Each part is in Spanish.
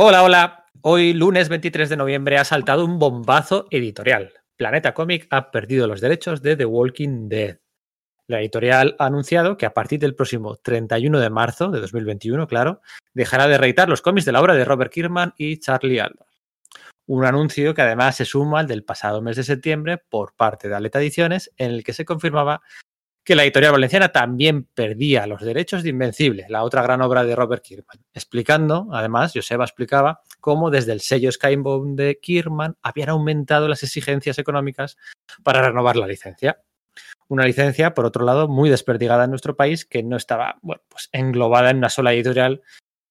Hola, hola. Hoy, lunes 23 de noviembre, ha saltado un bombazo editorial. Planeta Comic ha perdido los derechos de The Walking Dead. La editorial ha anunciado que a partir del próximo 31 de marzo de 2021, claro, dejará de reeditar los cómics de la obra de Robert Kirkman y Charlie Adler. Un anuncio que además se suma al del pasado mes de septiembre por parte de Aleta Ediciones, en el que se confirmaba que la editorial valenciana también perdía los derechos de Invencible, la otra gran obra de Robert Kirkman, explicando, además, Joseba explicaba cómo desde el sello Skybound de Kirkman habían aumentado las exigencias económicas para renovar la licencia. Una licencia, por otro lado, muy desperdigada en nuestro país, que no estaba bueno, pues englobada en una sola editorial,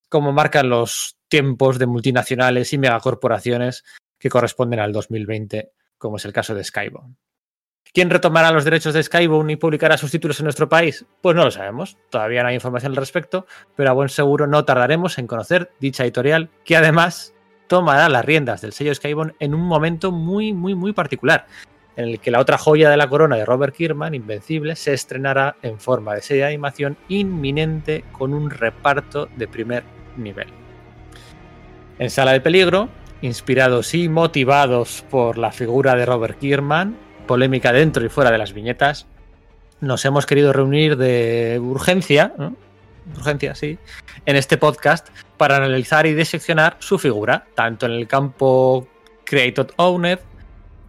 como marcan los tiempos de multinacionales y megacorporaciones que corresponden al 2020, como es el caso de Skybound. ¿Quién retomará los derechos de Skybound y publicará sus títulos en nuestro país? Pues no lo sabemos, todavía no hay información al respecto, pero a buen seguro no tardaremos en conocer dicha editorial, que además tomará las riendas del sello Skybound en un momento muy, muy, muy particular, en el que la otra joya de la corona de Robert Kirkman, Invencible, se estrenará en forma de serie de animación inminente con un reparto de primer nivel. En Sala de Peligro, inspirados y motivados por la figura de Robert Kirkman, polémica dentro y fuera de las viñetas, nos hemos querido reunir de urgencia, urgencia, sí, en este podcast para analizar y diseccionar su figura, tanto en el campo Created Owned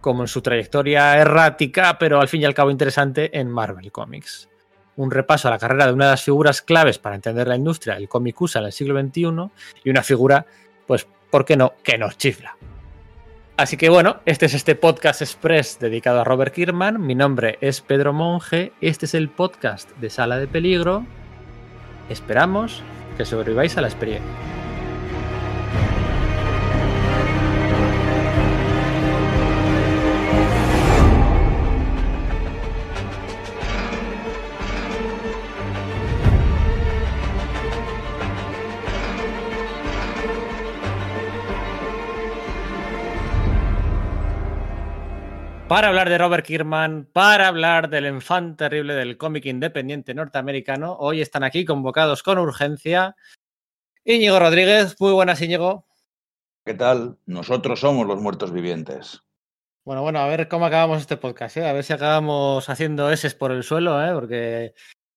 como en su trayectoria errática, pero al fin y al cabo interesante en Marvel Comics. Un repaso a la carrera de una de las figuras claves para entender la industria del cómic USA en el siglo XXI y una figura, pues, ¿por qué no?, que nos chifla. Así que bueno, este es este podcast express dedicado a Robert Kirkman. Mi nombre es Pedro Monge. Este es el podcast de Sala de Peligro. Esperamos que sobreviváis a la experiencia. Para hablar de Robert Kirkman, para hablar del enfant terrible del cómic independiente norteamericano, hoy están aquí convocados con urgencia Íñigo Rodríguez. Muy buenas, Íñigo. ¿Qué tal? Nosotros somos los muertos vivientes. Bueno, bueno, a ver cómo acabamos este podcast, ¿eh? a ver si acabamos haciendo S por el suelo, ¿eh? porque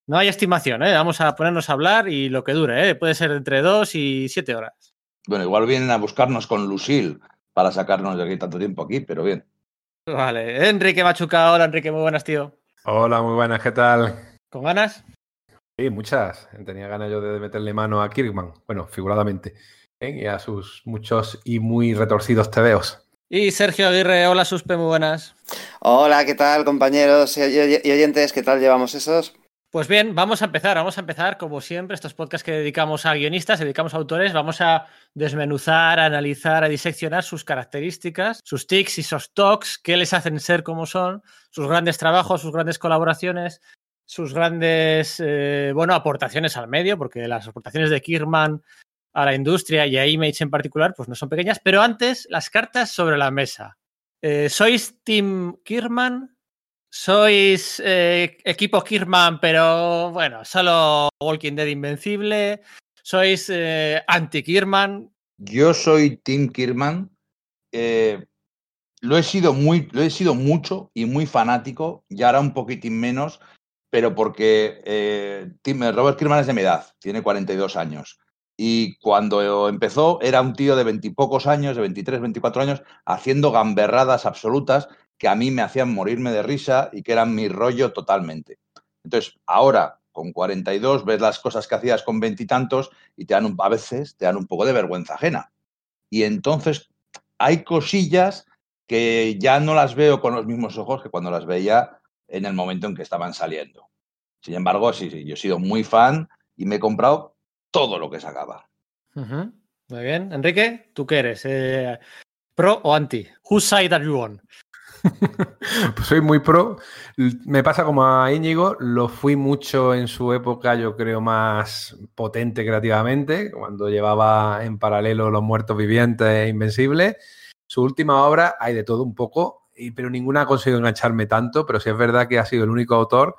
no hay estimación, ¿eh? vamos a ponernos a hablar y lo que dure, ¿eh? puede ser entre dos y siete horas. Bueno, igual vienen a buscarnos con Lucille para sacarnos de aquí tanto tiempo aquí, pero bien. Vale, Enrique Machuca, hola Enrique, muy buenas, tío. Hola, muy buenas, ¿qué tal? ¿Con ganas? Sí, muchas. Tenía ganas yo de meterle mano a Kirkman, bueno, figuradamente, ¿eh? y a sus muchos y muy retorcidos tebeos. Y Sergio Aguirre, hola Suspe, muy buenas. Hola, ¿qué tal compañeros y oyentes? ¿Qué tal llevamos esos? Pues bien, vamos a empezar, vamos a empezar como siempre, estos podcasts que dedicamos a guionistas, dedicamos a autores, vamos a desmenuzar, a analizar, a diseccionar sus características, sus tics y sus talks, qué les hacen ser como son, sus grandes trabajos, sus grandes colaboraciones, sus grandes, eh, bueno, aportaciones al medio, porque las aportaciones de Kirman a la industria y a Image en particular, pues no son pequeñas, pero antes las cartas sobre la mesa. Eh, ¿Sois Team Kirman? Sois eh, equipo Kirman, pero bueno, solo Walking Dead Invencible. Sois eh, anti-Kirman. Yo soy Team Kirman. Eh, lo, he sido muy, lo he sido mucho y muy fanático, y ahora un poquitín menos, pero porque Robert Kirman es de mi edad, tiene 42 años. Y cuando empezó era un tío de veintipocos años, de 23, 24 años, haciendo gamberradas absolutas que a mí me hacían morirme de risa y que eran mi rollo totalmente. Entonces, ahora, con 42, ves las cosas que hacías con veintitantos y, te dan un, a veces te dan un poco de vergüenza ajena. Y entonces hay cosillas que ya no las veo con los mismos ojos que cuando las veía en el momento en que estaban saliendo. Sin embargo, sí, sí, yo he sido muy fan y me he comprado todo lo que sacaba. Muy bien. Enrique, ¿tú qué eres? Eh, ¿Pro o anti? Whose side are you on? Pues soy muy pro. Me pasa como a Íñigo, lo fui mucho en su época, yo creo, más potente creativamente, cuando llevaba en paralelo Los Muertos Vivientes e Invencibles. Su última obra hay de todo un poco, pero ninguna ha conseguido engancharme tanto, pero sí es verdad que ha sido el único autor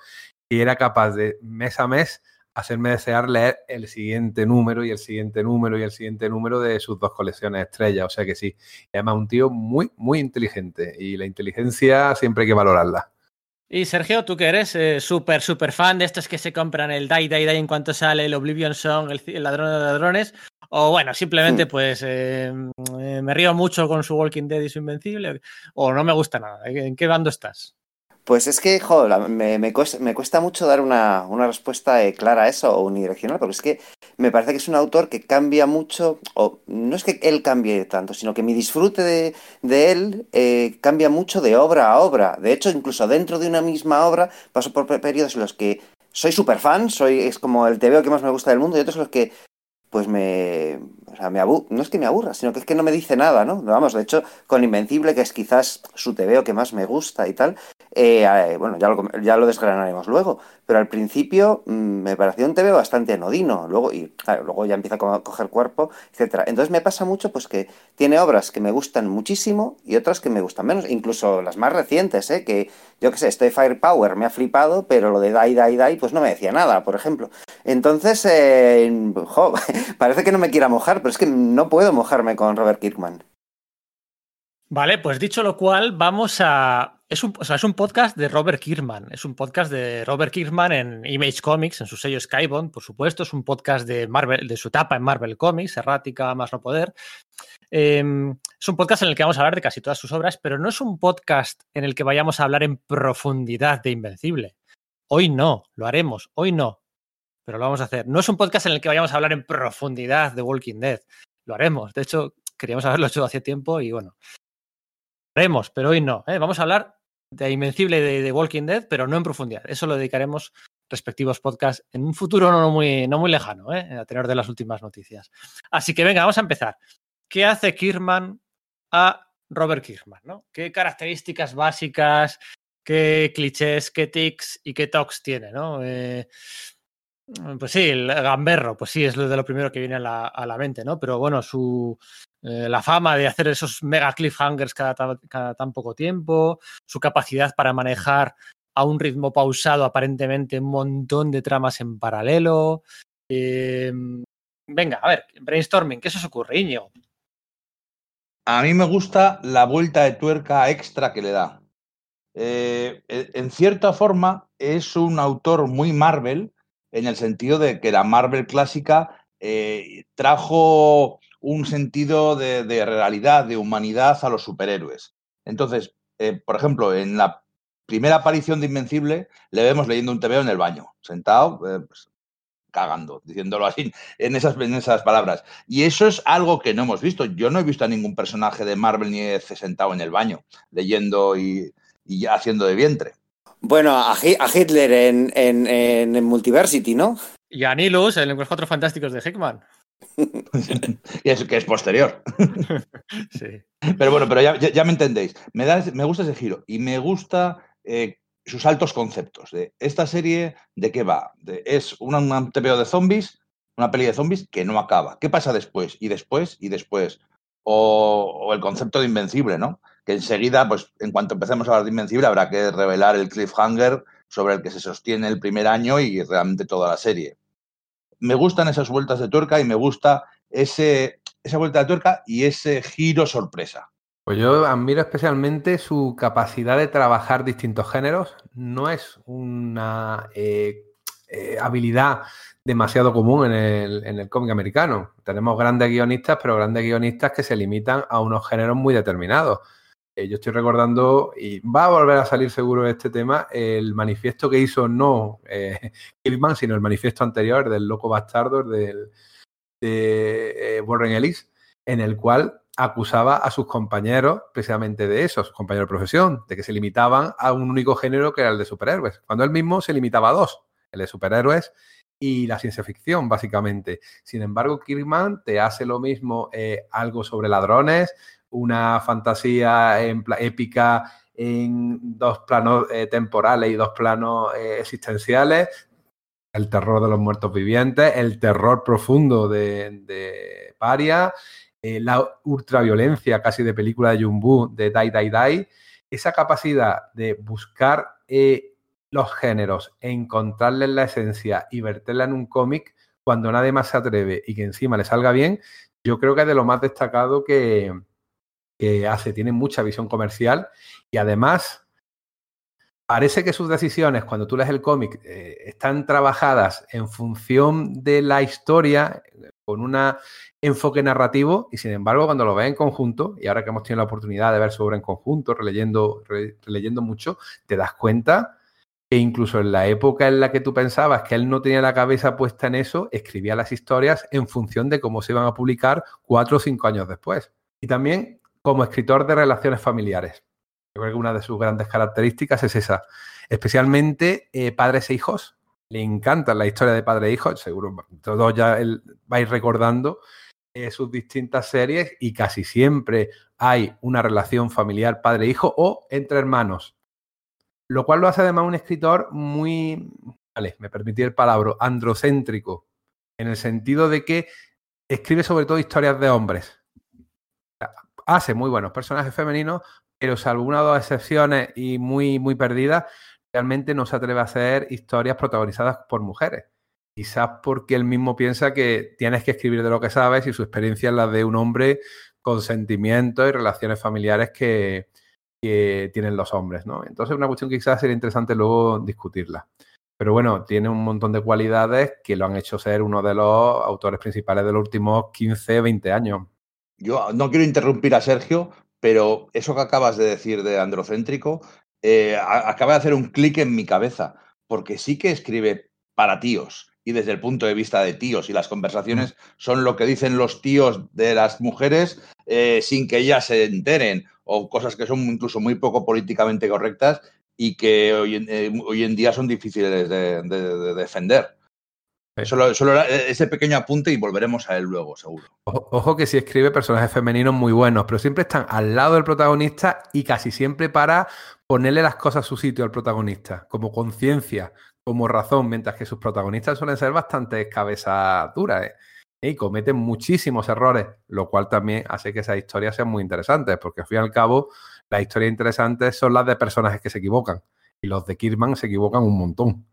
que era capaz de mes a mes hacerme desear leer el siguiente número y el siguiente número y el siguiente número de sus dos colecciones estrellas. O sea que sí, además un tío muy, muy inteligente y la inteligencia siempre hay que valorarla. Y Sergio, tú que eres eh, súper, súper fan de estos que se compran el Die, Die, Die en cuanto sale el Oblivion Song, el, ladrón de ladrones, o bueno, simplemente pues eh, eh, me río mucho con su Walking Dead y su Invencible, o no me gusta nada. ¿En qué bando estás? Pues es que, joder, me, me, cuesta, mucho dar una, una respuesta eh, clara a eso o unidireccional, porque es que me parece que es un autor que cambia mucho, o no es que él cambie tanto, sino que mi disfrute de, él eh, cambia mucho de obra a obra. De hecho, incluso dentro de una misma obra paso por periodos en los que soy súper fan, soy, es como el TVO que más me gusta del mundo, y otros en los que pues me, o sea, me no es que me aburra, sino que es que no me dice nada, ¿no? Vamos, de hecho, con Invencible, que es quizás su TVO que más me gusta y tal, eh, eh, bueno, ya lo, ya lo desgranaremos luego, pero al principio mm, me pareció un TV bastante anodino, luego, y luego ya empieza a coger cuerpo, etcétera. Entonces me pasa mucho pues que tiene obras que me gustan muchísimo y otras que me gustan menos, incluso las más recientes, ¿eh? que yo qué sé, estoy Firepower me ha flipado, pero lo de Die, Die, Die, pues no me decía nada, por ejemplo. Entonces, eh, parece que no me quiera mojar, pero es que no puedo mojarme con Robert Kirkman. Vale, pues dicho lo cual, vamos a. Es un, es un podcast de Robert Kirkman. Es un podcast de Robert Kirkman en Image Comics, en su sello Skybound, por supuesto. Es un podcast de Marvel, de su etapa en Marvel Comics, errática, más no poder. Eh, es un podcast en el que vamos a hablar de casi todas sus obras, pero no es un podcast en el que vayamos a hablar en profundidad de Invencible. Hoy no, lo haremos, hoy no, pero lo vamos a hacer. No es un podcast en el que vayamos a hablar en profundidad de Walking Dead. Lo haremos. De hecho, queríamos haberlo hecho hace tiempo y bueno, haremos, pero hoy no. ¿eh? Vamos a hablar de Invencible de, de, Walking Dead, pero no en profundidad. Eso lo dedicaremos respectivos podcasts en un futuro no muy, no muy lejano, ¿eh? a tener de las últimas noticias. Así que venga, vamos a empezar. ¿Qué hace Kirman a Robert Kirkman? ¿no? ¿Qué características básicas, qué clichés, qué tics y qué talks tiene? ¿no? Eh, pues sí, el gamberro, pues sí, es lo de lo primero que viene a la, mente, ¿no? Pero bueno, su, eh, la fama de hacer esos mega cliffhangers cada, tan poco tiempo, su capacidad para manejar a un ritmo pausado aparentemente un montón de tramas en paralelo. Eh, venga, a ver, brainstorming, ¿qué se os ocurre, Iño? A mí me gusta la vuelta de tuerca extra que le da. Eh, en cierta forma, es un autor muy Marvel, en el sentido de que la Marvel clásica eh, trajo un sentido de, realidad, de humanidad a los superhéroes. Entonces, eh, por ejemplo, en la primera aparición de Invencible, le vemos leyendo un TVO en el baño, sentado, eh, pues, cagando, diciéndolo así, en esas, en esas palabras. Y eso es algo que no hemos visto. Yo no he visto a ningún personaje de Marvel ni ese sentado en el baño, leyendo y, y haciendo de vientre. Bueno, a, Hitler en, en, en, Multiversity, ¿no? Y a Nilus en los Cuatro Fantásticos de Hickman. y eso que es posterior. sí. Pero bueno, pero ya, ya, ya, me entendéis. Me, da, me gusta ese giro y me gusta eh, sus altos conceptos. De esta serie, ¿de qué va? De, es un, un TVO de zombies, una peli de zombies que no acaba. ¿Qué pasa después? Y después, y después. O, o el concepto de invencible, ¿no? Que enseguida, pues en cuanto empecemos a hablar de invencible, habrá que revelar el cliffhanger sobre el que se sostiene el primer año y realmente toda la serie me gustan esas vueltas de tuerca y me gusta ese, esa vuelta de tuerca y ese giro sorpresa. Pues yo admiro especialmente su capacidad de trabajar distintos géneros. No es una eh, eh, habilidad demasiado común en el, en el cómic americano. Tenemos grandes guionistas, pero grandes guionistas que se limitan a unos géneros muy determinados. Eh, yo estoy recordando, y va a volver a salir seguro este tema, el manifiesto que hizo no eh, sino el manifiesto anterior del Loco Bastardo del, de eh, Warren Ellis, en el cual acusaba a sus compañeros precisamente de eso, sus compañeros de profesión, de que se limitaban a un único género que era el de superhéroes, cuando él mismo se limitaba a dos, el de superhéroes y la ciencia ficción, básicamente. Sin embargo, Kirkman te hace lo mismo, eh, algo sobre ladrones, una fantasía en épica en dos planos eh, temporales y dos planos eh, existenciales, el terror de los muertos vivientes, el terror profundo de, Paria, eh, la ultraviolencia casi de película de Jumbu de Die, Die, Die, esa capacidad de buscar los géneros, encontrarles la esencia y verterla en un cómic cuando nadie más se atreve y que encima le salga bien, yo creo que es de lo más destacado que, que hace. Tiene mucha visión comercial y además parece que sus decisiones, cuando tú lees el cómic, eh, están trabajadas en función de la historia, con un enfoque narrativo, y sin embargo, cuando lo ves en conjunto, y ahora que hemos tenido la oportunidad de ver su obra en conjunto, releyendo, releyendo mucho, te das cuenta que incluso en la época en la que tú pensabas que él no tenía la cabeza puesta en eso, escribía las historias en función de cómo se iban a publicar cuatro o cinco años después. Y también como escritor de relaciones familiares. Yo creo que una de sus grandes características es esa. Especialmente eh, padres e hijos. Le encanta la historia de padres e hijos. Seguro todos ya vais recordando eh, sus distintas series y casi siempre hay una relación familiar padre-hijo o entre hermanos. Lo cual lo hace además un escritor muy, vale, me permití el palabra, androcéntrico, en el sentido de que escribe sobre todo historias de hombres. Hace muy buenos personajes femeninos, pero salvo una o dos excepciones y muy, muy perdidas, realmente no se atreve a hacer historias protagonizadas por mujeres. Quizás porque él mismo piensa que tienes que escribir de lo que sabes y su experiencia es la de un hombre con sentimientos y relaciones familiares que, tienen los hombres, ¿no? Entonces es una cuestión que quizás sería interesante luego discutirla. Pero bueno, tiene un montón de cualidades que lo han hecho ser uno de los autores principales de los últimos 15, 20 años. Yo no quiero interrumpir a Sergio, pero eso que acabas de decir de androcéntrico eh, acaba de hacer un clic en mi cabeza, porque sí que escribe para tíos y desde el punto de vista de tíos y las conversaciones son lo que dicen los tíos de las mujeres eh, sin que ellas se enteren o cosas que son incluso muy poco políticamente correctas y que hoy en, eh, día son difíciles de defender. Solo, e, ese pequeño apunte y volveremos a él luego, seguro. Ojo, que si escribe personajes femeninos muy buenos, pero siempre están al lado del protagonista y casi siempre para ponerle las cosas a su sitio al protagonista, como conciencia, como razón, mientras que sus protagonistas suelen ser bastante cabezas duras ¿eh? y cometen muchísimos errores, lo cual también hace que esas historias sean muy interesantes, porque al fin y al cabo las historias interesantes son las de personajes que se equivocan y los de Kirman se equivocan un montón.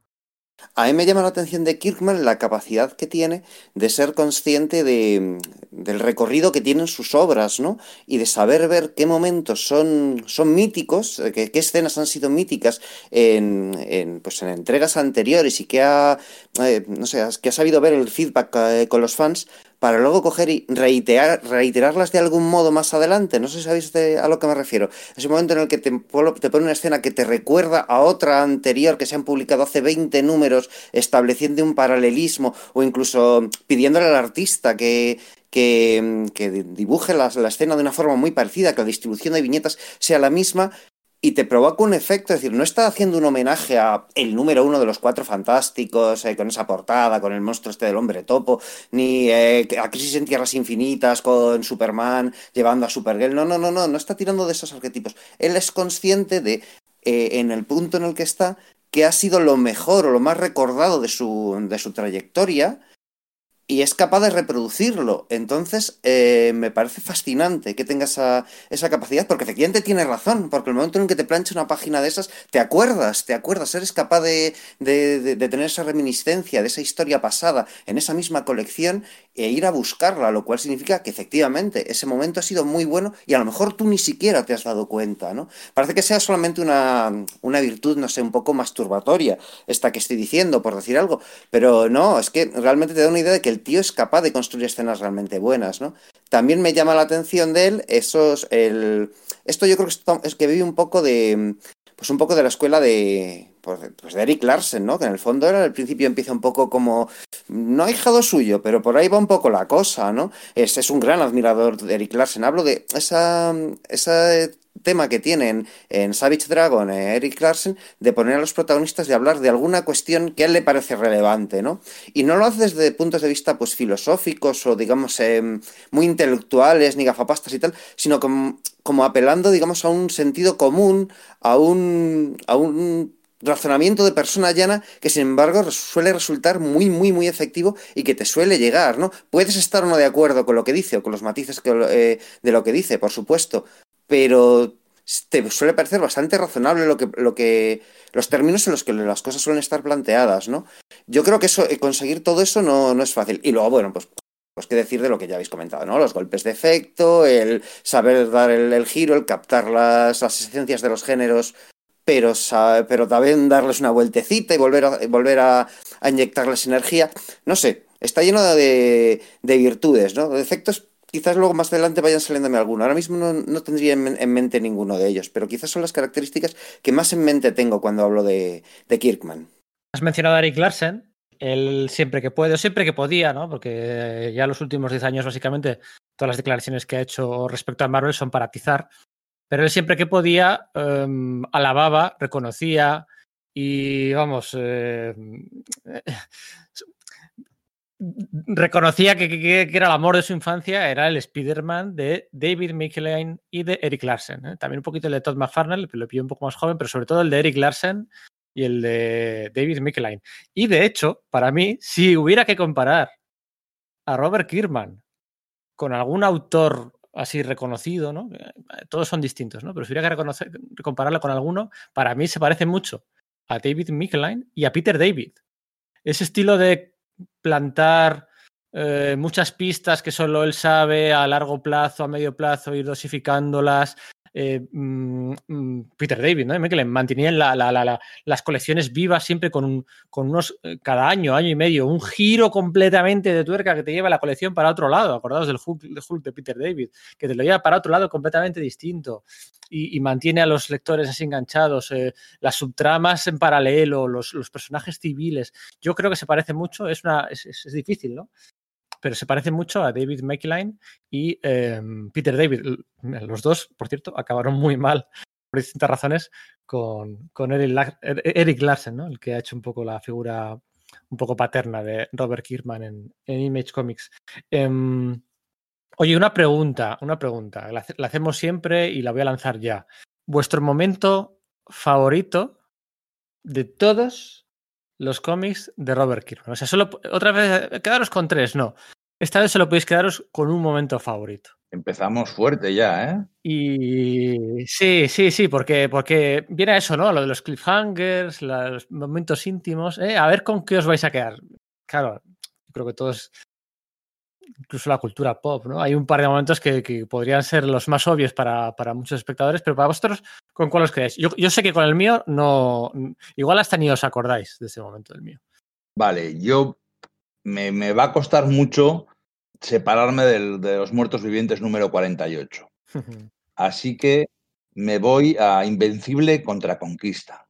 A mí me llama la atención de Kirkman la capacidad que tiene de ser consciente de, del recorrido que tienen sus obras, ¿no? Y de saber ver qué momentos son, son míticos, eh, qué, escenas han sido míticas en, en, pues en entregas anteriores y que ha, eh, no sé, que ha sabido ver el feedback eh, con los fans para luego coger y reiterar, reiterarlas de algún modo más adelante. No sé si sabéis a lo que me refiero. Es un momento en el que te, te, pone una escena que te recuerda a otra anterior que se han publicado hace 20 números, estableciendo un paralelismo o incluso pidiéndole al artista que, que, que dibuje la, la, escena de una forma muy parecida, que la distribución de viñetas sea la misma, y te provoca un efecto, es decir, no está haciendo un homenaje a el número uno de los cuatro fantásticos, eh, con esa portada, con el monstruo este del hombre topo, ni eh, a Crisis en Tierras Infinitas con Superman llevando a Supergirl, no, no, no, no, no está tirando de esos arquetipos. Él es consciente de, eh, en el punto en el que está, que ha sido lo mejor o lo más recordado de su, de su trayectoria, y es capaz de reproducirlo. Entonces, eh, me parece fascinante que tenga esa, esa, capacidad, porque efectivamente tiene razón, porque el momento en que te plancha una página de esas, te acuerdas, te acuerdas, eres capaz de, de, de, tener esa reminiscencia de esa historia pasada en esa misma colección e ir a buscarla, lo cual significa que efectivamente ese momento ha sido muy bueno y a lo mejor tú ni siquiera te has dado cuenta, ¿no? Parece que sea solamente una, una virtud, no sé, un poco masturbatoria, esta que estoy diciendo, por decir algo, pero no, es que realmente te da una idea de que el tío es capaz de construir escenas realmente buenas, ¿no? También me llama la atención de él esos, el... Esto yo creo que es que vive un poco de, pues un poco de la escuela de, pues, de Eric Larsen, ¿no? Que en el fondo era al principio empieza un poco como, no hijado suyo, pero por ahí va un poco la cosa, ¿no? Es, es un gran admirador de Eric Larsen. Hablo de esa, esa tema que tienen en Savage Dragon, eh, Eric Larsen, de poner a los protagonistas de hablar de alguna cuestión que a él le parece relevante, ¿no? Y no lo hace desde puntos de vista pues filosóficos o digamos em, muy intelectuales ni gafapastas y tal, sino como, como apelando digamos a un sentido común, a un, a un razonamiento de persona llana que sin embargo suele resultar muy muy muy efectivo y que te suele llegar, ¿no? Puedes estar o no de acuerdo con lo que dice o con los matices que, eh, de lo que dice, por supuesto, pero te suele parecer bastante razonable lo que, lo que, los términos en los que las cosas suelen estar planteadas, ¿no? Yo creo que eso, eh, conseguir todo eso no, no es fácil. Y luego, bueno, pues pues qué decir de lo que ya habéis comentado, ¿no? Los golpes de efecto, el saber dar el, giro, el captar las, las, esencias de los géneros, pero, pero también darles una vueltecita y volver a, volver a, inyectarles energía. No sé, está lleno de, de virtudes, ¿no? Defectos quizás luego más adelante vayan saliéndome alguno. Ahora mismo no, tendría en, mente ninguno de ellos, pero quizás son las características que más en mente tengo cuando hablo de, de Kirkman. Has mencionado a Eric Larsen. Él siempre que puede, o siempre que podía, ¿no? Porque ya los últimos 10 años, básicamente, todas las declaraciones que ha hecho respecto a Marvel son para atizar. Pero él siempre que podía, um, alababa, reconocía y, vamos, eh, reconocía que, que, era el amor de su infancia, era el Spider-Man de David Michelin y de Eric Larsen. ¿eh? También un poquito el de Todd McFarlane, lo pilló un poco más joven, pero sobre todo el de Eric Larsen y el de David Michelin. Y de hecho, para mí, si hubiera que comparar a Robert Kirkman con algún autor así reconocido, ¿no? Eh, todos son distintos, ¿no? Pero si hubiera que compararlo con alguno, para mí se parece mucho a David Michelin y a Peter David. Ese estilo de plantar eh, muchas pistas que solo él sabe a largo plazo, a medio plazo, ir dosificándolas. Eh, mm, mm, Peter David, ¿no? Que mantenían la, la, la, las colecciones vivas siempre con, un, con unos, eh, cada año, año y medio, un giro completamente de tuerca que te lleva la colección para otro lado. Acordados del Hulk, de, Peter David, que te lo lleva para otro lado completamente distinto y, mantiene a los lectores así enganchados, eh, las subtramas en paralelo, los, los, personajes civiles. Yo creo que se parece mucho, es, una, es, es difícil, ¿no? Pero se parece mucho a David McLean y eh, Peter David. Los dos, por cierto, acabaron muy mal por distintas razones con, con Eric, Larsen, ¿no? el que ha hecho un poco la figura un poco paterna de Robert Kirkman en, Image Comics. Eh, oye, una pregunta, una pregunta. La, la hacemos siempre y la voy a lanzar ya. ¿Vuestro momento favorito de todos los cómics de Robert Kirkman. O sea, solo otra vez quedaros con tres, no. Esta vez solo podéis quedaros con un momento favorito. Empezamos fuerte ya, ¿eh? Y sí, sí, sí, porque, porque viene a eso, ¿no? Lo de los cliffhangers, los momentos íntimos. ¿eh? A ver con qué os vais a quedar. Claro, creo que todos incluso la cultura pop, ¿no? Hay un par de momentos que, que podrían ser los más obvios para, para, muchos espectadores, pero para vosotros, ¿con cuál os quedáis? Yo, yo, sé que con el mío no. Igual hasta ni os acordáis de ese momento del mío. Vale, yo me, me va a costar mucho separarme del, de los muertos vivientes número 48. Así que me voy a Invencible contra Conquista.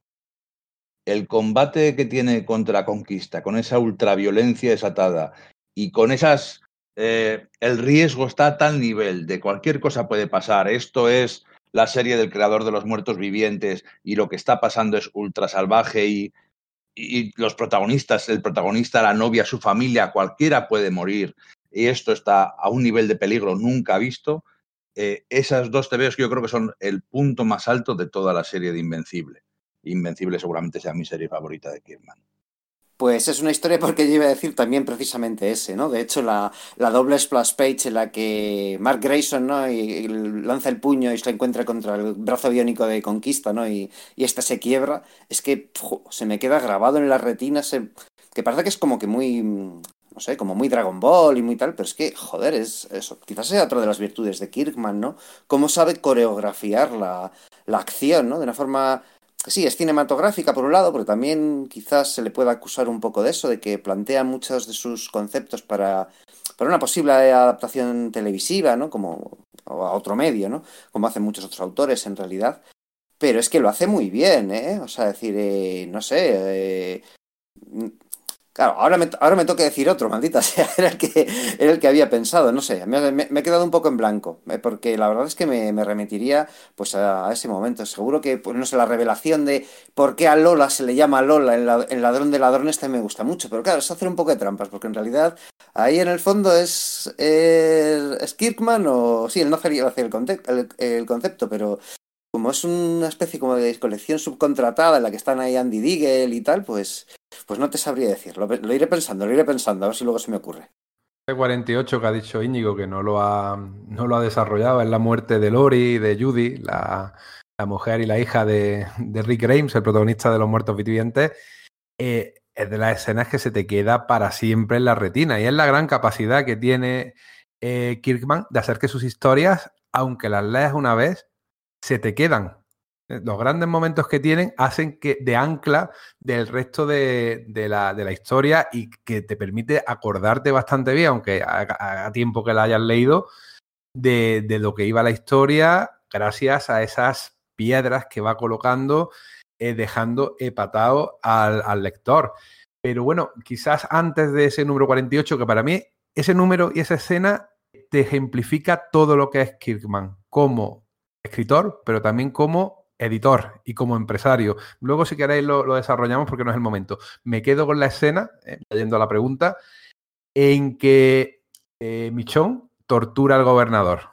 El combate que tiene contra Conquista, con esa ultraviolencia desatada y con esas eh, el riesgo está a tal nivel de cualquier cosa puede pasar. Esto es la serie del creador de los muertos vivientes y lo que está pasando es ultra salvaje y, los protagonistas, el protagonista, la novia, su familia, cualquiera puede morir y esto está a un nivel de peligro nunca visto. Eh, esas dos TVs yo creo que son el punto más alto de toda la serie de Invencible. Invencible seguramente sea mi serie favorita de Kirkman. Pues es una historia porque yo iba a decir también precisamente ese, ¿no? De hecho, la, la doble splash page en la que Mark Grayson, ¿no? Y, lanza el puño y se encuentra contra el brazo biónico de Conquista, ¿no? Y, y esta se quiebra, es que se me queda grabado en la retina, se, que parece que es como que muy, no sé, como muy Dragon Ball y muy tal, pero es que, joder, es eso. Quizás sea otra de las virtudes de Kirkman, ¿no? Cómo sabe coreografiar la, la acción, ¿no? De una forma sí, es cinematográfica por un lado, pero también quizás se le pueda acusar un poco de eso, de que plantea muchos de sus conceptos para, para una posible adaptación televisiva, ¿no? Como o a otro medio, ¿no? Como hacen muchos otros autores en realidad. Pero es que lo hace muy bien, ¿eh? O sea, decir, eh, no sé, eh, Claro, ahora me, ahora me toca decir otro, maldita sea, era el que, era el que había pensado, no sé, me, me, he quedado un poco en blanco, eh, porque la verdad es que me, me remitiría pues a, ese momento. Seguro que, pues, no sé, la revelación de por qué a Lola se le llama Lola en, la, en Ladrón de Ladrones también me gusta mucho, pero claro, es hacer un poco de trampas, porque en realidad ahí en el fondo es, eh, Kirkman o sí, él no hacer el, el, el concepto, pero como es una especie como de colección subcontratada en la que están ahí Andy Diggle y tal, pues pues no te sabría decir, lo, iré pensando, lo iré pensando, a ver si luego se me ocurre. El 48 que ha dicho Íñigo que no lo ha, no lo ha desarrollado es la muerte de Lori, de Judy, la, la mujer y la hija de, Rick Grimes, el protagonista de Los Muertos Vivientes, eh, es de las escenas que se te queda para siempre en la retina. Y es la gran capacidad que tiene eh, Kirkman de hacer que sus historias, aunque las leas una vez, se te quedan. Los grandes momentos que tienen hacen que de ancla del resto de, la, historia y que te permite acordarte bastante bien, aunque haga tiempo que la hayas leído, de, de lo que iba la historia gracias a esas piedras que va colocando, eh, dejando epatado al, lector. Pero bueno, quizás antes de ese número 48, que para mí ese número y esa escena te ejemplifica todo lo que es Kirkman como escritor, pero también como editor y como empresario. Luego, si queréis, lo, desarrollamos porque no es el momento. Me quedo con la escena, eh, yendo a la pregunta, en que eh, Michón tortura al gobernador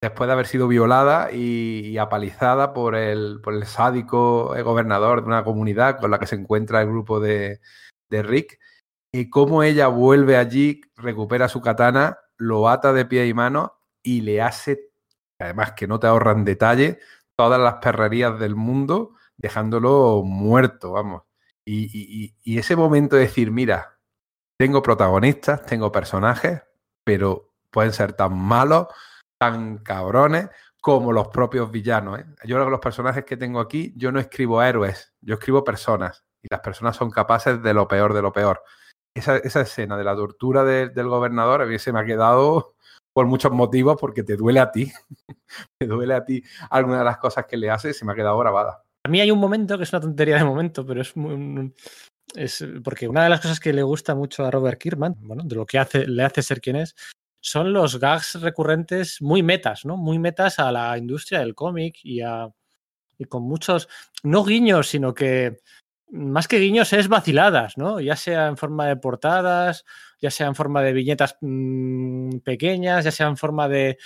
después de haber sido violada y, apalizada por el, por el sádico eh, gobernador de una comunidad con la que se encuentra el grupo de, Rick, y cómo ella vuelve allí, recupera su katana, lo ata de pie y mano y le hace, además que no te ahorran detalle, todas las perrerías del mundo, dejándolo muerto, vamos. Y, ese momento de decir, mira, tengo protagonistas, tengo personajes, pero pueden ser tan malos tan cabrones como los propios villanos. ¿eh? Yo creo que los personajes que tengo aquí, yo no escribo héroes, yo escribo personas. Y las personas son capaces de lo peor de lo peor. Esa, escena de la tortura del gobernador a mí se me ha quedado por muchos motivos, porque te duele a ti. te duele a ti alguna de las cosas que le hace se me ha quedado grabada. A mí hay un momento que es una tontería de momento, pero es porque una de las cosas que le gusta mucho a Robert Kirkman, bueno, de lo que hace, le hace ser quien es, son los gags recurrentes muy metas, ¿no? Muy metas a la industria del cómic y, y con muchos, no guiños, sino que más que guiños es vaciladas, ¿no? Ya sea en forma de portadas, ya sea en forma de viñetas mmm, pequeñas, ya sea en forma de,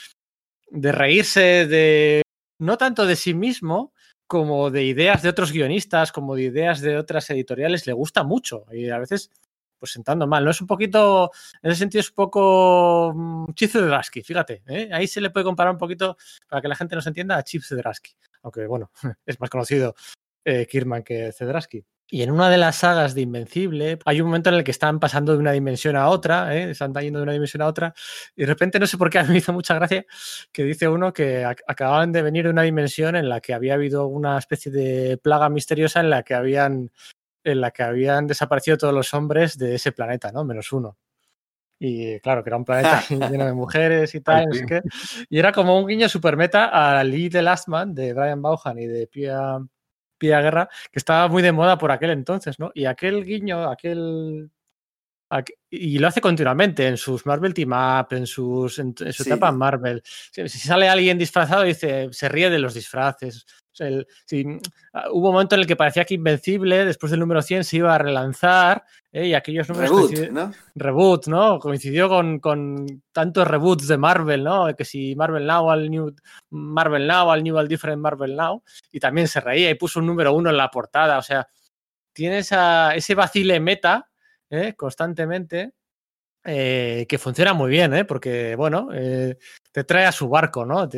de reírse de, no tanto de sí mismo, como de ideas de otros guionistas, como de ideas de otras editoriales, le gusta mucho. Y a veces pues sentando mal. No es un poquito, en ese sentido es un poco mm, Chips de Drasky, fíjate. ¿eh? Ahí se le puede comparar un poquito, para que la gente nos entienda, a Chips de Drasky. Aunque bueno, es más conocido eh, Kirman que Cedrasky. Y en una de las sagas de Invencible hay un momento en el que están pasando de una dimensión a otra, ¿eh? están yendo de una dimensión a otra, y de repente no sé por qué a mí me hizo mucha gracia que dice uno que acababan de venir de una dimensión en la que había habido una especie de plaga misteriosa en la que habían en la que habían desaparecido todos los hombres de ese planeta, ¿no? Menos uno. Y claro, que era un planeta lleno de mujeres y tal. y era como un guiño super meta a Lee the Last Man de Brian Bauhan y de Pia, Pia Guerra, que estaba muy de moda por aquel entonces, ¿no? Y aquel guiño, aquel y lo hace continuamente en sus Marvel Team Up, en, sus, en, su etapa Marvel. Si, sale alguien disfrazado, dice, se ríe de los disfraces. Ah, hubo un momento en el que parecía que Invencible, después del número 100, se iba a relanzar ¿eh? y aquellos números. Reboot, ¿no? Reboot, ¿no? Coincidió con, con, tantos reboots de Marvel, ¿no? Que si Marvel Now al New Marvel Now, al New al Different Marvel Now, y también se reía y puso un número uno en la portada. O sea, tiene esa, ese vacile meta ¿eh? constantemente, eh, que funciona muy bien, ¿eh? porque, bueno, te trae a su barco, ¿no?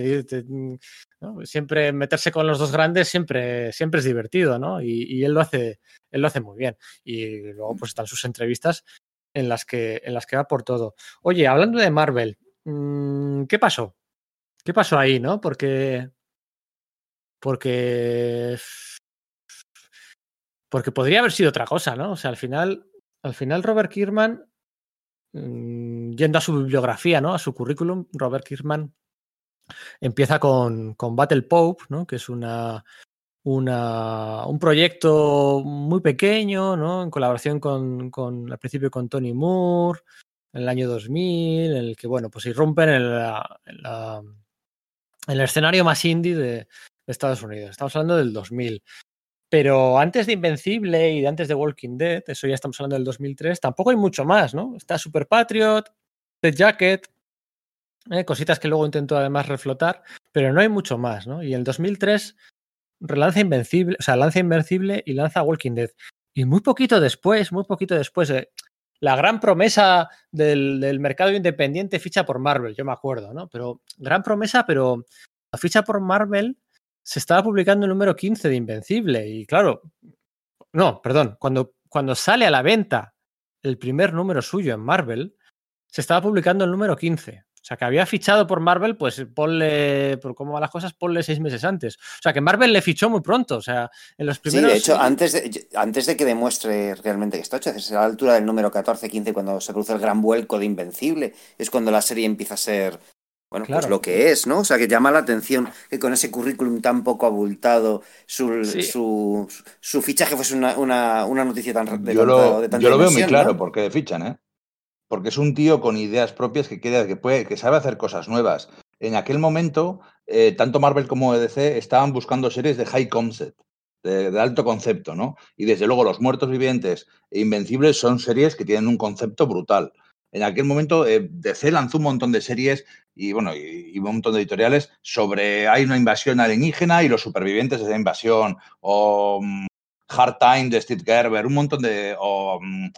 Siempre meterse con los dos grandes siempre, siempre es divertido, ¿no? Y, él, lo hace, él lo hace muy bien. Y luego pues están sus entrevistas en las que, en las que va por todo. Oye, hablando de Marvel, mm, ¿qué pasó? ¿Qué pasó ahí, no? Porque... Porque... Porque podría haber sido otra cosa, ¿no? O sea, al final al final, Robert Kirkman, mm, yendo a su bibliografía, ¿no? A su currículum, Robert Kirkman empieza con, con Battle Pope, ¿no? Que es una, una, un proyecto muy pequeño, ¿no? En colaboración con, con, al principio con Tony Moore, en el año 2000, en el que, bueno, pues irrumpen en, en, el escenario más indie de, de, Estados Unidos. Estamos hablando del 2000. Pero antes de Invencible y de antes de Walking Dead, eso ya estamos hablando del 2003, tampoco hay mucho más, ¿no? Está Super Patriot, The Jacket, eh, cositas que luego intento además reflotar, pero no hay mucho más, ¿no? Y en el 2003 relanza Invencible, o sea, lanza Invencible y lanza Walking Dead. Y muy poquito después, muy poquito después, eh, la gran promesa del, del, mercado independiente ficha por Marvel, yo me acuerdo, ¿no? Pero gran promesa, pero la ficha por Marvel se estaba publicando el número 15 de Invencible. Y claro, no, perdón, cuando, cuando sale a la venta el primer número suyo en Marvel, se estaba publicando el número 15. O sea, que había fichado por Marvel, pues ponle, por cómo van las cosas, ponle seis meses antes. O sea, que Marvel le fichó muy pronto. O sea, en los primeros. Sí, de hecho, antes de, antes de que demuestre realmente que está hecho, es a la altura del número 14-15, cuando se produce el gran vuelco de Invencible, es cuando la serie empieza a ser. Bueno, pues lo que es, ¿no? O sea, que llama la atención que con ese currículum tan poco abultado su, su, su, fichaje fuese una, una, una noticia tan de Yo lo, yo lo veo muy claro porque fichan, ¿eh? porque es un tío con ideas propias que, quiere, que, puede, que sabe hacer cosas nuevas. En aquel momento, eh, tanto Marvel como DC estaban buscando series de high concept, de, alto concepto, ¿no? Y desde luego Los Muertos Vivientes e Invencibles son series que tienen un concepto brutal. En aquel momento eh, DC lanzó un montón de series y bueno, y, un montón de editoriales sobre hay una invasión alienígena y los supervivientes de esa invasión, o mm, Hard Time de Steve Gerber, un montón de... O, mm,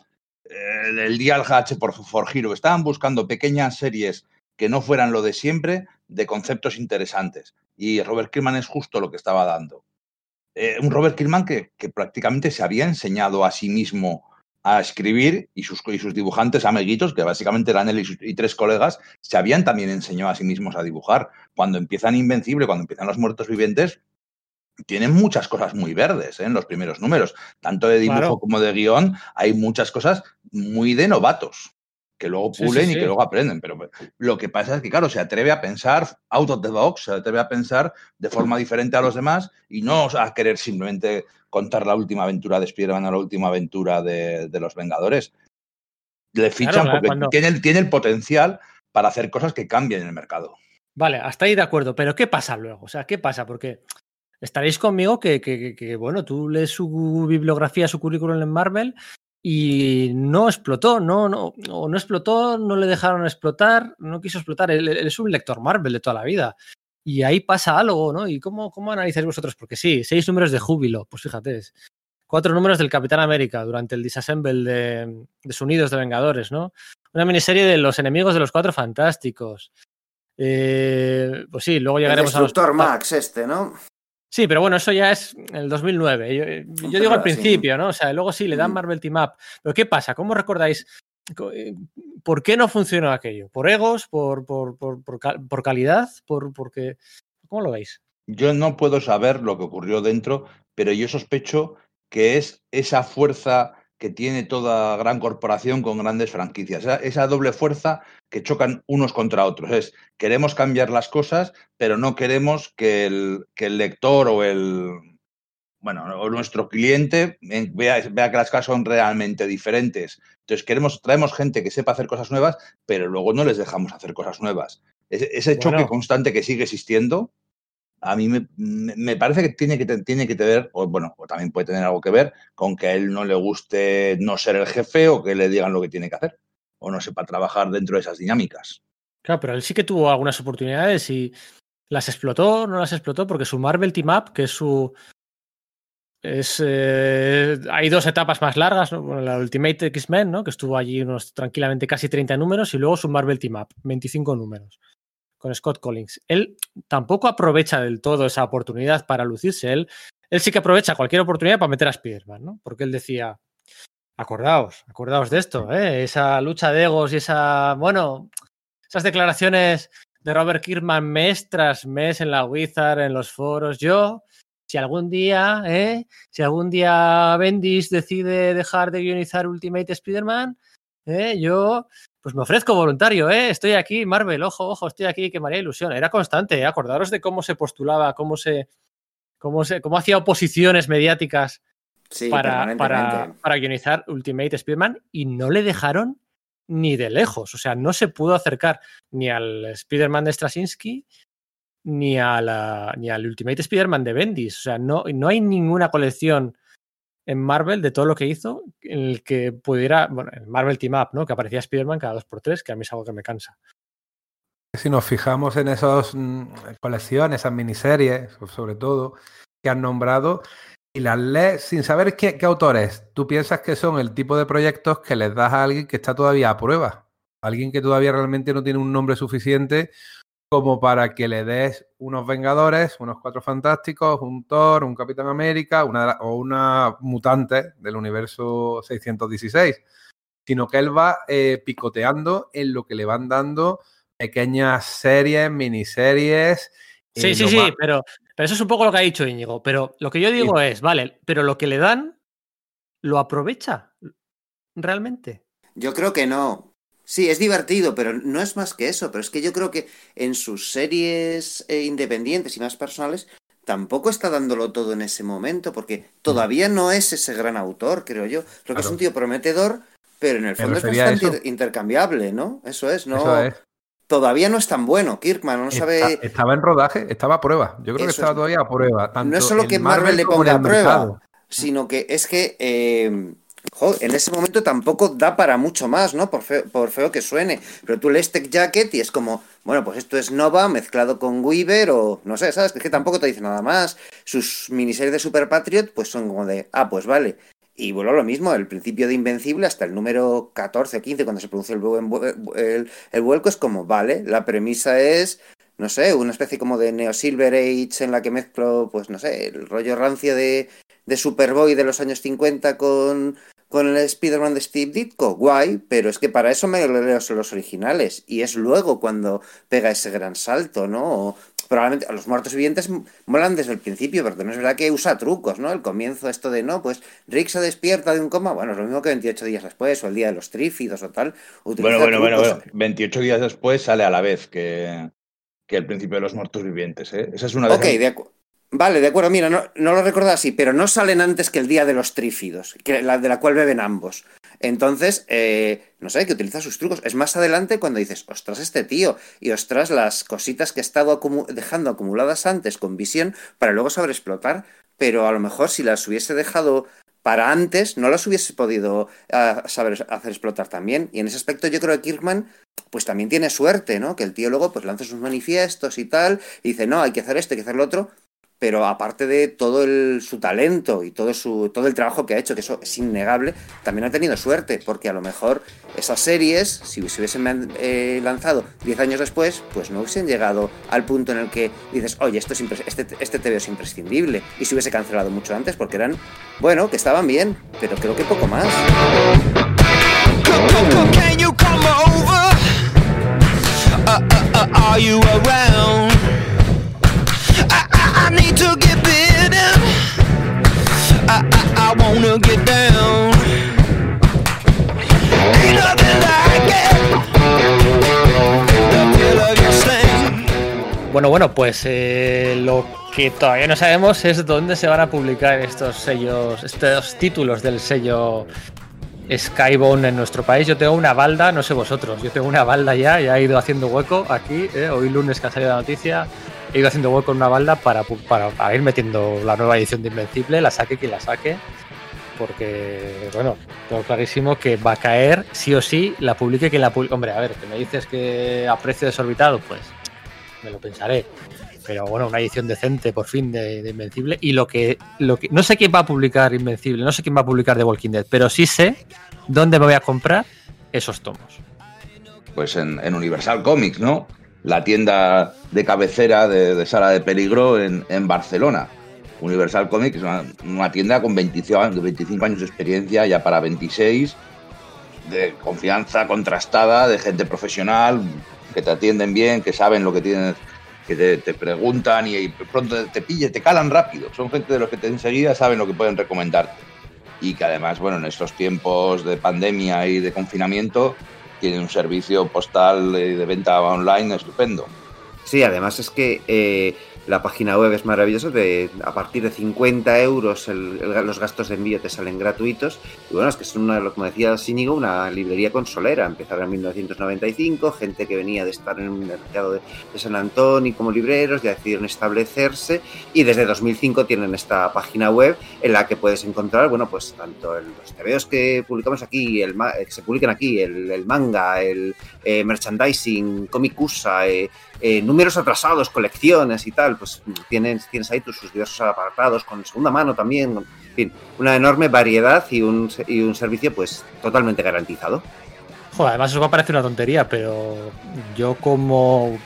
el, Dial H por Hero. Estaban buscando pequeñas series que no fueran lo de siempre, de conceptos interesantes. Y Robert Kirkman es justo lo que estaba dando. Eh, un Robert Kirkman que, que, prácticamente se había enseñado a sí mismo a escribir y sus, y sus dibujantes amiguitos, que básicamente eran él y, sus, y, tres colegas, se habían también enseñado a sí mismos a dibujar. Cuando empiezan Invencible, cuando empiezan Los Muertos Vivientes, tienen muchas cosas muy verdes ¿eh? en los primeros números, tanto de dibujo claro. como de guion, hay muchas cosas muy de novatos que luego pulen sí, sí, y que luego aprenden. Pero lo que pasa es que, claro, se atreve a pensar out of the box, se atreve a pensar de forma diferente a los demás y no a querer simplemente contar la última aventura de Spider-Man o la última aventura de, de los Vengadores. Le fichan claro, porque cuando... tiene, tiene el potencial para hacer cosas que cambien en el mercado. Vale, hasta ahí de acuerdo, pero ¿qué pasa luego? O sea, ¿qué pasa? Porque estaréis conmigo que, que, que, bueno, tú lees su bibliografía, su currículum en Marvel y no explotó, no, no, o no explotó, no le dejaron explotar, no quiso explotar. Él, él, es un lector Marvel de toda la vida. Y ahí pasa algo, ¿no? ¿Y cómo, cómo analizáis vosotros? Porque sí, seis números de júbilo, pues fíjate, cuatro números del Capitán América durante el disassemble de, de Unidos de Vengadores, ¿no? Una miniserie de los enemigos de los cuatro fantásticos. Eh, pues sí, luego llegaremos el a los. Max, este, ¿no? Sí, pero bueno, eso ya es el 2009. Yo, yo digo al principio, sí. ¿no? O sea, luego sí le dan Marvel Team Up. Pero ¿qué pasa? ¿Cómo recordáis? Eh, ¿Por qué no funcionó aquello? ¿Por egos? ¿Por, por, por, por calidad? ¿Por, porque... ¿Cómo lo veis? Yo no puedo saber lo que ocurrió dentro, pero yo sospecho que es esa fuerza que tiene toda gran corporación con grandes franquicias. Esa, esa, doble fuerza que chocan unos contra otros. Es, queremos cambiar las cosas, pero no queremos que el, que el lector o el, bueno, o nuestro cliente vea, vea, que las cosas son realmente diferentes. Entonces queremos, traemos gente que sepa hacer cosas nuevas, pero luego no les dejamos hacer cosas nuevas. Ese, ese choque bueno. constante que sigue existiendo, a mí me, me, parece que tiene que, tiene que tener, o bueno, o también puede tener algo que ver con que a él no le guste no ser el jefe o que le digan lo que tiene que hacer, o no sepa trabajar dentro de esas dinámicas. Claro, pero él sí que tuvo algunas oportunidades y las explotó, no las explotó, porque su Marvel Team Up, que es su. Es, eh, hay dos etapas más largas, ¿no? la Ultimate X-Men, ¿no? que estuvo allí unos tranquilamente casi 30 números, y luego su Marvel Team Up, 25 números con Scott Collins. Él tampoco aprovecha del todo esa oportunidad para lucirse. Él, él sí que aprovecha cualquier oportunidad para meter a Spider-Man, ¿no? Porque él decía, acordaos, acordaos de esto, ¿eh? esa lucha de egos y esa, bueno, esas declaraciones de Robert Kirkman mes tras mes en la Wizard, en los foros. Yo, si algún día, ¿eh? si algún día Bendis decide dejar de guionizar Ultimate Spider-Man, ¿eh? yo pues me ofrezco voluntario, ¿eh? Estoy aquí, Marvel, ojo, ojo, estoy aquí, que me haría ilusión. Era constante, ¿eh? acordaros de cómo se postulaba, cómo se, cómo se, cómo hacía oposiciones mediáticas sí, para, para, para guionizar Ultimate Spider-Man y no le dejaron ni de lejos. O sea, no se pudo acercar ni al Spider-Man de Straczynski ni, a la, ni al Ultimate Spider-Man de Bendis. O sea, no, no hay ninguna colección en Marvel de todo lo que hizo en el que pudiera, bueno, en Marvel Team Up, ¿no? Que aparecía Spider-Man cada dos por tres, que a mí es algo que me cansa. Si nos fijamos en esas mmm, colecciones, esas miniseries, sobre todo, que han nombrado, y las lees sin saber qué, qué autores, tú piensas que son el tipo de proyectos que les das a alguien que está todavía a prueba, alguien que todavía realmente no tiene un nombre suficiente como para que le des unos Vengadores, unos Cuatro Fantásticos, un Thor, un Capitán América una, o una mutante del universo 616, sino que él va eh, picoteando en lo que le van dando pequeñas series, miniseries. Sí, sí, sí, pero, pero eso es un poco lo que ha dicho Íñigo. Pero lo que yo digo es, vale, pero lo que le dan, ¿lo aprovecha realmente? Yo creo que no. Sí, es divertido, pero no es más que eso. Pero es que yo creo que en sus series eh, independientes y más personales tampoco está dándolo todo en ese momento, porque todavía no es ese gran autor, creo yo. Creo que es un tío prometedor, pero en el fondo es bastante intercambiable, ¿no? Eso es, ¿no? Todavía no es tan bueno, Kirkman, no sabe... estaba en rodaje, estaba a prueba. Yo creo que estaba todavía a prueba. no es solo que Marvel, le ponga a prueba, sino que es que... Eh, en ese momento tampoco da para mucho más, ¿no? Por feo, por que suene. Pero tú lees Tech Jacket y es como, bueno, pues esto es Nova mezclado con Weaver o no sé, ¿sabes? Es que tampoco te dice nada más. Sus miniseries de Super Patriot, pues son como de, ah, pues vale. Y vuelvo a lo mismo, el principio de Invencible hasta el número 14 o 15, cuando se produce el, el vuelco, es como, vale, la premisa es no sé, una especie como de Neo Silver Age en la que mezclo, pues no sé, el rollo rancio de, de Superboy de los años 50 con, con el Spider-Man de Steve Ditko, guay, pero es que para eso me leo los originales y es luego cuando pega ese gran salto, ¿no? probablemente a los muertos vivientes molan desde el principio, pero no es verdad que usa trucos, ¿no? El comienzo esto de, no, pues Rick se despierta de un coma, bueno, es lo mismo que 28 días después, o el día de los trífidos o tal. Bueno, bueno, bueno, bueno, 28 días después sale a la vez que, que el principio de los muertos vivientes, ¿eh? Esa es una de Ok, de acuerdo. Vale, de acuerdo, mira, no, no lo recuerdo así, pero no salen antes que el día de los trífidos, que la, de la cual beben ambos. Entonces, eh, no sé, que utiliza sus trucos. Es más adelante cuando dices, ostras, este tío, y ostras, las cositas que he estado dejando acumuladas antes con visión para luego saber explotar. Pero a lo mejor si las hubiese dejado para antes, no las hubiese podido ah, saber hacer explotar también. Y en ese aspecto yo creo que Kirkman pues también tiene suerte, ¿no? Que el tío luego pues lanza sus manifiestos y tal, y dice, no, hay que hacer esto, hay que hacer lo otro, pero aparte de todo el, su talento y todo, su, todo el trabajo que ha hecho, que eso es innegable, también ha tenido suerte, porque a lo mejor esas series, si se hubiesen eh, lanzado 10 años después, pues no hubiesen llegado al punto en el que dices, oye, esto es este, este TV es imprescindible, y se hubiese cancelado mucho antes, porque eran, bueno, que estaban bien, pero creo que poco más. Bueno, bueno, pues eh, lo que todavía no sabemos es dónde se van a publicar estos sellos, estos títulos del sello Skybound en nuestro país. Yo tengo una balda, no sé vosotros, yo tengo una balda ya, ya he ido haciendo hueco aquí, eh, hoy lunes que ha salido la noticia, he ido haciendo hueco en una balda para, para, ir metiendo la nueva edición de Invencible, la saque quien la saque, porque, bueno, tengo clarísimo que va a caer sí o sí, la publique quien la publique. Hombre, a ver, que me dices que a precio desorbitado, pues me lo pensaré. Pero bueno, una edición decente por fin de, Invencible. Y lo que, lo que. No sé quién va a publicar Invencible, no sé quién va a publicar The Walking Dead, pero sí sé dónde me voy a comprar esos tomos. Pues en Universal Comics, ¿no? La tienda de cabecera de, Sala de Peligro en, Barcelona. Universal Comics es una, tienda con 25, años de experiencia, ya para 26, de confianza contrastada, de gente profesional, que te atienden bien, que saben lo que tienes, que te, preguntan y, pronto te pillen, te calan rápido. Son gente de los que te enseguida saben lo que pueden recomendarte. Y que además, bueno, en estos tiempos de pandemia y de confinamiento, tiene un servicio postal de venta online estupendo. Sí, además es que eh, la página web es maravillosa, de, a partir de 50 euros los gastos de envío te salen gratuitos. Y bueno, es que es una, como decía Síñigo, una librería consolera. Empezaron en 1995, gente que venía de estar en el mercado de, San Antonio como libreros, ya decidieron establecerse y desde 2005 tienen esta página web en la que puedes encontrar, bueno, pues tanto los TVOs que publicamos aquí, el, que se publican aquí, el, manga, el eh, merchandising, comicusa, eh, eh, números atrasados, colecciones y tal, pues tienes, tienes ahí tus diversos apartados con segunda mano también, en fin, una enorme variedad y un, y un servicio pues totalmente garantizado. Joder, además eso va a parecer una tontería, pero yo como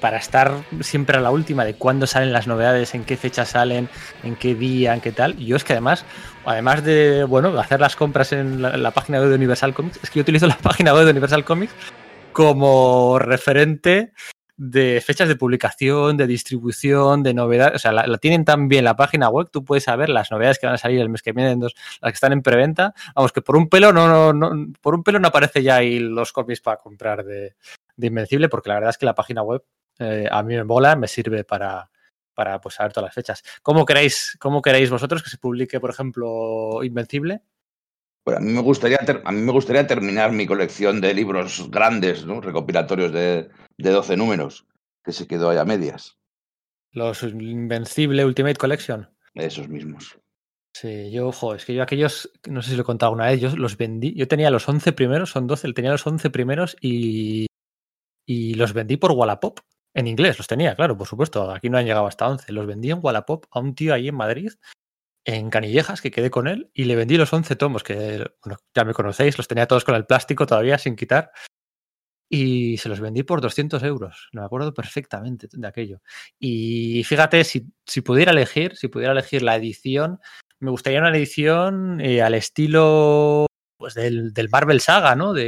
para estar siempre a la última de cuándo salen las novedades, en qué fecha salen, en qué día, en qué tal. Yo es que además, además de bueno, hacer las compras en la, la página web de Universal Comics, es que yo utilizo la página web de Universal Comics como referente de fechas de publicación, de distribución, de novedades. O sea, la, tienen tan bien la página web, tú puedes saber las novedades que van a salir el mes que viene, las que están en preventa. Vamos, que por un pelo no, no, no, por un pelo no aparece ya ahí los cómics para comprar de, Invencible, porque la verdad es que la página web eh, a mí me mola, me sirve para, para pues, saber todas las fechas. ¿Cómo queréis, ¿Cómo queréis vosotros que se publique, por ejemplo, Invencible? Bueno, a, mí me gustaría a mí me gustaría terminar mi colección de libros grandes, ¿no? recopilatorios de, de 12 números, que se quedó ahí a medias. Los Invencible Ultimate Collection. Esos mismos. Sí, yo, ojo, es que yo aquellos, no sé si lo he contado una vez, yo los vendí, yo tenía los 11 primeros, son 12, tenía los 11 primeros y, y los vendí por Wallapop. En inglés los tenía, claro, por supuesto. Aquí no han llegado hasta 11. Los vendí en Wallapop a un tío ahí en Madrid, en Canillejas, que quedé con él, y le vendí los 11 tomos, que bueno, ya me conocéis, los tenía todos con el plástico todavía sin quitar. Y se los vendí por 200 euros. Me acuerdo perfectamente de aquello. Y fíjate, si, si pudiera elegir, si pudiera elegir la edición, me gustaría una edición eh, al estilo pues del, del, Marvel Saga, ¿no? De,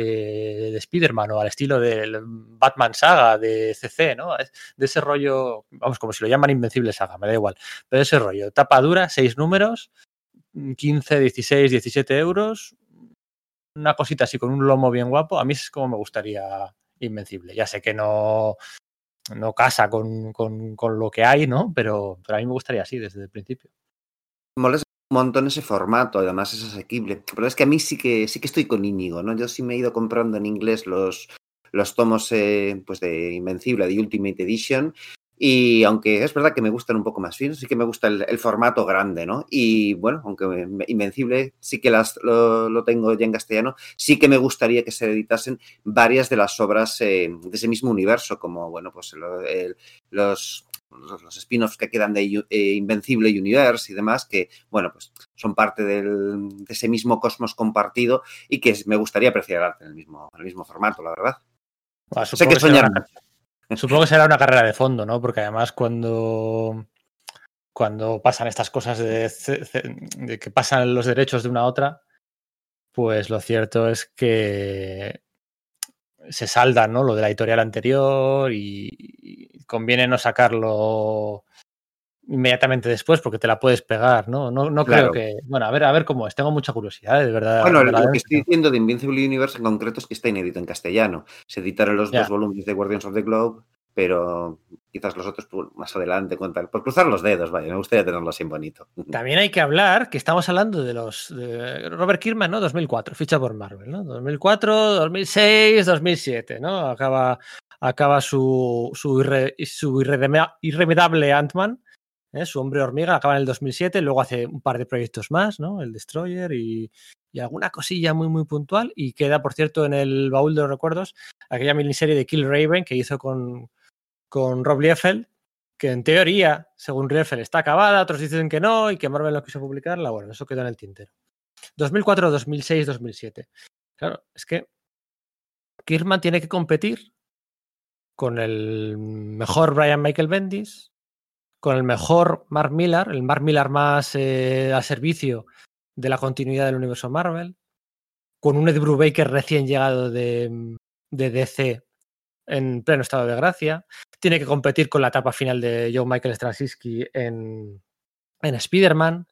de Spider-Man o al estilo del Batman Saga de CC, ¿no? De ese rollo, vamos, como si lo llaman Invencible Saga, me da igual. Pero ese rollo, tapa dura, seis números, 15, 16, 17 euros, una cosita así con un lomo bien guapo, a mí es como me gustaría Invencible. Ya sé que no, no casa con, con, con lo que hay, ¿no? Pero, a mí me gustaría así desde el principio. Molesta un montón ese formato, además es asequible. Pero es que a mí sí que sí que estoy con Íñigo, ¿no? Yo sí me he ido comprando en inglés los, los tomos eh, pues de Invencible, de Ultimate Edition. Y aunque es verdad que me gustan un poco más finos, sí que me gusta el, el formato grande, ¿no? Y bueno, aunque Invencible sí que las, lo, lo, tengo ya en castellano, sí que me gustaría que se editasen varias de las obras eh, de ese mismo universo, como, bueno, pues lo, el, los los, spin-offs que quedan de eh, Invencible Universe y demás, que, bueno, pues son parte del, de ese mismo cosmos compartido y que me gustaría apreciar en el mismo, en el mismo formato, la verdad. Bueno, sé que soñar. Una, supongo que será una carrera de fondo, ¿no? Porque además cuando, cuando pasan estas cosas de, que pasan los derechos de una a otra, pues lo cierto es que se salda ¿no? lo de la editorial anterior y, conviene no sacarlo inmediatamente después porque te la puedes pegar, ¿no? No, no claro. creo que. Bueno, a ver, a ver cómo es. Tengo mucha curiosidad, de verdad. Bueno, de verdad, lo que estoy diciendo de Invincible Universe en concreto es que está inédito en castellano. Se editaron los yeah. dos volúmenes de Guardians of the Globe, pero quizás los otros más adelante cuentan. Por cruzar los dedos, vaya, me gustaría tenerlo así bonito. También hay que hablar que estamos hablando de los. De Robert Kirkman, ¿no? 2004, ficha por Marvel, ¿no? 2004, 2006, 2007, ¿no? Acaba, acaba su, su, irre, su irremediable Ant-Man. ¿Eh? Su hombre hormiga acaba en el 2007, luego hace un par de proyectos más, ¿no? El Destroyer y, y, alguna cosilla muy, muy puntual. Y queda, por cierto, en el baúl de los recuerdos aquella miniserie de Kill Raven que hizo con, con Rob Liefeld, que en teoría, según Liefeld, está acabada, otros dicen que no y que Marvel no quiso publicarla. Bueno, eso quedó en el tintero. 2004, 2006, 2007. Claro, es que Kirkman tiene que competir con el mejor Brian Michael Bendis, con el mejor Mark Millar, el Mark Millar más eh, a servicio de la continuidad del universo Marvel, con un Ed Brubaker recién llegado de, DC en pleno estado de gracia, tiene que competir con la etapa final de Joe Michael Straczynski en, en Spider-Man,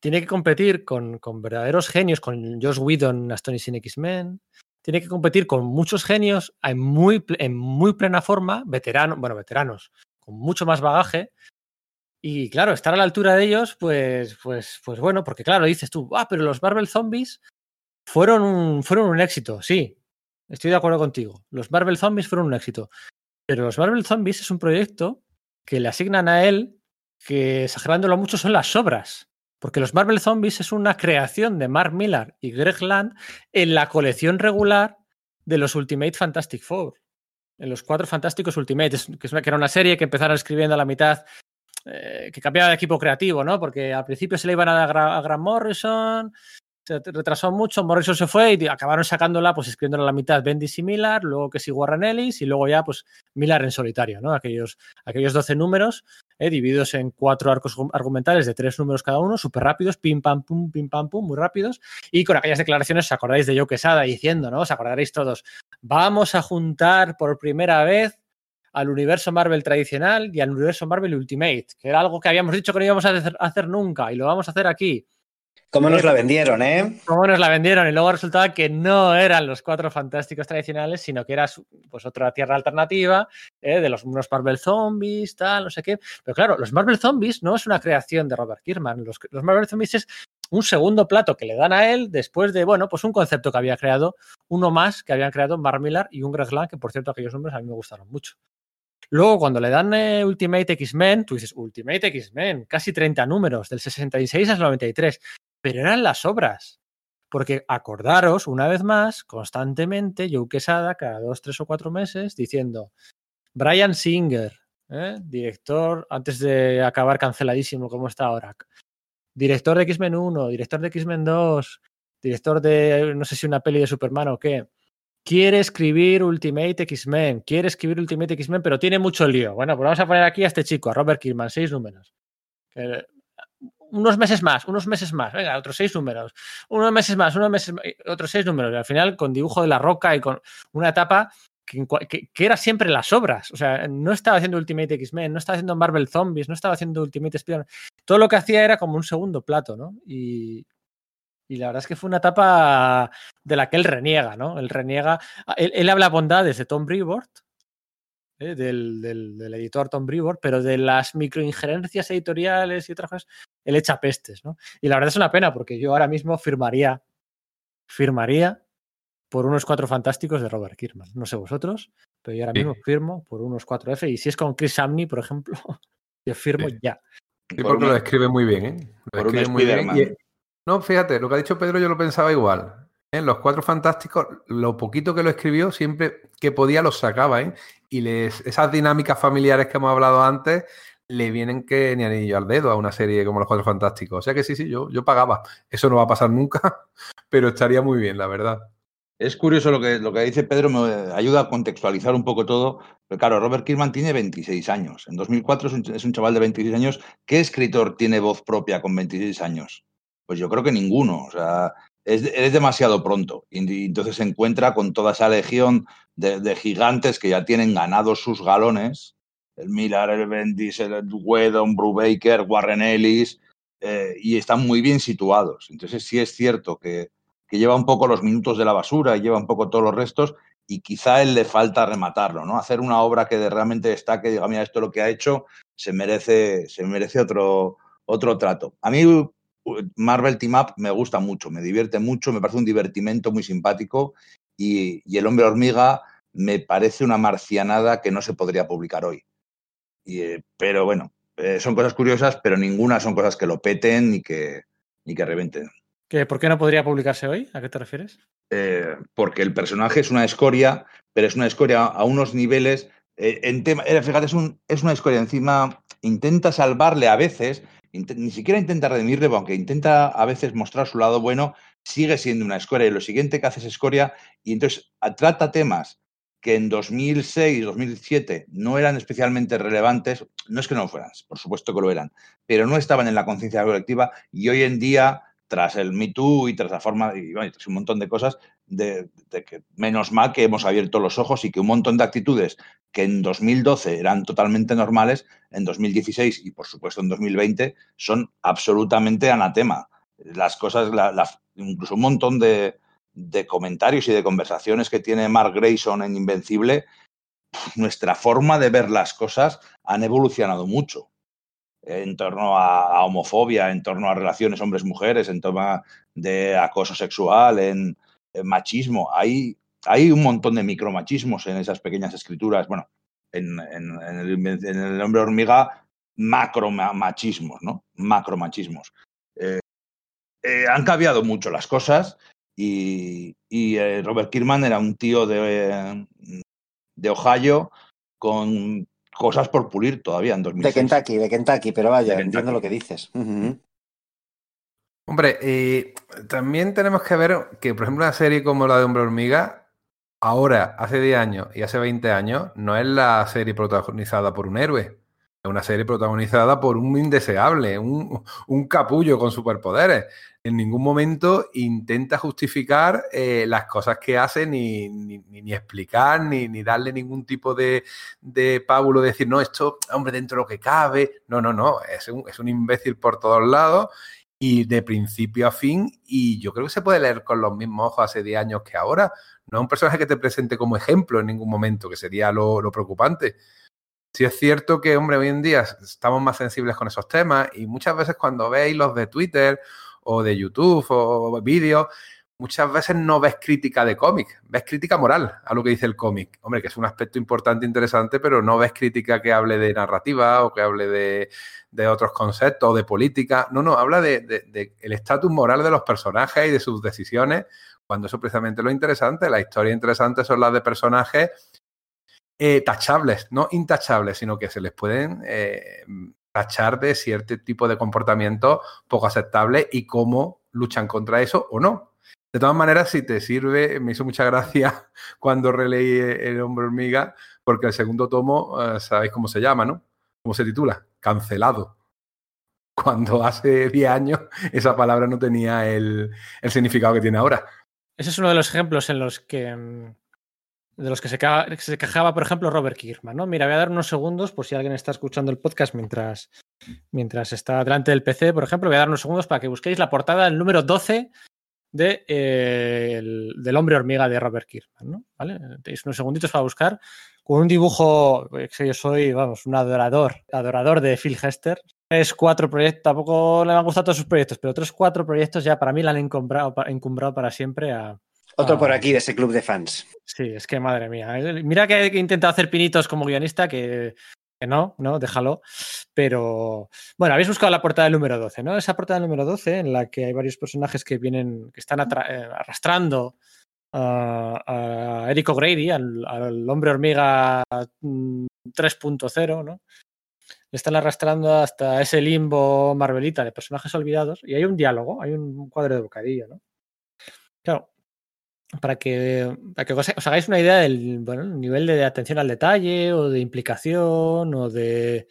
tiene que competir con, verdaderos genios, con Josh Whedon, Astonishing X-Men, tiene que competir con muchos genios en muy, en muy plena forma, veteranos, bueno, veteranos, con mucho más bagaje, y claro, estar a la altura de ellos, pues, pues, pues bueno, porque claro, dices tú, ah, pero los Marvel Zombies fueron un, fueron un éxito, sí, estoy de acuerdo contigo. Los Marvel Zombies fueron un éxito. Pero los Marvel Zombies es un proyecto que le asignan a él, que exagerándolo mucho son las obras. Porque los Marvel Zombies es una creación de Mark Millar y Greg Land en la colección regular de los Ultimate Fantastic Four. En los cuatro fantásticos Ultimate, que, es que era una serie que empezaron escribiendo a la mitad eh, que cambiaba de equipo creativo, ¿no? Porque al principio se le iban a dar a, Grant Morrison, se retrasó mucho, Morrison se fue y acabaron sacándola, pues escribiéndola a la mitad Bendis y Miller, luego que sí Warren Ellis y luego ya pues Miller en solitario, ¿no? Aquellos, aquellos 12 números eh, divididos en cuatro arcos argumentales de tres números cada uno, súper rápidos, pim pam pum, pim pam pum, muy rápidos y con aquellas declaraciones, os acordáis de Joe Quesada diciendo, ¿no? Os acordaréis todos, vamos a juntar por primera vez al universo Marvel tradicional y al universo Marvel Ultimate, que era algo que habíamos dicho que no íbamos a hacer nunca y lo vamos a hacer aquí. ¿Cómo nos la vendieron, eh? ¿Cómo nos la vendieron? Y luego resultaba que no eran los cuatro fantásticos tradicionales, sino que era pues, otra tierra alternativa ¿eh? de los unos Marvel Zombies, tal, no sé qué. Pero claro, los Marvel Zombies no es una creación de Robert Kirkman. Los, los Marvel Zombies es un segundo plato que le dan a él después de, bueno, pues un concepto que había creado, uno más que habían creado Mark Millar y un Greg Land, que por cierto aquellos nombres a mí me gustaron mucho. Luego, cuando le dan eh, Ultimate X-Men, tú dices, Ultimate X-Men, casi 30 números, del 66 al 93 pero eran las obras. Porque acordaros, una vez más, constantemente, Joe Quesada, cada dos, tres o cuatro meses, diciendo, Brian Singer, ¿eh? director, antes de acabar canceladísimo como está ahora, director de X-Men 1, director de X-Men 2, director de, no sé si una peli de Superman o qué, quiere escribir Ultimate X-Men, quiere escribir Ultimate X-Men, pero tiene mucho lío. Bueno, pues vamos a poner aquí a este chico, a Robert Kirkman, seis números unos meses más, unos meses más, venga, otros seis números, unos meses más, unos meses más, otros seis números. Y al final, con dibujo de la roca y con una etapa que, era siempre las obras. O sea, no estaba haciendo Ultimate X-Men, no estaba haciendo Marvel Zombies, no estaba haciendo Ultimate Spider-Man. Todo lo que hacía era como un segundo plato, ¿no? Y, y la verdad es que fue una etapa de la que él reniega, ¿no? Él reniega. Él, él habla bondades de Tom Brevoort, ¿eh? del, del, del, editor Tom Brevoort, pero de las microinjerencias editoriales y otras cosas, él echa pestes, ¿no? Y la verdad es una pena porque yo ahora mismo firmaría, firmaría por unos cuatro fantásticos de Robert Kirkman. No sé vosotros, pero yo ahora mismo firmo por unos cuatro F. Y si es con Chris Samney, por ejemplo, yo firmo sí. ya. Sí, porque lo escribe muy bien, ¿eh? Lo por escribe un muy bien. Y- no, fíjate, lo que ha dicho Pedro yo lo pensaba igual. ¿eh? Los cuatro fantásticos, lo poquito que lo escribió, siempre que podía los sacaba, ¿eh? Y esas dinámicas familiares que hemos hablado antes le vienen que ni anillo al dedo a una serie como Los Cuatro Fantásticos. O sea que sí, sí, yo, yo pagaba. Eso no va a pasar nunca, pero estaría muy bien, la verdad. Es curioso lo que, lo que dice Pedro, me ayuda a contextualizar un poco todo. Pero claro, Robert Kirkman tiene 26 años. En 2004 es un, es un chaval de 26 años. ¿Qué escritor tiene voz propia con 26 años? Pues yo creo que ninguno. O sea, es, demasiado pronto. Y, entonces se encuentra con toda esa legión de, gigantes que ya tienen ganados sus galones. El Miller, el Bendis, el Whedon, Brubaker, Warren Ellis. Eh, y están muy bien situados. Entonces sí es cierto que, lleva un poco los minutos de la basura y lleva un poco todos los restos y quizá él le falta rematarlo, ¿no? Hacer una obra que de realmente destaque, diga, mira, esto es lo que ha hecho, se merece, se merece otro, otro trato. A mí Marvel Team Up me gusta mucho, me divierte mucho, me parece un divertimento muy simpático y, y El Hombre Hormiga me parece una marcianada que no se podría publicar hoy. Y, eh, pero bueno, eh, son cosas curiosas, pero ninguna son cosas que lo peten ni que, ni que reventen. ¿Que ¿Por qué no podría publicarse hoy? ¿A qué te refieres? Eh, porque el personaje es una escoria, pero es una escoria a unos niveles. En tema, fíjate, es, un, es, una escoria. Encima intenta salvarle a veces, ni siquiera intenta redimirle, aunque intenta a veces mostrar su lado bueno, sigue siendo una escoria. Y lo siguiente que hace es escoria, y entonces trata temas que en 2006, 2007 no eran especialmente relevantes. No es que no lo fueran, por supuesto que lo eran, pero no estaban en la conciencia colectiva y hoy en día tras el Me Too y tras la forma, y, bueno, tras un montón de cosas, de, que menos mal que hemos abierto los ojos y que un montón de actitudes que en 2012 eran totalmente normales, en 2016 y por supuesto en 2020 son absolutamente anatema. Las cosas, la, incluso un montón de, comentarios y de conversaciones que tiene Mark Grayson en Invencible, nuestra forma de ver las cosas han evolucionado mucho en torno a, a, homofobia, en torno a relaciones hombres-mujeres, en torno de acoso sexual, en, machismo. Hay, hay un montón de micromachismos en esas pequeñas escrituras. Bueno, en, en, en el, en el hombre hormiga, macromachismos, ¿no? Macromachismos. Eh, eh, han cambiado mucho las cosas y, y eh, Robert Kirkman era un tío de, de Ohio con cosas por pulir todavía en 2006. De Kentucky, de Kentucky, pero vaya, entiendo lo que dices. Uh -huh. Hombre, también tenemos que ver que, por ejemplo, una serie como la de Hombre Hormiga, ahora, hace 10 años y hace 20 años, no es la serie protagonizada por un héroe. Es una serie protagonizada por un indeseable, un, un capullo con superpoderes. En ningún momento intenta justificar eh, las cosas que hace, ni, ni, ni explicar, ni, ni, darle ningún tipo de, de pábulo, de decir, no, esto, hombre, dentro de lo que cabe. No, no, no, es un, es un imbécil por todos lados y de principio a fin, y yo creo que se puede leer con los mismos ojos hace 10 años que ahora. No es un personaje que te presente como ejemplo en ningún momento, que sería lo, lo preocupante. Sí es cierto que, hombre, hoy en día estamos más sensibles con esos temas y muchas veces cuando veis los de Twitter o de YouTube o vídeos, muchas veces no ves crítica de cómic, ves crítica moral a lo que dice el cómic. Hombre, que es un aspecto importante, interesante, pero no ves crítica que hable de narrativa o que hable de, otros conceptos o de política. No, no, habla del de, de estatus moral de los personajes y de sus decisiones, cuando eso es precisamente lo interesante. La historia interesante son las de personajes eh, tachables, no intachables, sino que se les pueden eh, tachar de cierto tipo de comportamiento poco aceptable y cómo luchan contra eso o no. De todas maneras, si te sirve, me hizo mucha gracia cuando releí El hombre hormiga, porque el segundo tomo, uh, sabéis cómo se llama, ¿no? ¿Cómo se titula? Cancelado. Cuando hace 10 años esa palabra no tenía el, el, significado que tiene ahora. Ese es uno de los ejemplos en los que mm, de los que se, quejaba, por ejemplo, Robert Kirkman, ¿no? Mira, voy a dar unos segundos por si alguien está escuchando el podcast mientras, mientras está delante del PC, por ejemplo, voy a dar unos segundos para que busquéis la portada del número 12 de, eh, el, del hombre hormiga de Robert Kirkman, ¿no? ¿Vale? Tenéis unos segunditos para buscar con un dibujo que yo soy, vamos, un adorador, adorador de Phil Hester. Tres, cuatro proyectos, tampoco le han gustado todos sus proyectos, pero tres, cuatro proyectos ya para mí la han encumbrado, encumbrado para siempre a, otro por aquí de ese club de fans. Sí, es que madre mía. Mira que he intentado hacer pinitos como guionista, que, que, no, no, déjalo. Pero bueno, habéis buscado la portada del número 12, ¿no? Esa portada del número 12 en la que hay varios personajes que vienen, que están eh, arrastrando a, a Eric O'Grady, al, al, hombre hormiga 3.0, ¿no? Le están arrastrando hasta ese limbo marvelita de personajes olvidados y hay un diálogo, hay un cuadro de bocadillo, ¿no? Claro, para que, para que os, hagáis una idea del bueno, nivel de atención al detalle o de implicación o de,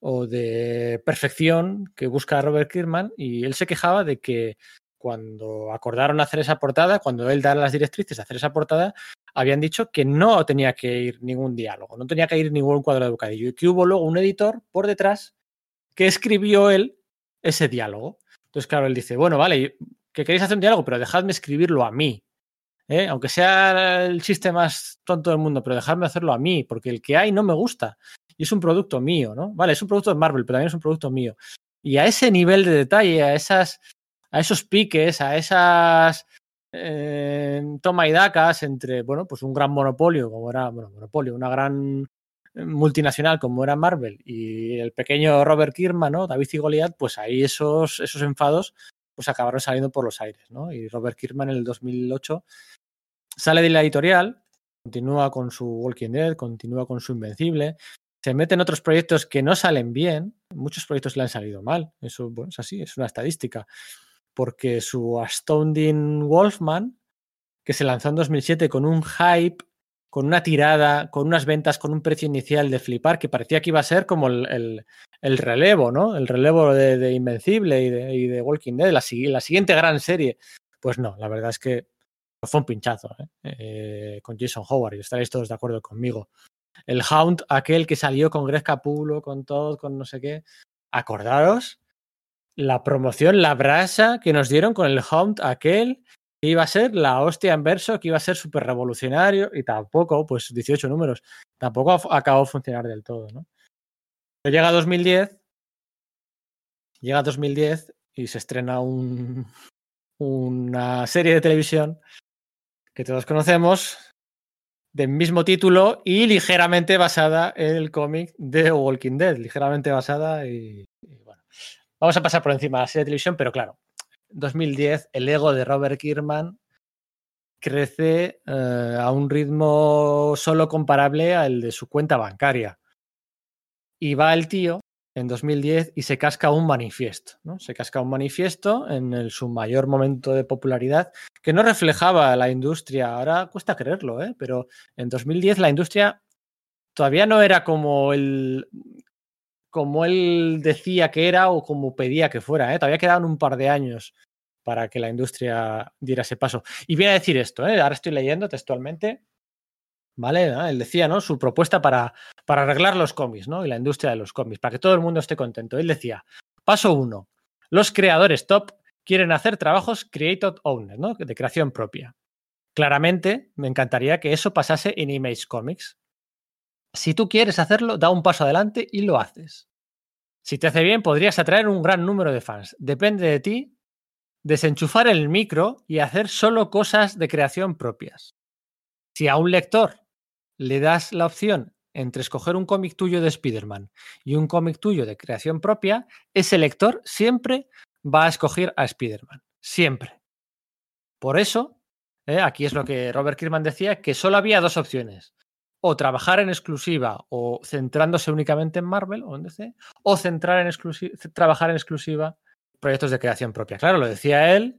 o de perfección que busca Robert Kirkman y él se quejaba de que cuando acordaron hacer esa portada, cuando él da las directrices de hacer esa portada, habían dicho que no tenía que ir ningún diálogo, no tenía que ir ningún cuadro de bocadillo y que hubo luego un editor por detrás que escribió él ese diálogo. Entonces, claro, él dice, bueno, vale, que queréis hacer un diálogo, pero dejadme escribirlo a mí. ¿Eh? aunque sea el chiste más tonto del mundo, pero dejadme hacerlo a mí, porque el que hay no me gusta. Y es un producto mío, ¿no? Vale, es un producto de Marvel, pero también es un producto mío. Y a ese nivel de detalle, a, esas, a esos piques, a esas eh, toma y dacas entre, bueno, pues un gran monopolio, como era, bueno, monopolio, una gran multinacional como era Marvel y el pequeño Robert Kirkman, ¿no? David y Goliath, pues ahí esos, esos enfados pues acabaron saliendo por los aires, ¿no? Y Robert Kirkman en el 2008 sale de la editorial, continúa con su Walking Dead, continúa con su Invencible, se mete en otros proyectos que no salen bien, muchos proyectos le han salido mal, eso bueno, es así, es una estadística, porque su Astounding Wolfman, que se lanzó en 2007 con un hype, con una tirada, con unas ventas, con un precio inicial de flipar, que parecía que iba a ser como el, el, el relevo, ¿no? El relevo de, de Invencible y de, Walking Dead, la, siguiente gran serie. Pues no, la verdad es que fue un pinchazo ¿eh? Eh, con Jason Howard y estaréis todos de acuerdo conmigo. El Hound, aquel que salió con Greg Capulo, con todo, con no sé qué. Acordaros la promoción, la brasa que nos dieron con el Hound, aquel que iba a ser la hostia en verso, que iba a ser súper revolucionario y tampoco, pues 18 números, tampoco acabó de funcionar del todo, ¿no? Pero llega 2010, llega 2010 y se estrena un, una serie de televisión que todos conocemos, del mismo título y ligeramente basada en el cómic de Walking Dead, ligeramente basada y, bueno. Vamos a pasar por encima de la serie de televisión, pero claro, 2010 el ego de Robert Kirkman crece eh, a un ritmo solo comparable al de su cuenta bancaria. Y va el tío en 2010 y se casca un manifiesto. ¿no? Se casca un manifiesto en el, su mayor momento de popularidad que no reflejaba la industria. Ahora cuesta creerlo, ¿eh? pero en 2010 la industria todavía no era como él, como él decía que era o como pedía que fuera. ¿eh? Todavía quedaban un par de años para que la industria diera ese paso. Y viene a decir esto, ¿eh? ahora estoy leyendo textualmente. ¿Vale? Él decía, ¿no? Su propuesta para, para arreglar los cómics, ¿no? Y la industria de los cómics, para que todo el mundo esté contento. Él decía, paso uno, los creadores top quieren hacer trabajos created owner, ¿no? De creación propia. Claramente, me encantaría que eso pasase en Image Comics. Si tú quieres hacerlo, da un paso adelante y lo haces. Si te hace bien, podrías atraer un gran número de fans. Depende de ti desenchufar el micro y hacer solo cosas de creación propias. Si a un lector le das la opción entre escoger un cómic tuyo de Spider-Man y un cómic tuyo de creación propia, ese lector siempre va a escoger a Spider-Man. Siempre. Por eso, ¿eh? aquí es lo que Robert Kirkman decía, que solo había dos opciones. O trabajar en exclusiva o centrándose únicamente en Marvel o en DC, o centrar en trabajar en exclusiva proyectos de creación propia. Claro, lo decía él,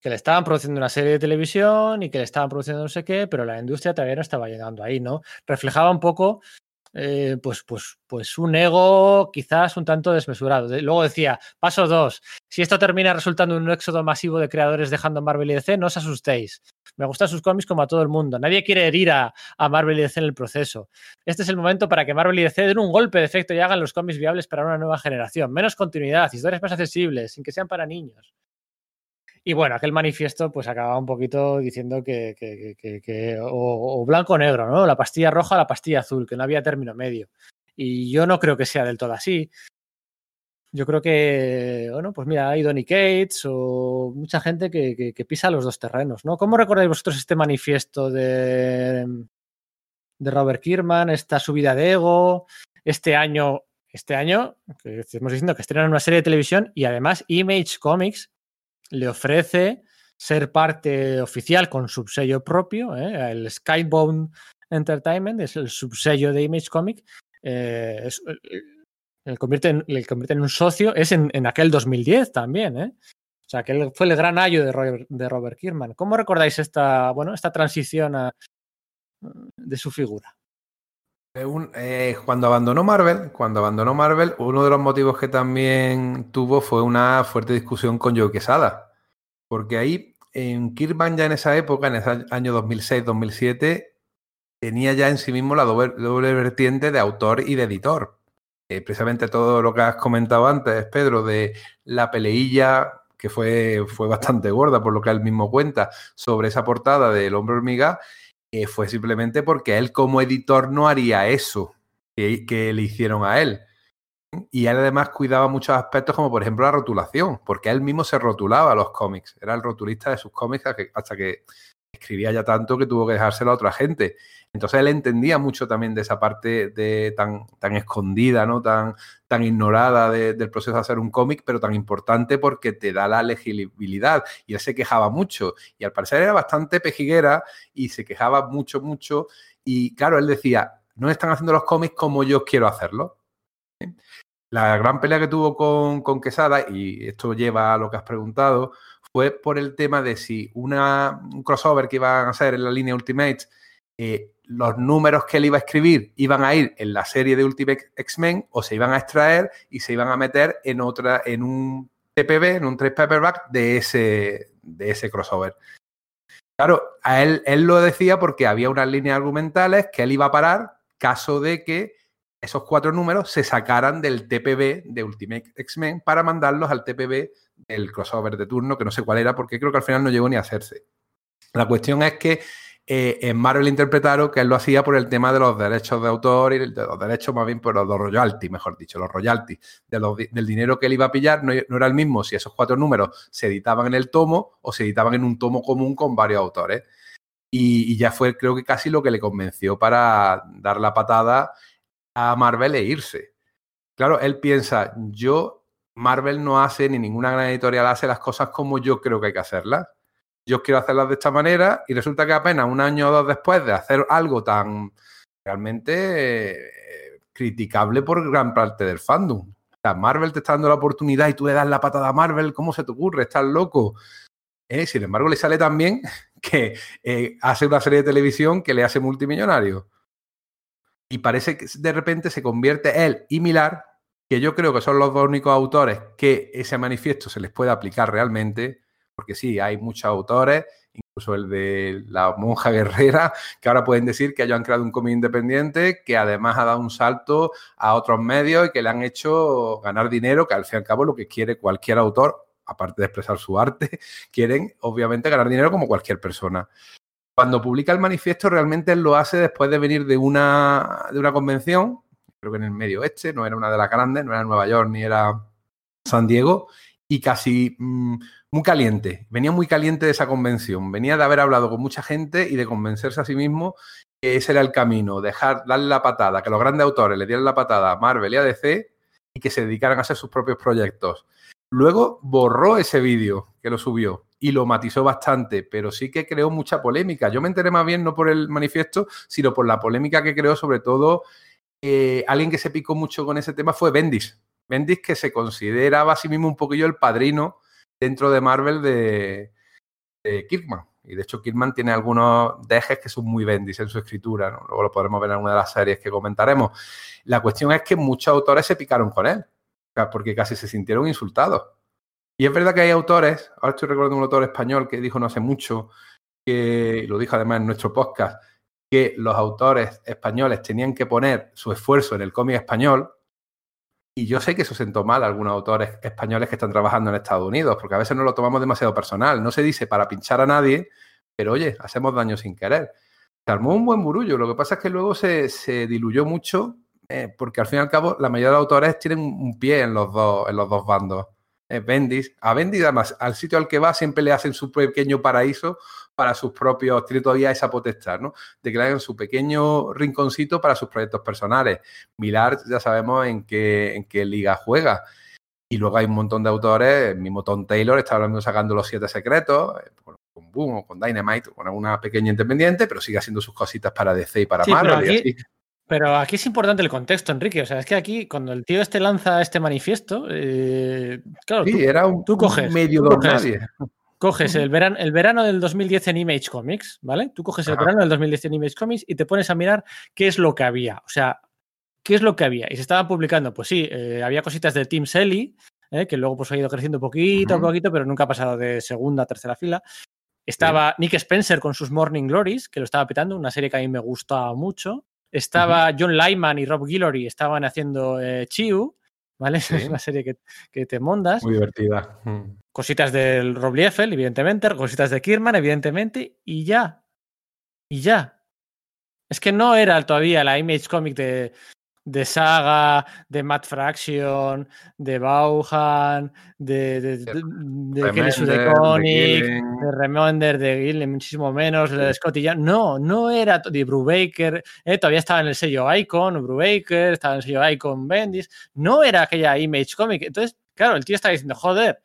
que le estaban produciendo una serie de televisión y que le estaban produciendo no sé qué, pero la industria todavía no estaba llegando ahí, ¿no? Reflejaba un poco, eh, pues, pues, pues un ego quizás un tanto desmesurado. Luego decía, paso dos, si esto termina resultando en un éxodo masivo de creadores dejando Marvel y DC, no os asustéis. Me gustan sus cómics como a todo el mundo. Nadie quiere herir a, a, Marvel y DC en el proceso. Este es el momento para que Marvel y DC den un golpe de efecto y hagan los cómics viables para una nueva generación. Menos continuidad, historias más accesibles, sin que sean para niños. Y bueno, aquel manifiesto pues acababa un poquito diciendo que, que, que, que o, blanco o negro, ¿no? La pastilla roja o la pastilla azul, que no había término medio. Y yo no creo que sea del todo así. Yo creo que, bueno, pues mira, hay Donny Cates o mucha gente que, pisa los dos terrenos, ¿no? ¿Cómo recordáis vosotros este manifiesto de, de Robert Kierman, esta subida de ego, este año, este año, que estamos diciendo que estrenan una serie de televisión y además Image Comics le ofrece ser parte oficial con subsello propio, ¿eh? el Skybound Entertainment es el subsello de Image Comic, eh, es, le, convierte en, le convierte en un socio, es en, aquel 2010 también, ¿eh? O sea, que fue el gran año de Robert, de Kierman. ¿Cómo recordáis esta, bueno, esta transición de su figura? Eh, cuando abandonó Marvel, cuando abandonó Marvel, uno de los motivos que también tuvo fue una fuerte discusión con Joe Quesada. Porque ahí, en Kirkman ya en esa época, en ese año 2006-2007, tenía ya en sí mismo la doble, doble, vertiente de autor y de editor. Eh, precisamente todo lo que has comentado antes, Pedro, de la peleilla que fue, fue bastante gorda, por lo que él mismo cuenta, sobre esa portada del hombre hormiga, eh, fue simplemente porque él como editor no haría eso que, que, le hicieron a él. Y él además cuidaba muchos aspectos como por ejemplo la rotulación, porque él mismo se rotulaba los cómics, era el rotulista de sus cómics hasta que escribía ya tanto que tuvo que dejárselo a otra gente. Entonces él entendía mucho también de esa parte de, tan, tan escondida, ¿no? tan, tan ignorada de, del proceso de hacer un cómic, pero tan importante porque te da la legibilidad. Y él se quejaba mucho. Y al parecer era bastante pejiguera y se quejaba mucho, mucho. Y claro, él decía, no están haciendo los cómics como yo quiero hacerlo. La gran pelea que tuvo con, con Quesada, y esto lleva a lo que has preguntado, fue por el tema de si una, un crossover que iban a hacer en la línea Ultimate los números que él iba a escribir iban a ir en la serie de Ultimate X-Men o se iban a extraer y se iban a meter en otra, en un TPB, en un 3 paperback de ese, de ese crossover. Claro, a él, él lo decía porque había unas líneas argumentales que él iba a parar caso de que esos cuatro números se sacaran del TPB de Ultimate X-Men para mandarlos al TPB del crossover de turno, que no sé cuál era, porque creo que al final no llegó ni a hacerse. La cuestión es que eh, en Marvel interpretaron que él lo hacía por el tema de los derechos de autor y los derechos más bien por los royalties, mejor dicho, los royalties, del dinero que él iba a pillar, no, no, era el mismo si esos cuatro números se editaban en el tomo o se editaban en un tomo común con varios autores. Y, y ya fue creo que casi lo que le convenció para dar la patada a Marvel e irse. Claro, él piensa, yo, Marvel no hace, ni ninguna gran editorial hace las cosas como yo creo que hay que hacerlas yo quiero hacerlas de esta manera y resulta que apenas un año o dos después de hacer algo tan realmente eh, criticable por gran parte del fandom. sea, Marvel te está dando la oportunidad y tú le das la patada a Marvel, ¿cómo se te ocurre? Estás loco. Eh, sin embargo, le sale también que eh, hace una serie de televisión que le hace multimillonario. Y parece que de repente se convierte él y Milar, que yo creo que son los dos únicos autores que ese manifiesto se les puede aplicar realmente, porque sí, hay muchos autores, incluso el de la monja guerrera, que ahora pueden decir que ellos han creado un cómic independiente, que además ha dado un salto a otros medios y que le han hecho ganar dinero, que al fin y al cabo lo que quiere cualquier autor, aparte de expresar su arte, quieren obviamente ganar dinero como cualquier persona. Cuando publica el manifiesto, realmente lo hace después de venir de una, de una convención, creo que en el medio oeste, no era una de las grandes, no era Nueva York ni era San Diego, y casi mmm, muy caliente. Venía muy caliente de esa convención. Venía de haber hablado con mucha gente y de convencerse a sí mismo que ese era el camino, dejar, darle la patada, que los grandes autores le dieran la patada a Marvel y a DC y que se dedicaran a hacer sus propios proyectos. Luego borró ese vídeo que lo subió y lo matizó bastante, pero sí que creó mucha polémica. Yo me enteré más bien no por el manifiesto, sino por la polémica que creó sobre todo eh, alguien que se picó mucho con ese tema fue Bendis. Bendis que se consideraba a sí mismo un poquillo el padrino dentro de Marvel de, de Kirkman. Y de hecho, Kirkman tiene algunos dejes que son muy bendis en su escritura. Luego lo podremos ver en alguna de las series que comentaremos. La cuestión es que muchos autores se picaron con él, porque casi se sintieron insultados. Y es verdad que hay autores, ahora estoy recordando un autor español que dijo no hace mucho, que lo dijo además en nuestro podcast, que los autores españoles tenían que poner su esfuerzo en el cómic español y yo sé que eso sentó mal a algunos autores españoles que están trabajando en Estados Unidos, porque a veces no lo tomamos demasiado personal. No se dice para pinchar a nadie, pero oye, hacemos daño sin querer. Se armó un buen burullo. Lo que pasa es que luego se, se diluyó mucho, eh, porque al fin y al cabo la mayoría de autores tienen un pie en los dos, en los dos bandos. Eh, Bendis, a Bendis además, al sitio al que va siempre le hacen su pequeño paraíso para sus propios, tiene todavía esa potestad, ¿no? De que le hagan su pequeño rinconcito para sus proyectos personales. Milar ya sabemos en qué, en qué liga juega. Y luego hay un montón de autores, el mismo Tom Taylor está hablando sacando los siete secretos, eh, con Boom o con Dynamite, con alguna pequeña independiente, pero sigue haciendo sus cositas para DC y para Sí, Marvel. pero y aquí- así. Pero aquí es importante el contexto, Enrique. O sea, es que aquí, cuando el tío este lanza este manifiesto, eh, claro, Sí, tú era un, tú coges, un medio tú coges. nadie. Coges el verano, el verano del 2010 en Image Comics, ¿vale? Tú coges el Ajá. verano del 2010 en Image Comics y te pones a mirar qué es lo que había. O sea, ¿qué es lo que había? Y se estaba publicando, pues sí, eh, había cositas de Tim Selly, ¿eh? que luego pues ha ido creciendo poquito a poquito, pero nunca ha pasado de segunda a tercera fila. Estaba Nick Spencer con sus Morning Glories, que lo estaba pitando, una serie que a mí me gustaba mucho. Estaba John Lyman y Rob Guillory, estaban haciendo eh, Chiu, ¿vale? Sí. Es una serie que, que te mondas Muy divertida. Cositas del Rob Liefeld, evidentemente, cositas de Kirman, evidentemente, y ya. Y ya. Es que no era todavía la Image Comic de, de Saga, de Matt Fraction, de Bauhan, de, de, de, de Remender, Gillen. de Remonder, de Gillen, muchísimo menos, de Scotty Young. No, no era de Brubaker, eh, todavía estaba en el sello Icon, Brubaker, estaba en el sello Icon Bendis. No era aquella Image Comic. Entonces, claro, el tío está diciendo, joder,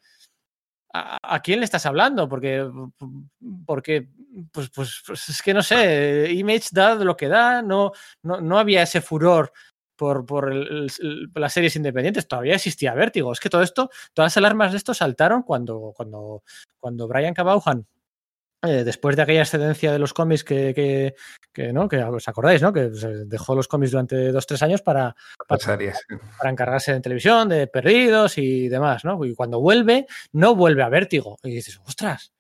¿a, a quién le estás hablando? Porque, porque pues, pues, pues es que no sé, Image da lo que da, no, no, no había ese furor por, por el- el- las series independientes, todavía existía Vértigo. Es que todo esto, todas las alarmas de esto saltaron cuando, cuando, cuando Brian K. Eh, después de aquella excedencia de los cómics que, que, que, ¿no? que os acordáis, ¿no? que se dejó los cómics durante dos tres años para, series. para encargarse en televisión, de perdidos y demás, ¿no? Y cuando vuelve, no vuelve a Vértigo. Y dices, ostras,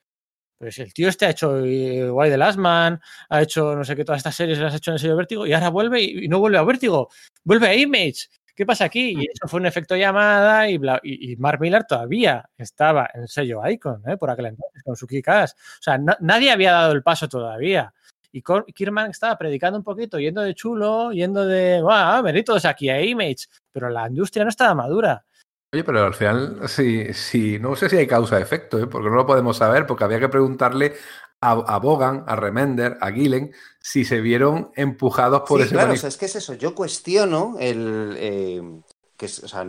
pero si el tío este ha hecho eh, Why the Last Man, ha hecho no sé qué, todas estas series las ha hecho en el sello Vértigo y ahora vuelve y, y no vuelve a Vértigo, vuelve a Image. ¿Qué pasa aquí? Y eso fue un efecto llamada y, bla- y, y Mark Millar todavía estaba en el sello Icon, ¿eh? por aquel entonces, con su Kick-Ass. O sea, na- nadie había dado el paso todavía. Y Kierman estaba predicando un poquito, yendo de chulo, yendo de, venid todos aquí a Image. Pero la industria no estaba madura. Oye, pero al final, sí, sí, no sé si hay causa-efecto, ¿eh? porque no lo podemos saber, porque había que preguntarle a, a Bogan, a Remender, a Gillen, si se vieron empujados por Sí, ese claro, o sea, es que es eso. Yo cuestiono el. eh, que o sea,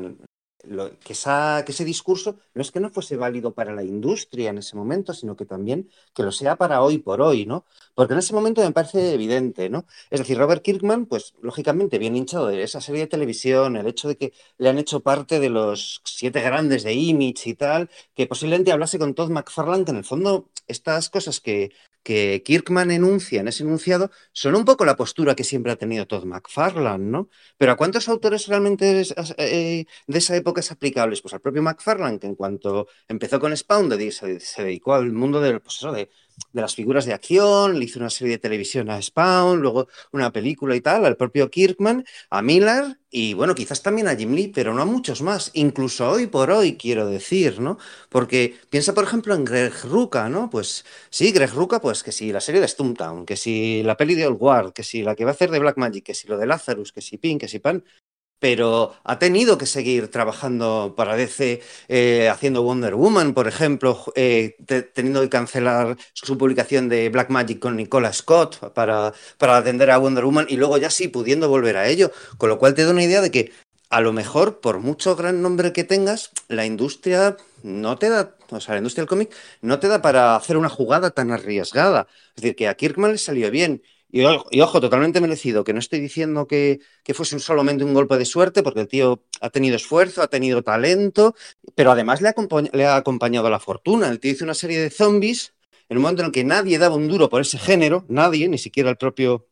lo, que, que ese discurso no es que no fuese válido para la industria en ese momento, sino que también que lo sea para hoy por hoy, ¿no? Porque en ese momento me parece evidente, ¿no? Es decir, Robert Kirkman, pues lógicamente bien hinchado de esa serie de televisión, el hecho de que le han hecho parte de los siete grandes de Image y tal, que posiblemente hablase con Todd McFarlane, que en el fondo estas cosas que, que Kirkman enuncia en ese enunciado son un poco la postura que siempre ha tenido Todd McFarlane, ¿no? Pero ¿a cuántos autores realmente eh, de esa época es aplicables? Pues al propio McFarlane, que en cuanto empezó con Spawn, se, dedicó al mundo del, pues de de las figuras de acción, le hizo una serie de televisión a Spawn, luego una película y tal, al propio Kirkman, a Miller y bueno, quizás también a Jim Lee, pero no a muchos más, incluso hoy por hoy, quiero decir, ¿no? Porque piensa, por ejemplo, en Greg Ruca, ¿no? Pues sí, Greg Ruca, pues que si la serie de Stumptown, que si la peli de Old Guard, que si la que va a hacer de Black Magic, que si lo de Lazarus, que si Pink, que si Pan, pero ha tenido que seguir trabajando para DC, eh, haciendo Wonder Woman, por ejemplo, eh, teniendo que cancelar su publicación de Black Magic con Nicola Scott para, para atender a Wonder Woman y luego ya sí pudiendo volver a ello, con lo cual te da una idea de que a lo mejor, por mucho gran nombre que tengas, la industria no te da, o sea, la industria del cómic no te da para hacer una jugada tan arriesgada. Es decir, que a Kirkman le salió bien y, ojo, totalmente merecido, que no estoy diciendo que, que, fuese solamente un golpe de suerte, porque el tío ha tenido esfuerzo, ha tenido talento, pero además le ha, acompañado la fortuna. El tío hizo una serie de zombies en un momento en el que nadie daba un duro por ese género, nadie, ni siquiera el propio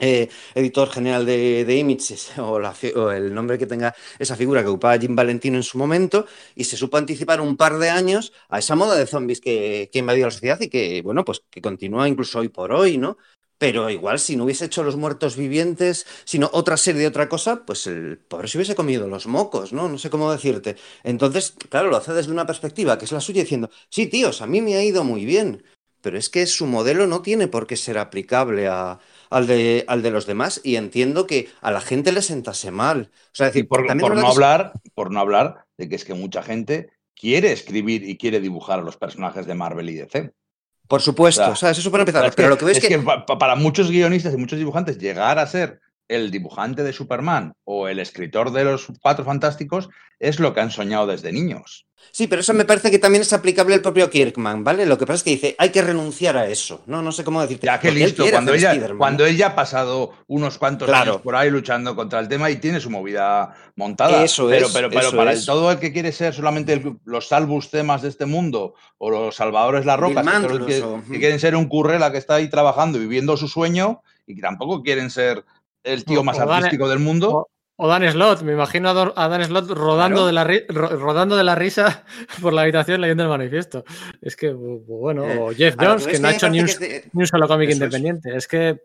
eh, editor general de, de Images o, o, el nombre que tenga esa figura que ocupaba Jim Valentino en su momento y se supo anticipar un par de años a esa moda de zombies que, que invadió la sociedad y que, bueno, pues que continúa incluso hoy por hoy, ¿no? Pero igual, si no hubiese hecho los muertos vivientes, sino otra serie de otra cosa, pues el pobre se hubiese comido los mocos, ¿no? No sé cómo decirte. Entonces, claro, lo hace desde una perspectiva que es la suya diciendo, sí, tíos, a mí me ha ido muy bien, pero es que su modelo no tiene por qué ser aplicable a, al, de, al de los demás y entiendo que a la gente le sentase mal. O sea, decir, por, por no hablar, por no hablar de que es que mucha gente quiere escribir y quiere dibujar a los personajes de Marvel y DC. Por supuesto, o sea, eso para empezar. Pero lo que ves es que, para muchos guionistas y muchos dibujantes llegar a ser el dibujante de Superman o el escritor de los Cuatro Fantásticos es lo que han soñado desde niños. Sí, pero eso me parece que también es aplicable al propio Kirkman, ¿vale? Lo que pasa es que dice, hay que renunciar a eso. No, no sé cómo decirte. Ya que listo, cuando ella, cuando ella ha pasado unos cuantos años por ahí luchando contra el tema y tiene su movida montada. Eso pero, es. Pero, pero, para El, todo el que quiere ser solamente los salvus temas de este mundo o los salvadores la roca, que, que, quieren ser un currela que está ahí trabajando y viviendo su sueño y que tampoco quieren ser el tío más artístico del mundo. O Dan Slot, me imagino a Dan Slot rodando, de la rodando de la risa por la habitación leyendo el manifiesto. Es que, bueno, o eh, Jeff Jones, que no ha hecho ni un, solo cómic independiente. Es, que,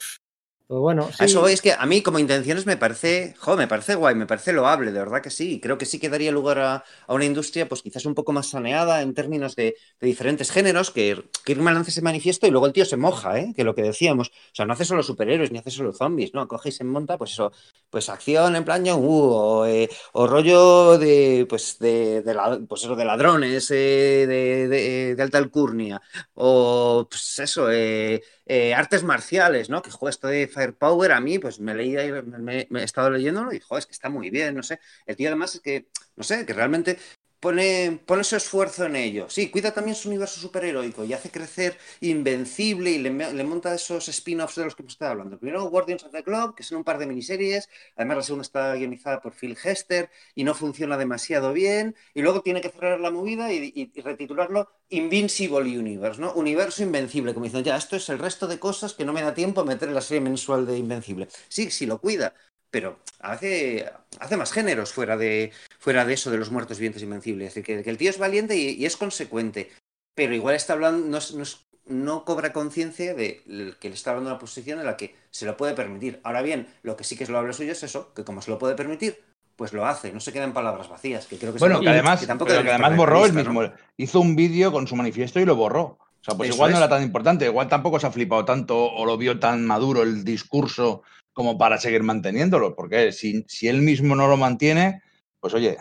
pues bueno. Eso es que a mí, como intenciones, me parece, jo, me parece guay, me parece loable, de verdad que sí. Creo que sí que daría lugar a, una industria, pues quizás un poco más saneada en términos de, diferentes géneros, que Kirkman lance ese manifiesto y luego el tío se moja, ¿eh? Que lo que decíamos. O sea, no hace solo superhéroes ni hace solo zombies, ¿no? Coge y se monta, pues eso, pues acción en plan uh, eh, o, rollo de, pues, de, pues eso, de ladrones, eh, de, de, alta alcurnia, o pues eso, eh, eh, artes marciales, ¿no? Que juega esto de Firepower, a mí, pues me leía me, he estado leyéndolo y, joder, es que está muy bien, no sé. El tío además es que, no sé, que realmente pone, pone su esfuerzo en ello. Sí, cuida también su universo superheroico y hace crecer Invencible y le, monta esos spin-offs de los que hemos estado hablando. Primero Guardians of the Globe, que son un par de miniseries. Además, la segunda está guionizada por Phil Hester y no funciona demasiado bien. Y luego tiene que cerrar la movida y, retitularlo Invincible Universe, ¿no? Universo Invencible, como dicen, ya, esto es el resto de cosas que no me da tiempo a meter en la serie mensual de Invencible. Sí, sí lo cuida, pero hace, hace más géneros fuera de, fuera de eso de los muertos vivientes invencibles. Es decir, que, el tío es valiente y, es consecuente, pero igual está hablando, no, no, cobra conciencia de que le está hablando de una posición en la que se lo puede permitir. Ahora bien, lo que sí que es lo habla suyo es eso, que como se lo puede permitir, pues lo hace, no se quedan palabras vacías, que creo que Bueno, que además, además borró el mismo, hizo un vídeo con su manifiesto y lo borró. O sea, pues igual no era tan importante, igual tampoco se ha flipado tanto o lo vio tan maduro el discurso como para seguir manteniéndolo, porque si, si él mismo no lo mantiene, pues oye,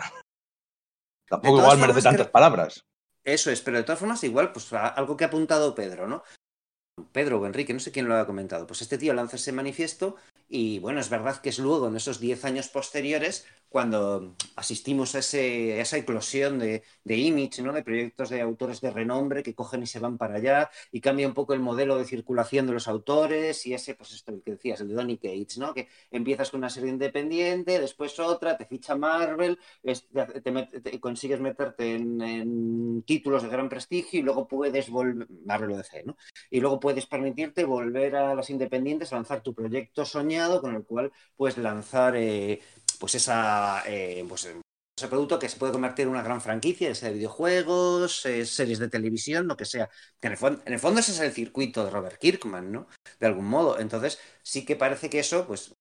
tampoco igual merece tantas palabras. Eso es, pero de todas formas, igual, pues algo que ha apuntado Pedro, ¿no? Pedro o Enrique, no sé quién lo ha comentado. Pues este tío lanza ese manifiesto Y bueno, es verdad que es luego, en esos 10 años posteriores, cuando asistimos a, esa eclosión de, de, image, ¿no? de proyectos de autores de renombre que cogen y se van para allá y cambia un poco el modelo de circulación de los autores y ese, pues esto que decías, el de Donny Cates, ¿no? que empiezas con una serie independiente, después otra, te ficha Marvel, te, consigues meterte en, en, títulos de gran prestigio y luego puedes volver, Marvel o DC, ¿no? y luego puedes permitirte volver a las independientes, lanzar tu proyecto soñado con el cual puedes lanzar... Eh, pues esa eh, pues, ese producto que se puede convertir en una gran franquicia, sea de videojuegos, eh, series de televisión, lo que sea. Que en, el fondo, en el fondo ese es el circuito de Robert Kirkman, ¿no? De algún modo. Entonces, sí que parece que eso, pues,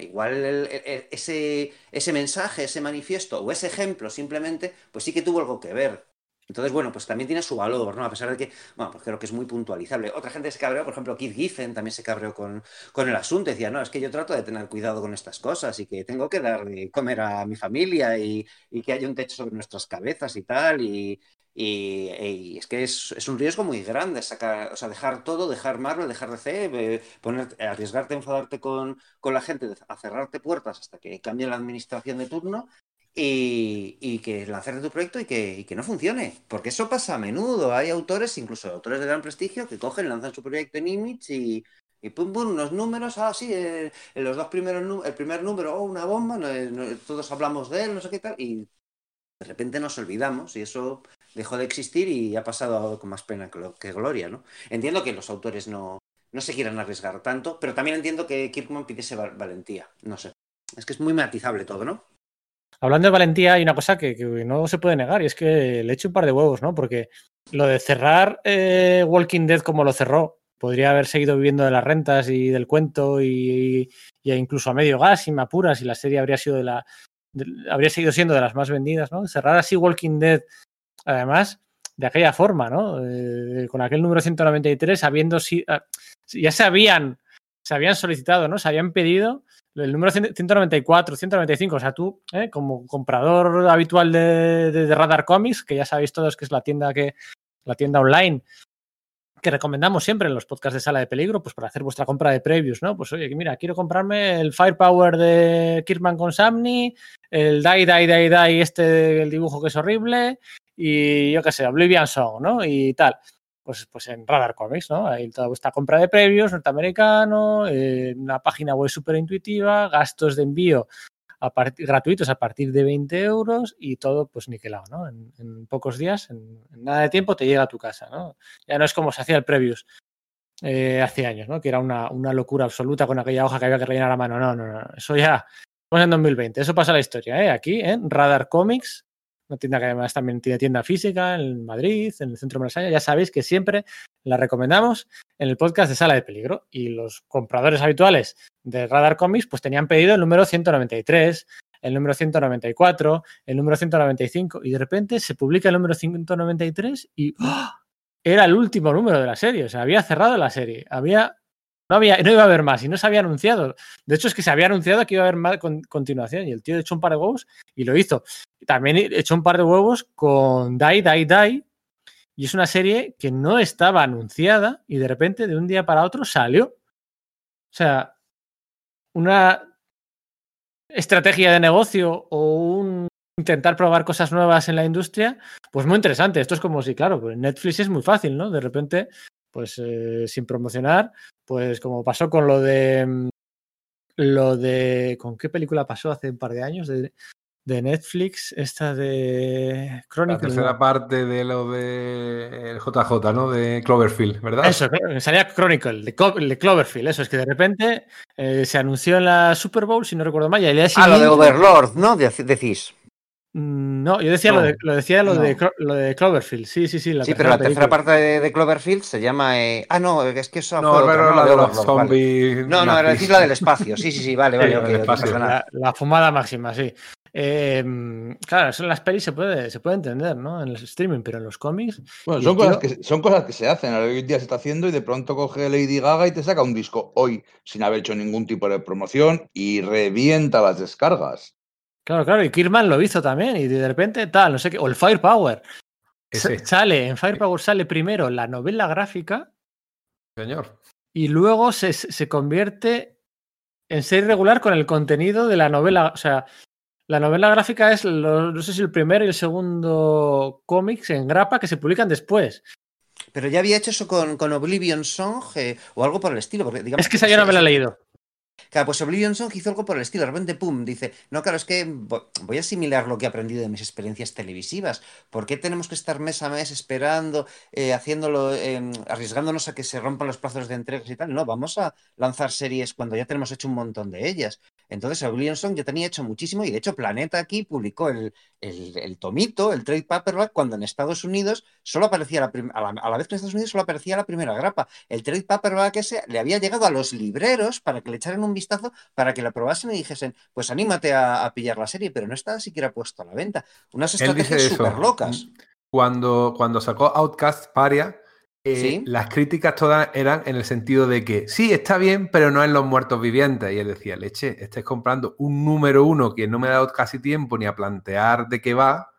igual el, ese, ese mensaje, ese manifiesto o ese ejemplo simplemente, pues sí que tuvo algo que ver. Entonces, bueno, pues también tiene su valor, ¿no? A pesar de que, bueno, pues creo que es muy puntualizable. Otra gente se cabreó, por ejemplo, Keith Giffen también se cabreó con, con el asunto. Decía, no, es que yo trato de tener cuidado con estas cosas y que tengo que dar de comer a mi familia y, y que haya un techo sobre nuestras cabezas y tal. Y, y, y, es que es, es, un riesgo muy grande sacar, o sea, dejar todo, dejar Marvel, dejar DC, eh, poner, arriesgarte a enfadarte con, con, la gente, a cerrarte puertas hasta que cambie la administración de turno y, y, que lanzarte tu proyecto y que, no funcione. Porque eso pasa a menudo. Hay autores, incluso autores de gran prestigio, que cogen, lanzan su proyecto en Image y, y pum, pum, unos números, ah, sí, eh, en los dos primeros, el primer número, oh, una bomba, no, no, todos hablamos de él, no sé qué tal, y de repente nos olvidamos y eso dejó de existir y ha pasado con más pena que, que gloria, ¿no? Entiendo que los autores no, no se quieran arriesgar tanto, pero también entiendo que Kirkman pidiese valentía, no sé. Es que es muy matizable todo, ¿no? Hablando de valentía, hay una cosa que, no se puede negar y es que le echo un par de huevos, ¿no? Porque lo de cerrar eh, Walking Dead como lo cerró, podría haber seguido viviendo de las rentas y del cuento y, y incluso a medio gas y me apuras y la serie habría sido de la habría seguido siendo de las más vendidas, ¿no? Cerrar así Walking Dead, además de aquella forma, ¿no? Eh, con aquel número 193, habiendo si, ah, ya se habían se habían solicitado, ¿no? Se habían pedido el número 194, 195, o sea, tú, ¿eh? como comprador habitual de, Radar Comics, que ya sabéis todos que es la tienda que la tienda online que recomendamos siempre en los podcasts de sala de peligro, pues para hacer vuestra compra de previews, ¿no? Pues oye, mira, quiero comprarme el Firepower de Kirkman con Samney, el Die, Die, Die, Die, este, el dibujo que es horrible, y yo qué sé, Oblivion Song, ¿no? Y tal pues, pues en Radar Comics, ¿no? Ahí toda vuestra compra de previos norteamericano, eh, una página web súper intuitiva, gastos de envío a partir, gratuitos a partir de 20 euros y todo pues niquelado, ¿no? En, pocos días, en, nada de tiempo te llega a tu casa, ¿no? Ya no es como se hacía el previews eh, hace años, ¿no? Que era una, una, locura absoluta con aquella hoja que había que rellenar a mano. No, no, no. Eso ya, pues en 2020. Eso pasa la historia, ¿eh? Aquí, en Radar Comics, una tienda que además también tiene tienda física en Madrid, en el centro de Malasaña. Ya sabéis que siempre la recomendamos en el podcast de Sala de Peligro. Y los compradores habituales de Radar Comics pues tenían pedido el número 193, el número 194, el número 195 y de repente se publica el número 193 y ¡oh! era el último número de la serie. O sea, había cerrado la serie. Había no, había, no iba a haber más y no se había anunciado. De hecho, es que se había anunciado que iba a haber más con, continuación y el tío echó un par de huevos y lo hizo. También echó un par de huevos con Die, Die, Die y es una serie que no estaba anunciada y de repente de un día para otro salió. O sea, una estrategia de negocio o un intentar probar cosas nuevas en la industria, pues muy interesante. Esto es como si, claro, pues Netflix es muy fácil, ¿no? De repente, pues eh, sin promocionar, pues como pasó con lo de lo de ¿con qué película pasó hace un par de años? De, de Netflix, esta de Chronicle. La tercera parte de lo de JJ, ¿no? De Cloverfield, ¿verdad? Eso, salía Chronicle, de, de Cloverfield, eso, es que de repente eh, se anunció en la Super Bowl, si no recuerdo mal, y día siguiente... Ah, lo de Overlord, ¿no? Decís. Mm, No, yo decía no, lo, de, lo decía lo, no. de, lo de Cloverfield. Sí, sí, sí. La sí, pero la tercera parte de, de, Cloverfield se llama. Eh... Ah, no, es que eso. No, pero otra, la de los zombies. Vale. No, no, era decir la del espacio. Sí, sí, sí, vale, vale. Sí, okay, espacio, la, la, fumada máxima, sí. Eh, claro, eso en las pelis se puede, se puede entender, ¿no? En el streaming, pero en los cómics. Bueno, son cosas, que, son cosas que se hacen. Hoy en día se está haciendo y de pronto coge Lady Gaga y te saca un disco hoy sin haber hecho ningún tipo de promoción y revienta las descargas. Claro, claro, y Kirman lo hizo también, y de repente tal, no sé qué, o el Firepower. Ese. Sale, en Firepower sale primero la novela gráfica. Señor. Y luego se, se convierte en serie regular con el contenido de la novela. O sea, la novela gráfica es, lo- no sé si el primero y el segundo cómics en grapa que se publican después. Pero ya había hecho eso con, con Oblivion Song eh, o algo por el estilo. Porque, digamos, Es que esa yo no me la he leído. Claro, pues Oblivion Song hizo algo por el estilo. De repente, pum, dice, no, claro, es que vo- voy a asimilar lo que he aprendido de mis experiencias televisivas. ¿Por qué tenemos que estar mes a mes esperando, eh, haciéndolo, eh, arriesgándonos a que se rompan los plazos de entregas y tal? No, vamos a lanzar series cuando ya tenemos hecho un montón de ellas. Entonces, Oblivion Song ya tenía hecho muchísimo y de hecho Planeta aquí publicó el, el- el tomito, el trade paperback, cuando en Estados Unidos solo aparecía la, a la, a la vez que en Estados Unidos solo aparecía la primera grapa. El trade paperback ese le había llegado a los libreros para que le echaran un vistazo, para que la probasen y dijesen, pues anímate a, a pillar la serie, pero no estaba siquiera puesto a la venta. Unas estrategias súper locas. Cuando, cuando sacó Outcast Paria, eh, Sí. las críticas todas eran en el sentido de que sí, está bien, pero no en los muertos vivientes. Y él decía, leche, estáis comprando un número uno que no me ha dado casi tiempo ni a plantear de qué va,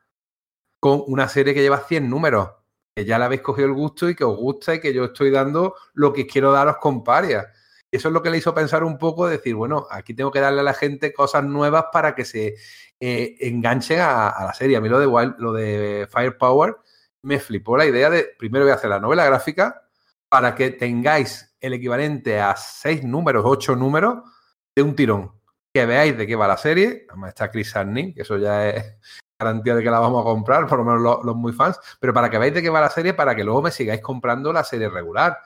con una serie que lleva 100 números, que ya le habéis cogido el gusto y que os gusta y que yo estoy dando lo que quiero daros con Paria. Y eso es lo que le hizo pensar un poco, decir, bueno, aquí tengo que darle a la gente cosas nuevas para que se eh, enganchen a, a la serie. A mí lo de, Wild- lo de Firepower me flipó la idea de, primero voy a hacer la novela gráfica para que tengáis el equivalente a seis números, ocho números de un tirón. Que veáis de qué va la serie. Además está Chris Arney, que eso ya es garantía de que la vamos a comprar, por lo menos los, los muy fans. Pero para que veáis de qué va la serie, para que luego me sigáis comprando la serie regular.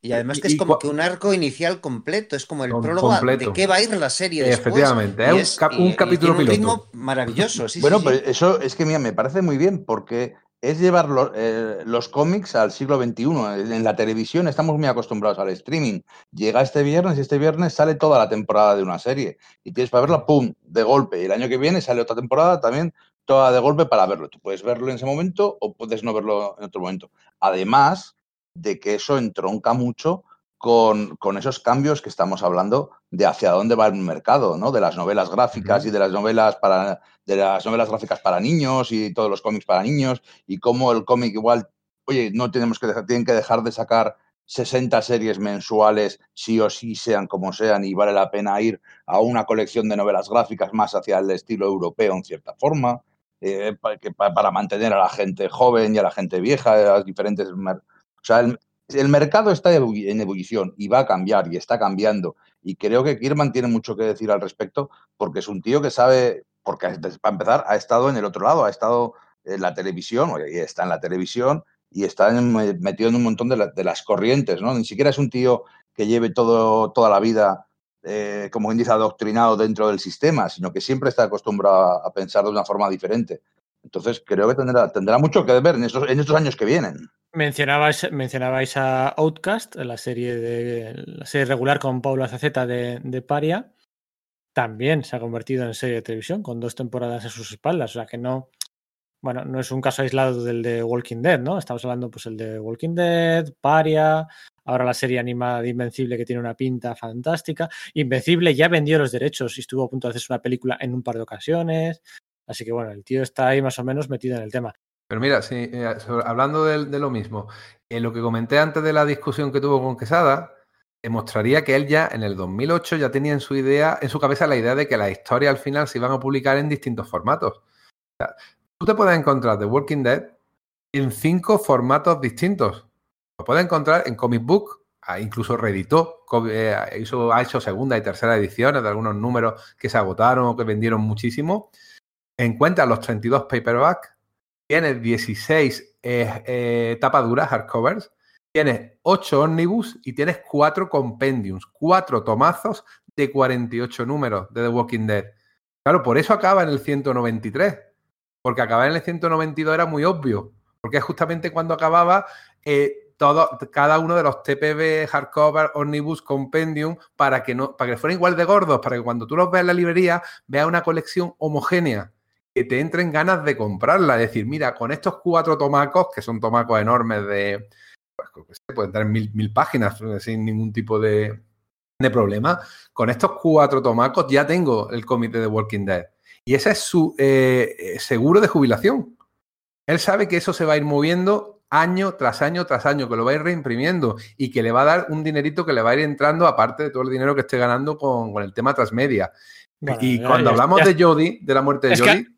Y además que Y- es y como que un arco inicial completo, es como el prólogo completo. de qué va a ir la serie después. Efectivamente, Y es un cap- un y- y capítulo tiene un piloto. ritmo maravilloso, sí, bueno, sí, pero sí. eso es que mira, me parece muy bien porque es llevar eh, los cómics al siglo XXI. En la televisión estamos muy acostumbrados al streaming. Llega este viernes y este viernes sale toda la temporada de una serie. Y tienes para verla, ¡pum!, de golpe. Y el año que viene sale otra temporada también, toda de golpe para verlo. Tú puedes verlo en ese momento o puedes no verlo en otro momento. Además de que eso entronca mucho con, con esos cambios que estamos hablando de hacia dónde va el mercado, ¿no? De las novelas gráficas y de las novelas para de las novelas gráficas para niños y todos los cómics para niños y cómo el cómic igual, oye, no tenemos que dejar, tienen que dejar de sacar 60 series mensuales, sí o sí, sean como sean, y vale la pena ir a una colección de novelas gráficas más hacia el estilo europeo en cierta forma, eh, pa- que pa- para mantener a la gente joven y a la gente vieja, a las diferentes... O sea, el, el mercado está en ebullición y va a cambiar y está cambiando. Y creo que Kirman tiene mucho que decir al respecto porque es un tío que sabe, porque para empezar ha estado en el otro lado, ha estado en la televisión, y está en la televisión y está metido en un montón de, de las corrientes, ¿no? Ni siquiera es un tío que lleve todo, toda la vida, eh, como quien dice, adoctrinado dentro del sistema, sino que siempre está acostumbrado a pensar de una forma diferente. Entonces creo que tendrá, tendrá mucho que ver en estos, en estos años que vienen. Mencionabais, mencionabais a Outcast, la serie de la serie regular con Paula Zaceta de, de Paria. También se ha convertido en serie de televisión con dos temporadas a sus espaldas. O sea que no. Bueno, no es un caso aislado del de Walking Dead, ¿no? Estamos hablando, pues, el de Walking Dead, Paria, ahora la serie animada de Invencible que tiene una pinta fantástica. Invencible ya vendió los derechos y estuvo a punto de hacerse una película en un par de ocasiones. Así que bueno, el tío está ahí más o menos metido en el tema. Pero mira, sí, eh, hablando de, lo mismo, eh, lo que comenté antes de la discusión que tuvo con Quesada, demostraría que él ya en el 2008 ya tenía en su idea, en su cabeza la idea de que las historias al final se iban a publicar en distintos formatos. Tú te puedes encontrar The Walking Dead en cinco formatos distintos. Lo puedes encontrar en Comic Book, incluso reeditó, eh, hizo, ha hecho segunda y tercera ediciones de algunos números que se agotaron o que vendieron muchísimo. Encuentras los 32 paperback, tienes 16 eh, eh, tapaduras, hardcovers, tienes 8 ómnibus y tienes 4 compendiums, 4 tomazos de 48 números de The Walking Dead. Claro, por eso acaba en el 193, porque acabar en el 192 era muy obvio, porque es justamente cuando acababa eh, todo, cada uno de los TPB, hardcover, omnibus, compendium, para que, no, para que fueran igual de gordos, para que cuando tú los veas en la librería veas una colección homogénea que te entren ganas de comprarla. Es decir, mira, con estos cuatro tomacos, que son tomacos enormes de. Pues, pueden tener mil, mil páginas eh, sin ningún tipo de, de problema. Con estos cuatro tomacos ya tengo el comité de Walking Dead. Y ese es su eh, eh, seguro de jubilación. Él sabe que eso se va a ir moviendo año tras año tras año, que lo va a ir reimprimiendo y que le va a dar un dinerito que le va a ir entrando, aparte de todo el dinero que esté ganando con, con el tema transmedia. Bueno, y cuando ya- hablamos ya- de Jodie, de la muerte de Jodie,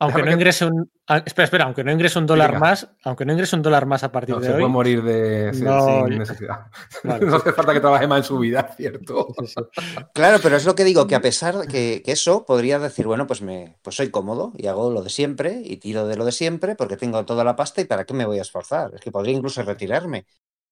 Aunque no que- ingrese un. ah, Espera, espera, aunque no ingrese un dólar Diga. más, aunque no ingrese un dólar más a partir no, de se hoy. puede morir de, No, sin necesidad. Vale, no hace falta que trabaje más en su vida, ¿cierto? sí, sí. Claro, pero es lo que digo, que a pesar de que, que eso podría decir, bueno, pues me pues soy cómodo y hago lo de siempre y tiro de lo de siempre porque tengo toda la pasta y para qué me voy a esforzar. Es que podría incluso retirarme.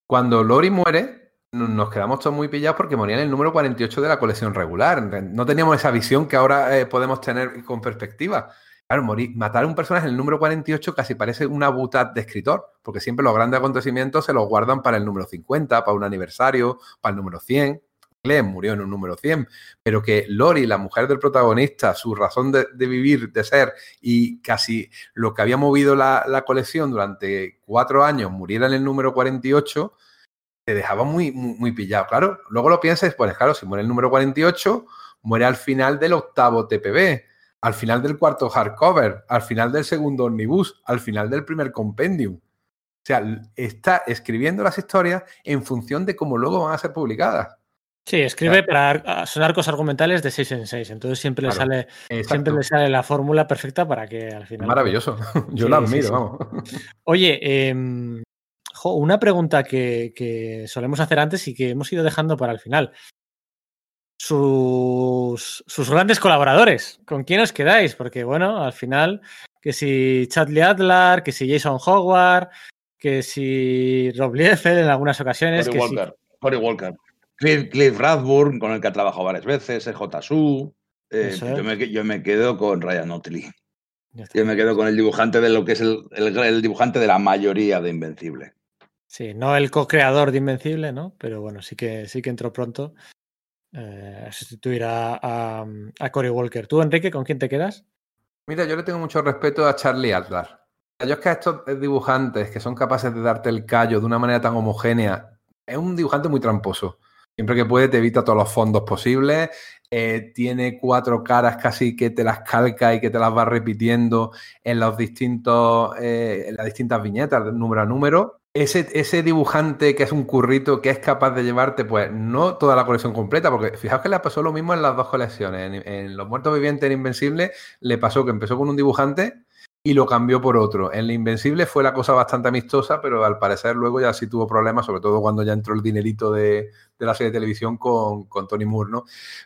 Cuando Lori muere, no- nos quedamos todos muy pillados porque moría en el número 48 de la colección regular. No teníamos esa visión que ahora eh, podemos tener con perspectiva. Claro, morir, matar a un personaje en el número 48 casi parece una butad de escritor, porque siempre los grandes acontecimientos se los guardan para el número 50, para un aniversario, para el número 100. Glenn murió en un número 100, pero que Lori, la mujer del protagonista, su razón de, de vivir, de ser y casi lo que había movido la, la colección durante cuatro años muriera en el número 48, te dejaba muy, muy, muy pillado. Claro, luego lo piensas, pues claro, si muere el número 48, muere al final del octavo TPB, al final del cuarto hardcover, al final del segundo omnibus, al final del primer compendium. O sea, está escribiendo las historias en función de cómo luego van a ser publicadas. Sí, escribe para ar- son arcos argumentales de 6 en 6. Entonces siempre le sale, Exacto. siempre le sale la fórmula perfecta para que al final. Maravilloso. Yo Sí, lo sí, admiro, sí. vamos. Oye, em, jo, una pregunta que, que solemos hacer antes y que hemos ido dejando para el final. Sus, sus grandes colaboradores, ¿con quién os quedáis? Porque, bueno, al final, que si Chadley Adler, que si Jason Howard, que si Rob Liefeld en algunas ocasiones, Cory que si- Walker. Cory Walker. Cliff, Cliff Radburn, con el que ha trabajado varias veces, EJ Su. Eh, es. yo, me, que- yo me quedo con Ryan Otley. Yo me quedo con el dibujante de lo que es el, el- el dibujante de la mayoría de Invencible. Sí, no el co-creador de Invencible, ¿no? Pero bueno, sí que sí que entró pronto eh, sustituir a, Cory Walker. ¿Tú, Enrique, con quién te quedas? Mira, yo le tengo mucho respeto a Charlie Adler. Yo es que a estos dibujantes que son capaces de darte el callo de una manera tan homogénea, es un dibujante muy tramposo. Siempre que puede te evita todos los fondos posibles, eh, tiene cuatro caras casi que te las calca y que te las va repitiendo en los distintos, eh, en las distintas viñetas, número a número. Ese, ese dibujante que es un currito que es capaz de llevarte, pues, no toda la colección completa, porque fijaos que le pasó lo mismo en las dos colecciones. En, en Los Muertos Vivientes en Invencible le pasó que empezó con un dibujante y lo cambió por otro. En la Invencible fue la cosa bastante amistosa, pero al parecer luego ya sí tuvo problemas, sobre todo cuando ya entró el dinerito de, de la serie de televisión con, con Tony Moore, ¿no?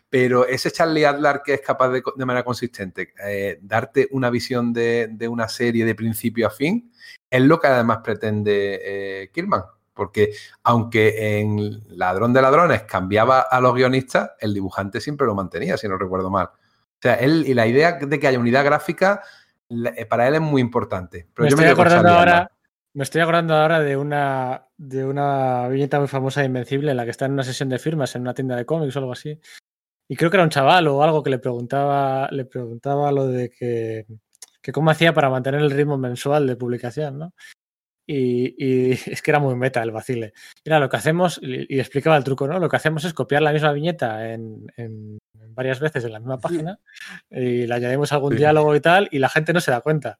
Pero ese Charlie Adler que es capaz de, de manera consistente eh, darte una visión de, de, una serie de principio a fin, es lo que además pretende eh. Porque aunque en Ladrón de Ladrones cambiaba a los guionistas, el dibujante siempre lo mantenía, si no recuerdo mal. O sea, él y la idea de que haya unidad gráfica para él es muy importante. Pero me, yo estoy me acordando ahora, me estoy acordando ahora de una, de una viñeta muy famosa de Invencible en la que está en una sesión de firmas en una tienda de cómics o algo así. Y creo que era un chaval o algo que le preguntaba, le preguntaba lo de que, que cómo hacía para mantener el ritmo mensual de publicación, ¿no? Y, y, es que era muy meta el vacile. Mira, lo que hacemos, y, y, explicaba el truco, ¿no? Lo que hacemos es copiar la misma viñeta en, en, en varias veces en la misma página y le añadimos algún sí. diálogo y tal, y la gente no se da cuenta.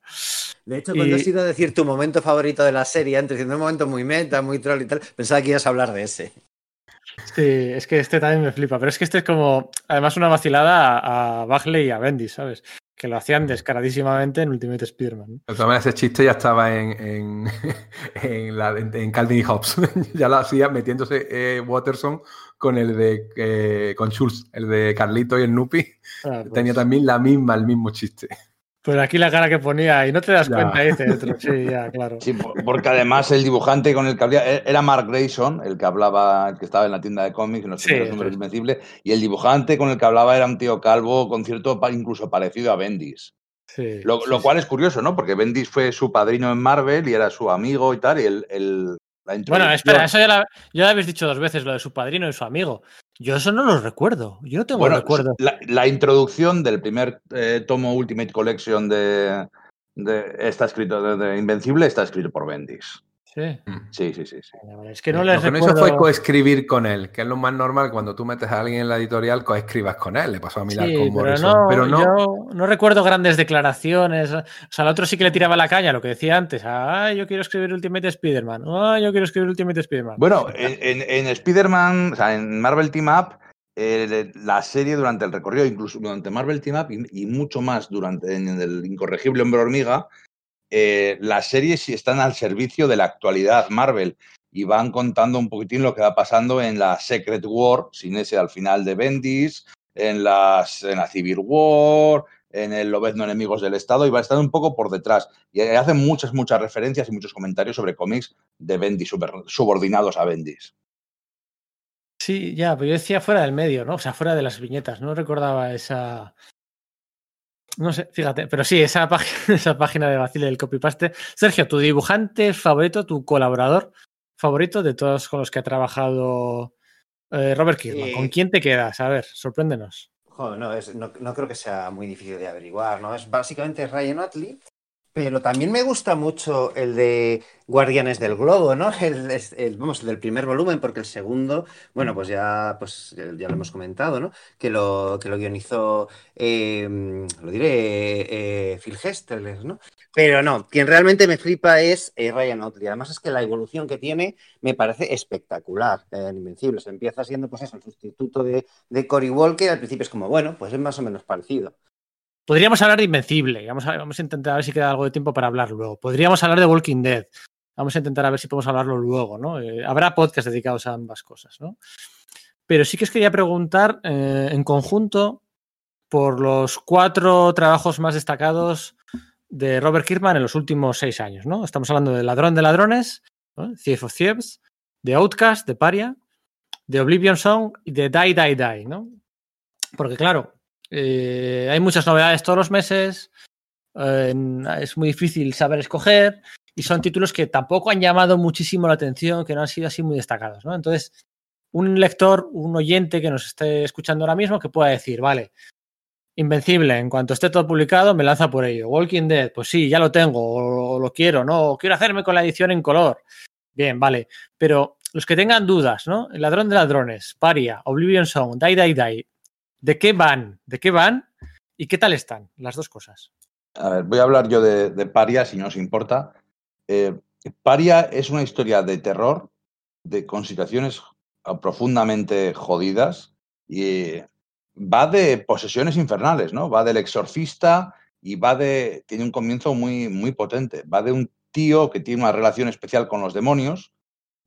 De hecho, cuando y... has ido a decir tu momento favorito de la serie, antes diciendo un momento muy meta, muy troll y tal, pensaba que ibas a hablar de ese. Sí, es que este también me flipa, pero es que este es como, además, una vacilada a, a Bagley y a Bendis, ¿sabes? Que lo hacían descaradísimamente en Ultimate Spider-Man. De todas maneras, ese chiste ya estaba en, en, en, la, en Calvin y Hobbes. ya lo hacía metiéndose eh, Watterson con el de eh, con Schultz, el de Carlito y el Nupi. Ah, pues. Tenía también la misma, el mismo chiste. Pues aquí la cara que ponía, y no te das ya. cuenta, dice otro. Sí, ya, claro. Sí, porque además el dibujante con el que hablaba era Mark Grayson, el que hablaba, el que estaba en la tienda de cómics, en los sí, números sí. invencibles, y el dibujante con el que hablaba era un tío calvo con cierto incluso parecido a Bendis. Sí, lo, sí, lo cual es curioso, ¿no? Porque Bendis fue su padrino en Marvel y era su amigo y tal, y el, el bueno, espera, eso ya, la, ya lo habéis dicho dos veces, lo de su padrino y su amigo. Yo eso no lo recuerdo. Yo no tengo bueno, recuerdo. La, la, introducción del primer eh, tomo Ultimate Collection de, de está escrito de, de, Invencible está escrito por Bendis. Sí. Sí, sí, sí. sí. Es que no les Lo que no hizo fue coescribir con él, que es lo más normal cuando tú metes a alguien en la editorial, coescribas con él. Le pasó a Sí, con pero Morrison. no, pero no, yo no recuerdo grandes declaraciones. O sea, el otro sí que le tiraba la caña, lo que decía antes. Ah, yo quiero escribir Ultimate Spider-Man. Ah, yo quiero escribir Ultimate Spider-Man. Bueno, en, en, en Spider-Man, o sea, en Marvel Team Up, eh, la serie durante el recorrido, incluso durante Marvel Team Up y, y mucho más durante en el incorregible Hombre Hormiga, eh, las series están al servicio de la actualidad Marvel y van contando un poquitín lo que va pasando en la Secret War, sin ese al final de Bendis, en, la Civil War, en el Lobezno Enemigos del Estado, y va a estar un poco por detrás. Y hacen muchas, muchas referencias y muchos comentarios sobre cómics de Bendis, subordinados a Bendis. Sí, ya, pero yo decía fuera del medio, ¿no? O sea, fuera de las viñetas. No recordaba esa. No sé, fíjate, pero sí, esa página, esa página de Bacile del copypaste. Sergio, tu dibujante favorito, tu colaborador favorito de todos con los que ha trabajado eh, Robert Kirkman. ¿Con quién te quedas? A ver, sorpréndenos. Joder, no, es- no, no creo que sea muy difícil de averiguar, ¿no? Es básicamente Ryan Otley, pero también me gusta mucho el de Guardianes del Globo, ¿no? El, el- vamos, el del primer volumen, porque el segundo, bueno, pues ya, pues ya lo hemos comentado, ¿no? Que lo, que lo guionizó, eh, lo diré, eh, Phil Hester, ¿no? Pero no, quien realmente me flipa es eh, Ryan Otley. Además es que la evolución que tiene me parece espectacular eh, en Invencibles. Empieza siendo, pues eso, el sustituto de, de Cory Walker. Al principio es como, bueno, pues es más o menos parecido. Podríamos hablar de Invencible. Vamos a, intentar a ver si queda algo de tiempo para hablar luego. Podríamos hablar de Walking Dead. Vamos a intentar a ver si podemos hablarlo luego, ¿no? Eh, habrá podcasts dedicados a ambas cosas, ¿no? Pero sí que os quería preguntar eh, en conjunto por los cuatro trabajos más destacados de Robert Kirkman en los últimos seis años, ¿no? Estamos hablando de Ladrón de Ladrones, ¿no? Thief of Thieves, de Outcast, de Paria, de Oblivion Song y de Die, Die, Die, ¿no? Porque claro, eh, hay muchas novedades todos los meses, eh, es muy difícil saber escoger y son títulos que tampoco han llamado muchísimo la atención, que no han sido así muy destacados, ¿no? Entonces, un lector, un oyente que nos esté escuchando ahora mismo que pueda decir, vale, Invencible, en cuanto esté todo publicado, me lanza por ello. Walking Dead, pues sí, ya lo tengo, o, lo quiero, ¿no? O quiero hacerme con la edición en color. Bien, vale. Pero los que tengan dudas, ¿no? El ladrón de ladrones, Paria, Oblivion Song, Die, Die, Die. ¿De qué van? ¿De qué van? ¿Y qué tal están? Las dos cosas. A ver, voy a hablar yo de, Paria, si no os importa. Eh, Paria es una historia de terror, de, con situaciones profundamente jodidas y va de posesiones infernales, ¿no? Va del exorcista y va de. Tiene un comienzo muy, muy potente. Va de un tío que tiene una relación especial con los demonios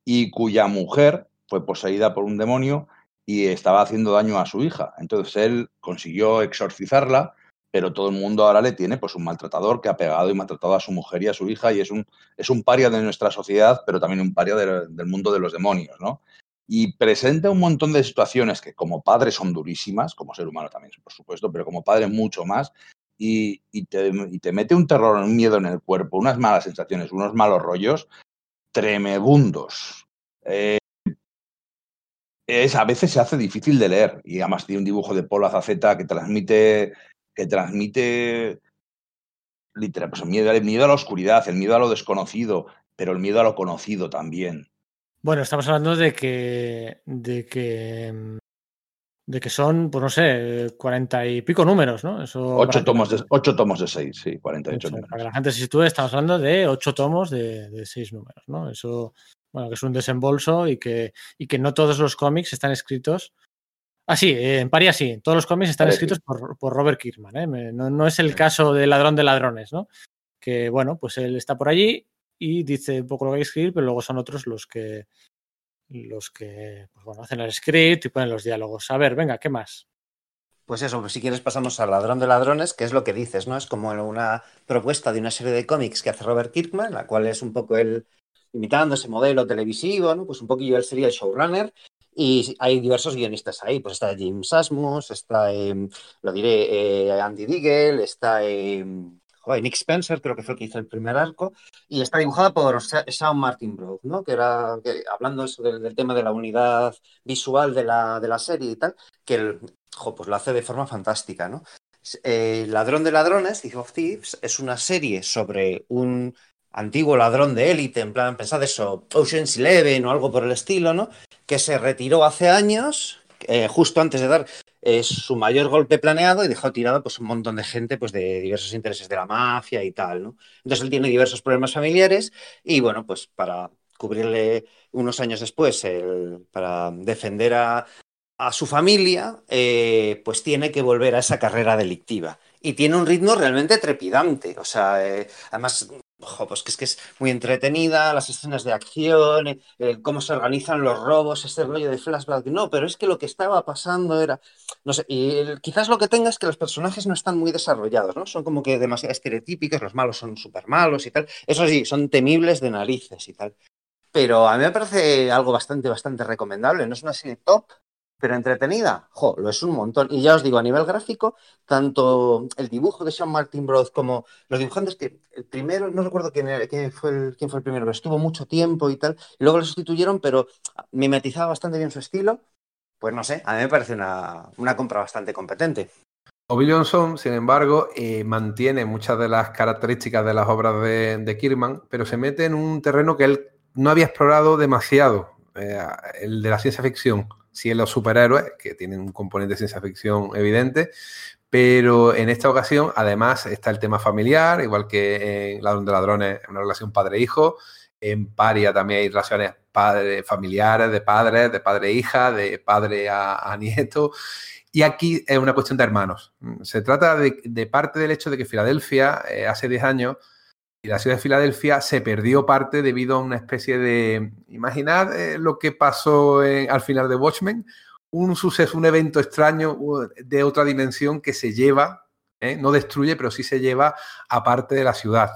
y cuya mujer fue poseída por un demonio y estaba haciendo daño a su hija. Entonces él consiguió exorcizarla, pero todo el mundo ahora le tiene pues un maltratador que ha pegado y maltratado a su mujer y a su hija y es un, es un paria de nuestra sociedad, pero también un paria de, del mundo de los demonios, ¿no? Y presenta un montón de situaciones que como padre son durísimas, como ser humano también, por supuesto, pero como padre mucho más, y, y, te, y te mete un terror, un miedo en el cuerpo, unas malas sensaciones, unos malos rollos tremebundos. Eh, es, a veces se hace difícil de leer y además tiene un dibujo de Paul Azaceta que transmite, que transmite literal, pues, miedo, el miedo a la oscuridad, el miedo a lo desconocido, pero el miedo a lo conocido también. Bueno, estamos hablando de que, de que, de que son, pues no sé, cuarenta y pico números, ¿no? Eso ocho, tomos de, ocho tomos de seis, sí, 48 ocho, números. Para que la gente se sitúe, estamos hablando de ocho tomos de, de seis números, ¿no? Eso, bueno, que es un desembolso y que, y que no todos los cómics están escritos. Ah, sí, eh, en Paria sí, todos los cómics están Paria, escritos sí. por, por, Robert Kirkman, ¿eh? No, no, es el caso de Ladrón de Ladrones, ¿no? Que, bueno, pues él está por allí y dice un poco lo que hay que escribir, pero luego son otros los que, los que pues bueno, hacen el script y ponen los diálogos. A ver, venga, ¿qué más? Pues eso, pues si quieres pasamos al Ladrón de Ladrones, que es lo que dices, ¿no? Es como una propuesta de una serie de cómics que hace Robert Kirkman, la cual es un poco él imitando ese modelo televisivo, ¿no? Pues un poquillo él sería el showrunner y hay diversos guionistas ahí, pues está Jim Sasmus, está, eh, lo diré, eh, Andy Diggle, está... Eh, Joder, Nick Spencer, creo que fue el que hizo el primer arco, y está dibujada por Sean Martin Brough, ¿no? Que era, que, hablando eso del, del, tema de la unidad visual de la, de la serie y tal, que el, jo, pues lo hace de forma fantástica, ¿no? Eh, Ladrón de Ladrones, Thief of Thieves, es una serie sobre un antiguo ladrón de élite, en plan, pensad eso, Ocean's Eleven o algo por el estilo, ¿no? Que se retiró hace años, eh, justo antes de dar eh, su mayor golpe planeado y dejó tirado pues, un montón de gente pues, de diversos intereses de la mafia y tal, ¿no? Entonces él tiene diversos problemas familiares y bueno, pues para cubrirle unos años después, el, para defender a, su familia, eh, pues tiene que volver a esa carrera delictiva. Y tiene un ritmo realmente trepidante. O sea, además, ojo, pues que es que es muy entretenida, las escenas de acción, eh, cómo se organizan los robos, este rollo de flashback. No, pero es que lo que estaba pasando era. No sé, y quizás lo que tenga es que los personajes no están muy desarrollados, ¿no? Son como que demasiado estereotípicos, los malos son súper malos y tal. Eso sí, son temibles de narices y tal. Pero a mí me parece algo bastante, bastante recomendable. No es una serie top, pero entretenida, jo, lo es un montón. Y ya os digo, a nivel gráfico, tanto el dibujo de Sean Martin Broth como los dibujantes que el primero, no recuerdo quién, fue el, primero, pero estuvo mucho tiempo y tal, luego lo sustituyeron, pero mimetizaba bastante bien su estilo. Pues no sé, a mí me parece una, una compra bastante competente. Obi Johnson, sin embargo, eh, mantiene muchas de las características de las obras de, de Kirman, pero se mete en un terreno que él no había explorado demasiado, eh, el de la ciencia ficción. Sí, en los superhéroes, que tienen un componente de ciencia ficción evidente, pero en esta ocasión, además, está el tema familiar, igual que en Ladrón de Ladrones, una relación padre-hijo. En Paria también hay relaciones padre, familiares, de padres, de padre-hija, de padre a, nieto. Y aquí es una cuestión de hermanos. Se trata de, parte del hecho de que Filadelfia, eh, hace 10 años, la ciudad de Filadelfia se perdió parte debido a una especie de. Imaginad eh, lo que pasó en- al final de Watchmen, un suceso, un evento extraño de otra dimensión que se lleva, ¿eh? no destruye, pero sí se lleva a parte de la ciudad.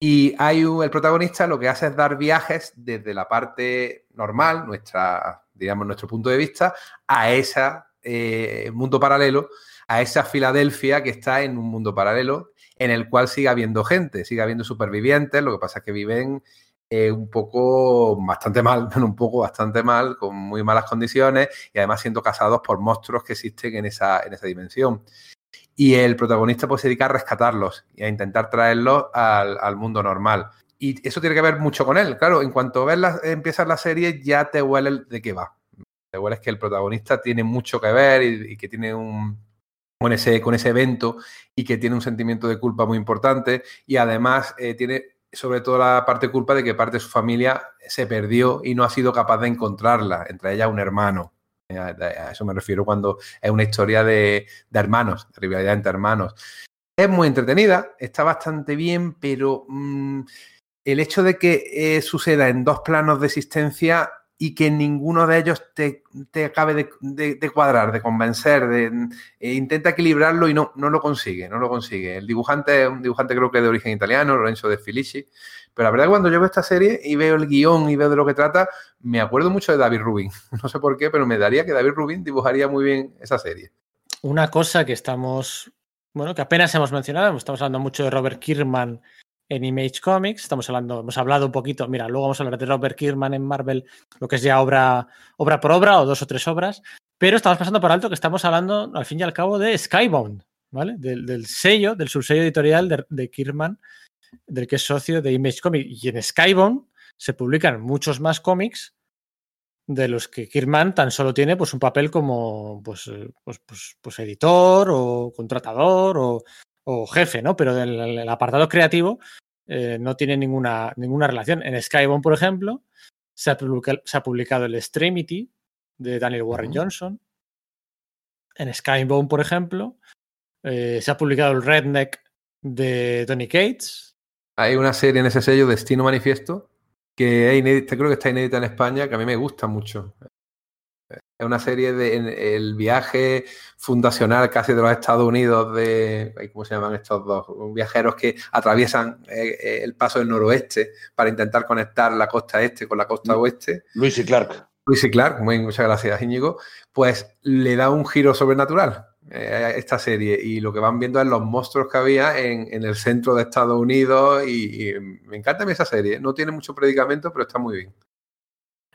Y hay el protagonista lo que hace es dar viajes desde la parte normal, nuestra, digamos, nuestro punto de vista, a ese mundo paralelo, a esa Filadelfia que está en un mundo paralelo en el cual sigue habiendo gente, sigue habiendo supervivientes, lo que pasa es que viven eh, un poco, bastante mal, un poco bastante mal, con muy malas condiciones y además siendo cazados por monstruos que existen en esa, en esa dimensión. Y el protagonista pues se dedica a rescatarlos y a intentar traerlos al, al mundo normal. Y eso tiene que ver mucho con él. Claro, en cuanto ves la, empiezas la serie ya te huele de qué va. Te huele que el protagonista tiene mucho que ver y que tiene un, con ese, con ese evento y que tiene un sentimiento de culpa muy importante y además eh, tiene sobre todo la parte culpa de que parte de su familia se perdió y no ha sido capaz de encontrarla, entre ellas un hermano. Eh, A, eso me refiero cuando es una historia de, de, hermanos, de rivalidad entre hermanos. Es muy entretenida, está bastante bien, pero mmm, el hecho de que eh, suceda en dos planos de existencia y que ninguno de ellos te, te acabe de, cuadrar, de convencer, de, eh, intenta equilibrarlo y no, no lo consigue, no lo consigue. El dibujante es un dibujante creo que de origen italiano, Lorenzo de Felici, pero la verdad cuando yo veo esta serie y veo el guion y veo de lo que trata, me acuerdo mucho de David Rubin. No sé por qué, pero me daría que David Rubin dibujaría muy bien esa serie. Una cosa que estamos, bueno, que apenas hemos mencionado, estamos hablando mucho de Robert Kirkman en Image Comics. Estamos hablando, hemos hablado un poquito, mira, luego vamos a hablar de Robert Kirkman en Marvel, lo que es ya obra, obra por obra o dos o tres obras, pero estamos pasando por alto que estamos hablando al fin y al cabo de Skybound, ¿vale? Del, del sello, del subsello editorial de, de, Kirkman, del que es socio de Image Comics. Y en Skybound se publican muchos más cómics de los que Kirkman tan solo tiene pues un papel como pues, pues, pues, pues editor o contratador o, o jefe, ¿no? Pero del el apartado creativo eh, no tiene ninguna, ninguna relación. En Skybound, por ejemplo, se ha, publicado, se ha publicado el Extremity de Daniel Warren uh -huh. Johnson. En Skybound, por ejemplo, eh, se ha publicado el Redneck de Tony Cates. Hay una serie en ese sello, Destino Manifiesto, que es inédita, creo que está inédita en España, que a mí me gusta mucho. Es una serie de en, el viaje fundacional casi de los Estados Unidos de, ¿cómo se llaman estos dos? Viajeros que atraviesan eh, el paso del noroeste para intentar conectar la costa este con la costa oeste. Luis y Clark. Luis y Clark, muy, muchas gracias Íñigo. Pues le da un giro sobrenatural eh, esta serie y lo que van viendo es los monstruos que había en, en el centro de Estados Unidos y, y me encanta esa serie. No tiene mucho predicamento, pero está muy bien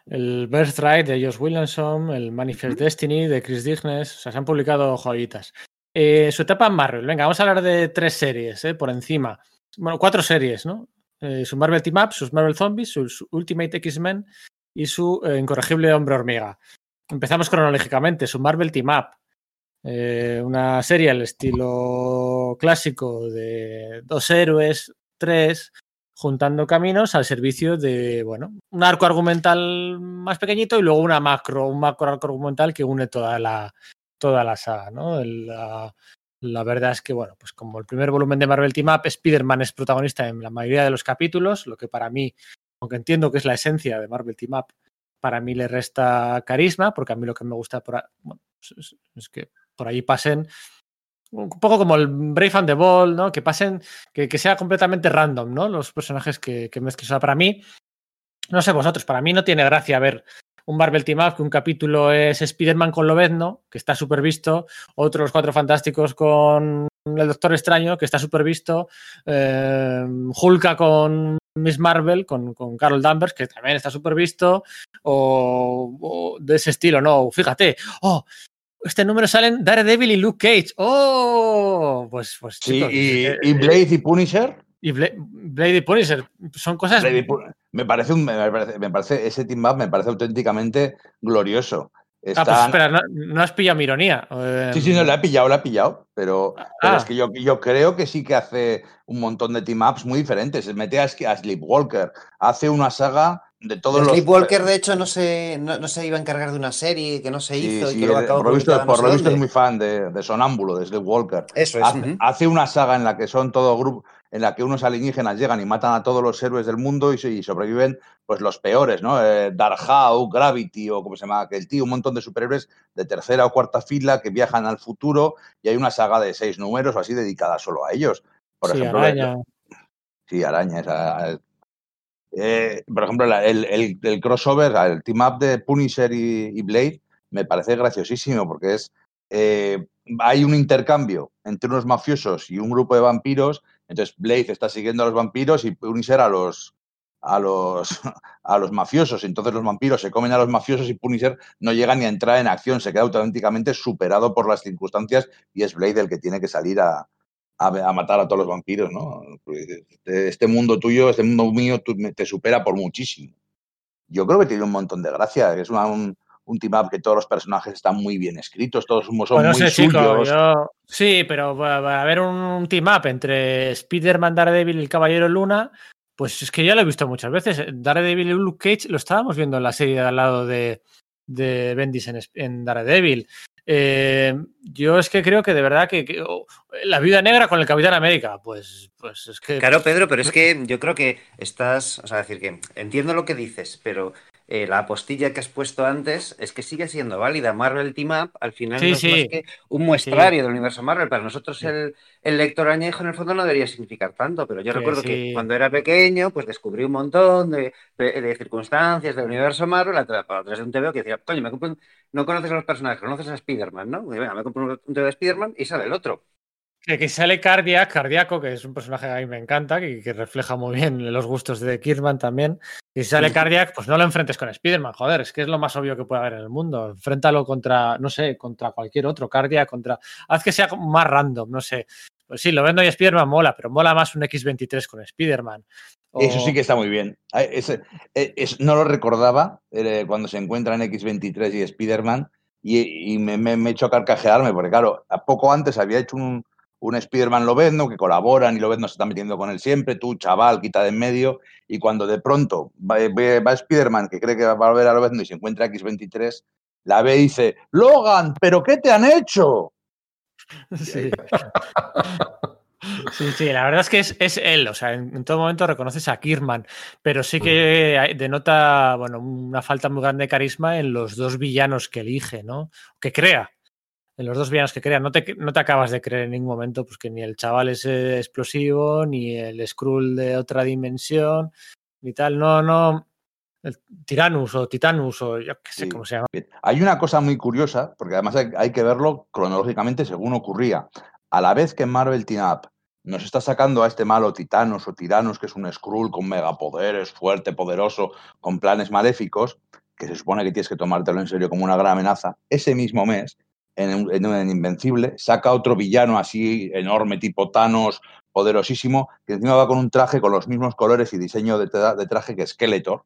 el Birthright de Josh Williamson, el Manifest Destiny de Chris Dignes, o sea, se han publicado joyitas. Eh, su etapa en Marvel, venga, vamos a hablar de tres series, eh, por encima. Bueno, cuatro series, ¿no? eh, su Marvel Team Up, sus Marvel Zombies, sus Ultimate X-Men y su eh, Incorregible Hombre Hormiga. Empezamos cronológicamente, su Marvel Team Up, una serie al estilo clásico de dos héroes, tres, juntando caminos al servicio de, bueno, un arco argumental más pequeñito y luego una macro, un macro arco argumental que une toda la, toda la saga, ¿no? La, verdad es que, bueno, pues como el primer volumen de Marvel Team Up, Spider-Man es protagonista en la mayoría de los capítulos, lo que para mí, aunque entiendo que es la esencia de Marvel Team Up, para mí le resta carisma, porque a mí lo que me gusta es, es que por ahí pasen un poco como el Brave and the Ball, ¿no? Que pasen, que, que sea completamente random, ¿no? Los personajes que, que para mí, no sé vosotros, para mí no tiene gracia ver un Marvel Team Up que un capítulo es Spider-Man con Lobezno, que está súper visto, otros Cuatro Fantásticos con el Doctor Extraño, que está súper visto, eh, Hulka con Miss Marvel, con, con Carol Danvers, que también está súper visto, o, o de ese estilo, ¿no? Fíjate, oh, este número salen Daredevil y Luke Cage. ¡Oh! Pues, pues Sí, y, eh, y Blade y Punisher. y Bla- Blade y Punisher son cosas. Me parece, un, me parece, me parece- ese team up me parece auténticamente glorioso. Ah, pues espera, no, no has pillado mi ironía. Eh, Sí, sí, no, la he pillado, la he pillado, pero, pero Ah. es que yo, yo creo que sí que hace un montón de team ups muy diferentes. Se mete a Sleepwalker, hace una saga de todos los. Sleepwalker, de hecho, no se, no, no se iba a encargar de una serie que no se Sí, hizo y sí, que luego eh, acabó por lo visto, no por lo visto es muy fan de, de Sonámbulo, de Sleepwalker. Eso es. Hace, una saga en la que son todo grupo, en la que unos alienígenas llegan y matan a todos los héroes del mundo y, y sobreviven pues los peores, ¿no? Eh, Darkhow, Gravity o como se llama aquel tío, un montón de superhéroes de tercera o cuarta fila que viajan al futuro y hay una saga de seis números o así dedicada solo a ellos. Por sí, ejemplo, araña. Sí, araña. esa- eh, por ejemplo, el, crossover, el team up de Punisher y, y Blade, me parece graciosísimo porque es. eh, hay un intercambio entre unos mafiosos y un grupo de vampiros. Entonces, Blade está siguiendo a los vampiros y Punisher a los. A los, a los mafiosos. Entonces los vampiros se comen a los mafiosos y Punisher no llega ni a entrar en acción, se queda auténticamente superado por las circunstancias y es Blade el que tiene que salir a, a, a matar a todos los vampiros, ¿no? Porque Este, este mundo tuyo, este mundo mío, tú- te supera por muchísimo. Yo creo que tiene un montón de gracia, es una- un, un team up que todos los personajes están muy bien escritos, todos son Pues no muy sé, chico, suyos. yo- Sí, pero va a haber un, un team up entre Spider-Man, Daredevil y el Caballero Luna. Pues es que ya lo he visto muchas veces. Daredevil y Luke Cage lo estábamos viendo en la serie de al lado de, de Bendis en, en Daredevil. Eh, yo es que creo que de verdad que, que- oh, la Viuda Negra con el Capitán América, pues, pues es que. Claro, Pedro, pero es que yo creo que estás, o sea, decir que entiendo lo que dices, pero eh, la apostilla que has puesto antes es que sigue siendo válida. Marvel Team Up al final Sí, no es sí. más que un muestrario del universo Marvel. Para nosotros el, el lector añejo en el fondo no debería significar tanto, pero yo recuerdo sí. que cuando era pequeño, pues descubrí un montón de, de- de circunstancias del universo Marvel a, tra- a través de un TVO que decía, coño, me compro un- no conoces a los personajes, conoces a Spider-Man, ¿no? Y venga, me compro un, un TVO de Spider-Man y sale el otro. Que, que sale Cardiac, Cardíaco, que es un personaje que a mí me encanta, que, que refleja muy bien los gustos de Kirkman también. Y si sale Cardiac, pues no lo enfrentes con Spider-Man, joder, es que es lo más obvio que puede haber en el mundo. Enfréntalo contra, no sé, contra cualquier otro, Cardiac, contra. Haz que sea más random, no sé. Pues sí, lo vendo y Spider-Man mola, pero mola más un X23 con Spider-Man. O- Eso sí que está muy bien. Ah, eh, es- no lo recordaba eh, cuando se encuentran X23 y Spider-Man y, y me, me, me he hecho a carcajearme, porque claro, a poco antes había hecho un, un Spider-Man Lobezno que colaboran y Lobezno se está metiendo con él siempre, tú, chaval, quita de en medio, y cuando de pronto va, va- Spider-Man, que cree que va a ver a Lobezno y se encuentra X23, la ve y dice, Logan, ¿pero qué te han hecho? Sí. Sí, sí, la verdad es que es, es él, o sea, en, en todo momento reconoces a Kirman, pero sí que hay- denota, bueno, una falta muy grande de carisma en los dos villanos que elige, ¿no? Que crea, en los dos villanos que crea. No te, no te acabas de creer en ningún momento, pues que ni el chaval es eh, explosivo, ni el Skrull de otra dimensión, ni tal, no, no. El Tyrannus o Titanus o yo qué sé Sí. cómo se llama. Hay una cosa muy curiosa, porque además hay, hay que verlo cronológicamente según ocurría. A la vez que Marvel Team Up nos está sacando a este malo Titanos o Tiranos, que es un Skrull con megapoderes, fuerte, poderoso, con planes maléficos, que se supone que tienes que tomártelo en serio como una gran amenaza, ese mismo mes en, en, en Invencible, saca otro villano así enorme, tipo Thanos, poderosísimo, que encima va con un traje con los mismos colores y diseño de, de traje que Skeletor,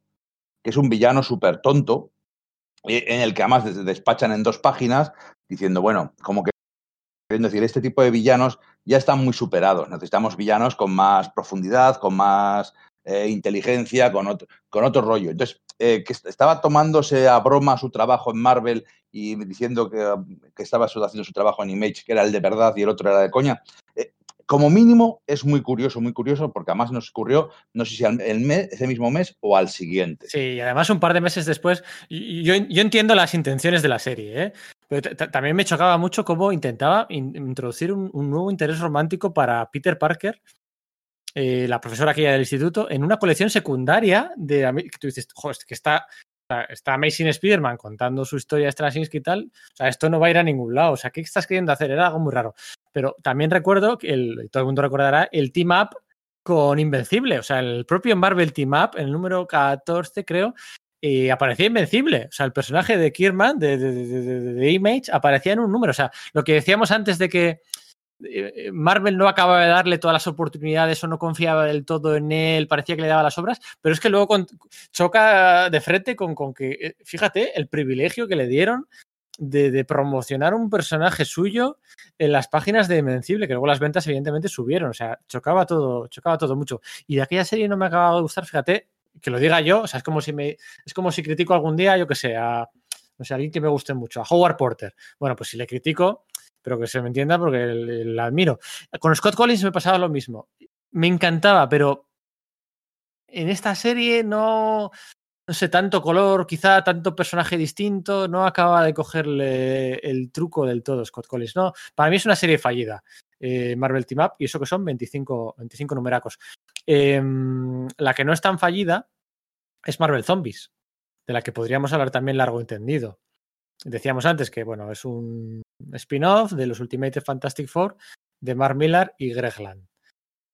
que es un villano súper tonto, en el que además despachan en dos páginas diciendo, bueno, como que es decir, este tipo de villanos ya están muy superados. Necesitamos villanos con más profundidad, con más eh, inteligencia, con otro, con otro rollo. Entonces, eh, que estaba tomándose a broma su trabajo en Marvel y diciendo que, que, estaba haciendo su trabajo en Image, que era el de verdad y el otro era de coña. Eh, como mínimo, es muy curioso, muy curioso, porque además nos ocurrió, no sé si al, ese mismo mes o al siguiente. Sí, y además un par de meses después, yo, yo entiendo las intenciones de la serie, ¿eh? pero también me chocaba mucho cómo intentaba in introducir un, nuevo interés romántico para Peter Parker, eh, la profesora aquella del instituto, en una colección secundaria de tú dices, joder, que está está Amazing Spider-Man contando su historia de Straczynski y tal, o sea, esto no va a ir a ningún lado, o sea, ¿qué estás queriendo hacer? Era algo muy raro. Pero también recuerdo, que el, todo el mundo recordará, el team up con Invencible, o sea, el propio Marvel Team Up, el número 14 creo, eh, aparecía Invencible, o sea, el personaje de Kierman, de, de, de, de, Image, aparecía en un número, o sea, lo que decíamos antes de que Marvel no acababa de darle todas las oportunidades o no confiaba del todo en él, parecía que le daba las obras, pero es que luego con, choca de frente con, con, que, eh, fíjate, el privilegio que le dieron de, de, promocionar un personaje suyo en las páginas de Invencible, que luego las ventas evidentemente subieron, o sea, chocaba todo, chocaba todo mucho. Y de aquella serie no me acababa de gustar, fíjate, que lo diga yo, o sea, es como si me, es como si critico algún día, yo que sé, a, no sé, a alguien que me guste mucho, a Howard Porter. Bueno, pues si le critico, pero que se me entienda porque la admiro. Con Scott Collins me pasaba lo mismo. Me encantaba, pero en esta serie no, no sé, tanto color, quizá tanto personaje distinto, no acaba de cogerle el truco del todo Scott Collins. No, para mí es una serie fallida. Eh, Marvel Team Up, y eso que son 25, 25 numeracos. Eh, la que no es tan fallida es Marvel Zombies, de la que podríamos hablar también largo entendido. Decíamos antes que, bueno, es un spin-off de los Ultimate Fantastic Four de Mark Millar y Greg Land.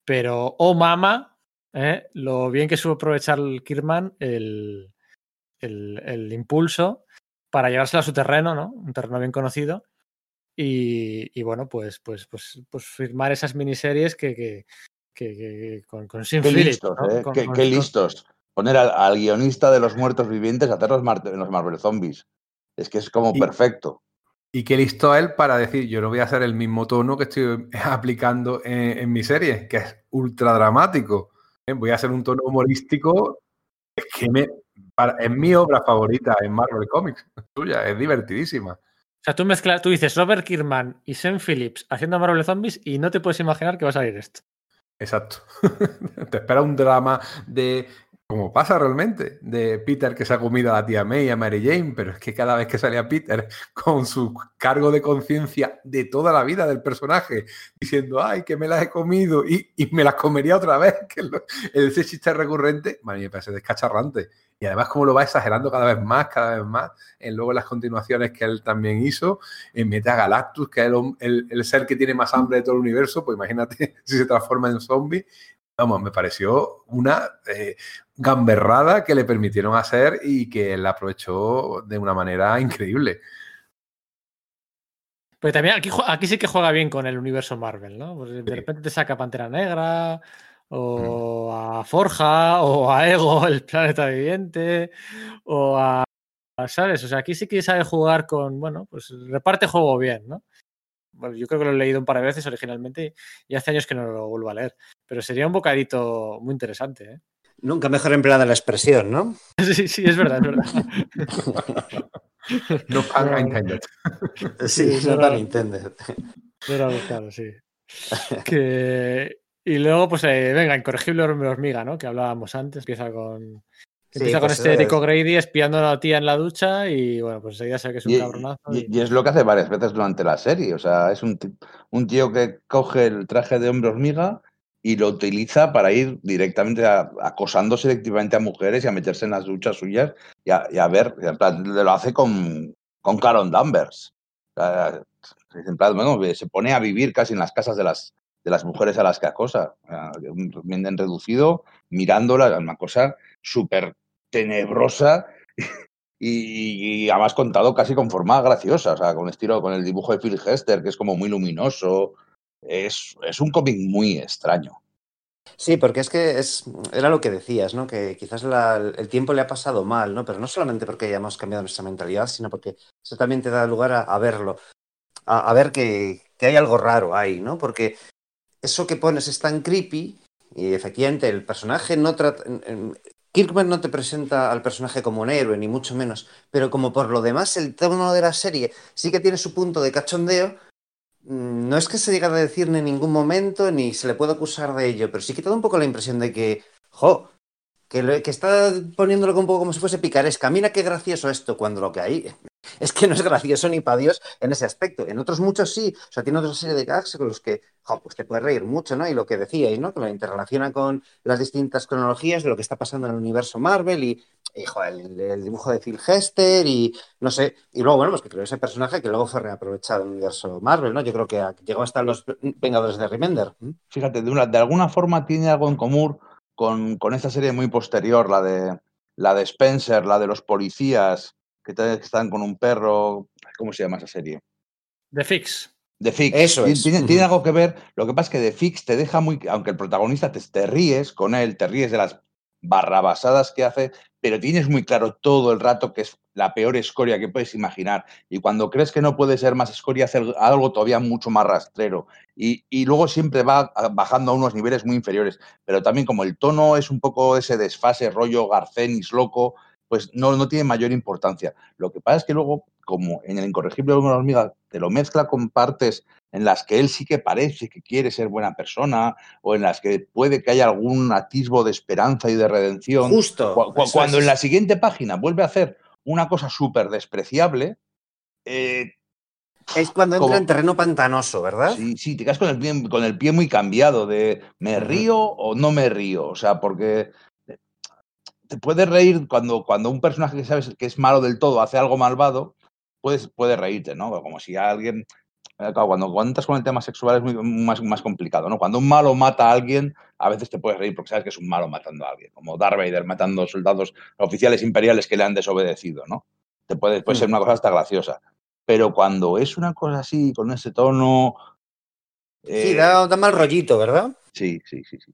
Pero, oh mama, ¿eh? lo bien que supo aprovechar el Kirman el, el, el, impulso para llevárselo a su terreno, ¿no? Un terreno bien conocido. Y, y bueno, pues, pues, pues, pues firmar esas miniseries que, que, que, que con, con Sin qué listos, ¿no? ¿eh? con, qué, con qué listos. Poner al, al, guionista de los muertos vivientes a hacer los, Mar los Marvel Zombies. Es que es como y, perfecto. Y qué listo a él para decir, yo no voy a hacer el mismo tono que estoy aplicando en, en mi serie, que es ultra dramático. ¿eh? Voy a hacer un tono humorístico es que me, para, es mi obra favorita en Marvel Comics, tuya, es divertidísima. O sea, tú mezclas, tú dices Robert Kirkman y Sam Phillips haciendo Marvel Zombies y no te puedes imaginar que va a salir esto. Exacto. te espera un drama de como pasa realmente, de Peter que se ha comido a la tía May y a Mary Jane, pero es que cada vez que salía Peter con su cargo de conciencia de toda la vida del personaje, diciendo, ay, que me las he comido y, y me las comería otra vez, que lo, ese chiste recurrente, me parece descacharrante. Y además como lo va exagerando cada vez más, cada vez más, en luego las continuaciones que él también hizo, en Mete a Galactus, que es el, el, el, ser que tiene más hambre de todo el universo, pues imagínate si se transforma en zombie, vamos, me pareció una eh, gamberrada que le permitieron hacer y que él aprovechó de una manera increíble. Pero también aquí, aquí sí que juega bien con el universo Marvel, ¿no? De repente te saca Pantera Negra, o a Forja, o a Ego, el planeta viviente, o a. ¿Sabes? O sea, aquí sí que sabe jugar con. Bueno, pues reparte juego bien, ¿no? Bueno, yo creo que lo he leído un par de veces originalmente y hace años que no lo vuelvo a leer. Pero sería un bocadito muy interesante, ¿eh? Nunca mejor empleada la expresión, ¿no? Sí, sí, es verdad, es verdad. no pan intended. Sí, no tan intended. Pero claro, sí. Que... Y luego, pues, eh, venga, incorregible hormiga, ¿no? Que hablábamos antes, empieza con, Sí, Empieza con pues este Eric O'Grady espiando a la tía en la ducha y bueno, pues enseguida sé que es un y, cabronazo. Y, y, es lo que hace varias veces durante la serie. O sea, es un, un tío que coge el traje de hombre hormiga y lo utiliza para ir directamente a, acosando selectivamente a mujeres y a meterse en las duchas suyas y a, y a ver, en plan, lo hace con, con Caron Danvers. En plan, bueno, se pone a vivir casi en las casas de las, de las mujeres a las que acosa. Bien reducido, mirándolas, una cosa súper tenebrosa y, y además contado casi con forma graciosa, o sea, con estilo, con el dibujo de Phil Hester, que es como muy luminoso. Es, es un cómic muy extraño. Sí, porque es que es, era lo que decías, ¿no? Que quizás el tiempo le ha pasado mal, ¿no? Pero no solamente porque hayamos cambiado nuestra mentalidad, sino porque eso también te da lugar a, verlo, a, ver que, que hay algo raro ahí, ¿no? Porque eso que pones es tan creepy y efectivamente el personaje no trata... Kirkman no te presenta al personaje como un héroe, ni mucho menos, pero como por lo demás el tono de la serie sí que tiene su punto de cachondeo, No es que se llegue a decir en ningún momento ni se le puede acusar de ello, pero sí que te da un poco la impresión de que, jo, que está poniéndolo un poco como si fuese picaresca. Mira qué gracioso esto, cuando lo que hay es que no es gracioso ni para Dios en ese aspecto. En otros muchos sí, o sea, tiene otra serie de gags con los que, jo, pues te puedes reír mucho, ¿no? Y lo que decíais, ¿no? Que lo interrelaciona con las distintas cronologías de lo que está pasando en el universo Marvel y, y, el, el dibujo de Phil Hester y no sé. Y luego, bueno, pues que creó ese personaje que luego fue reaprovechado en el universo Marvel, ¿no? Yo creo que a- llegó hasta los Vengadores de Remender. ¿m? Fíjate, de, una, de alguna forma tiene algo en común con, con esta serie muy posterior, la de, la de Spencer, la de los policías que, te- que están con un perro. ¿Cómo se llama esa serie? The Fix. The Fix. Eso Tiene- es. Tiene, tiene algo que ver. Lo que pasa es que The Fix te deja muy. Aunque el protagonista te, te ríes con él, te ríes de las barrabasadas que hace, pero tienes muy claro todo el rato que es la peor escoria que puedes imaginar. Y cuando crees que no puede ser más escoria, hace algo todavía mucho más rastrero. Y, y luego siempre va a- bajando a unos niveles muy inferiores. Pero también como el tono es un poco ese desfase, rollo Garcenis loco, pues no, no tiene mayor importancia. Lo que pasa es que luego, como en el incorregible de una hormiga, te lo mezcla con partes en las que él sí que parece que quiere ser buena persona o en las que puede que haya algún atisbo de esperanza y de redención. Justo. Cu- cu- eso cuando es. en la siguiente página vuelve a hacer una cosa súper despreciable, eh, Es cuando entra como- en terreno pantanoso, ¿verdad? sí, sí, te quedas con el, pie, con el pie muy cambiado de me río o no me río. O sea, porque te puedes reír cuando, cuando un personaje que sabes que es malo del todo hace algo malvado, puedes, puedes reírte, ¿no? Como si alguien. eh, claro, Cuando, cuando entras con el tema sexual es muy, más, más complicado, ¿no? Cuando un malo mata a alguien, a veces te puedes reír porque sabes que es un malo matando a alguien, como Darth Vader matando soldados oficiales imperiales que le han desobedecido, ¿no? Te puede, puede ser Mm. una cosa hasta graciosa. Pero cuando es una cosa así, con ese tono. Sí, eh, da, da mal rollito, ¿verdad? sí, sí, sí, sí.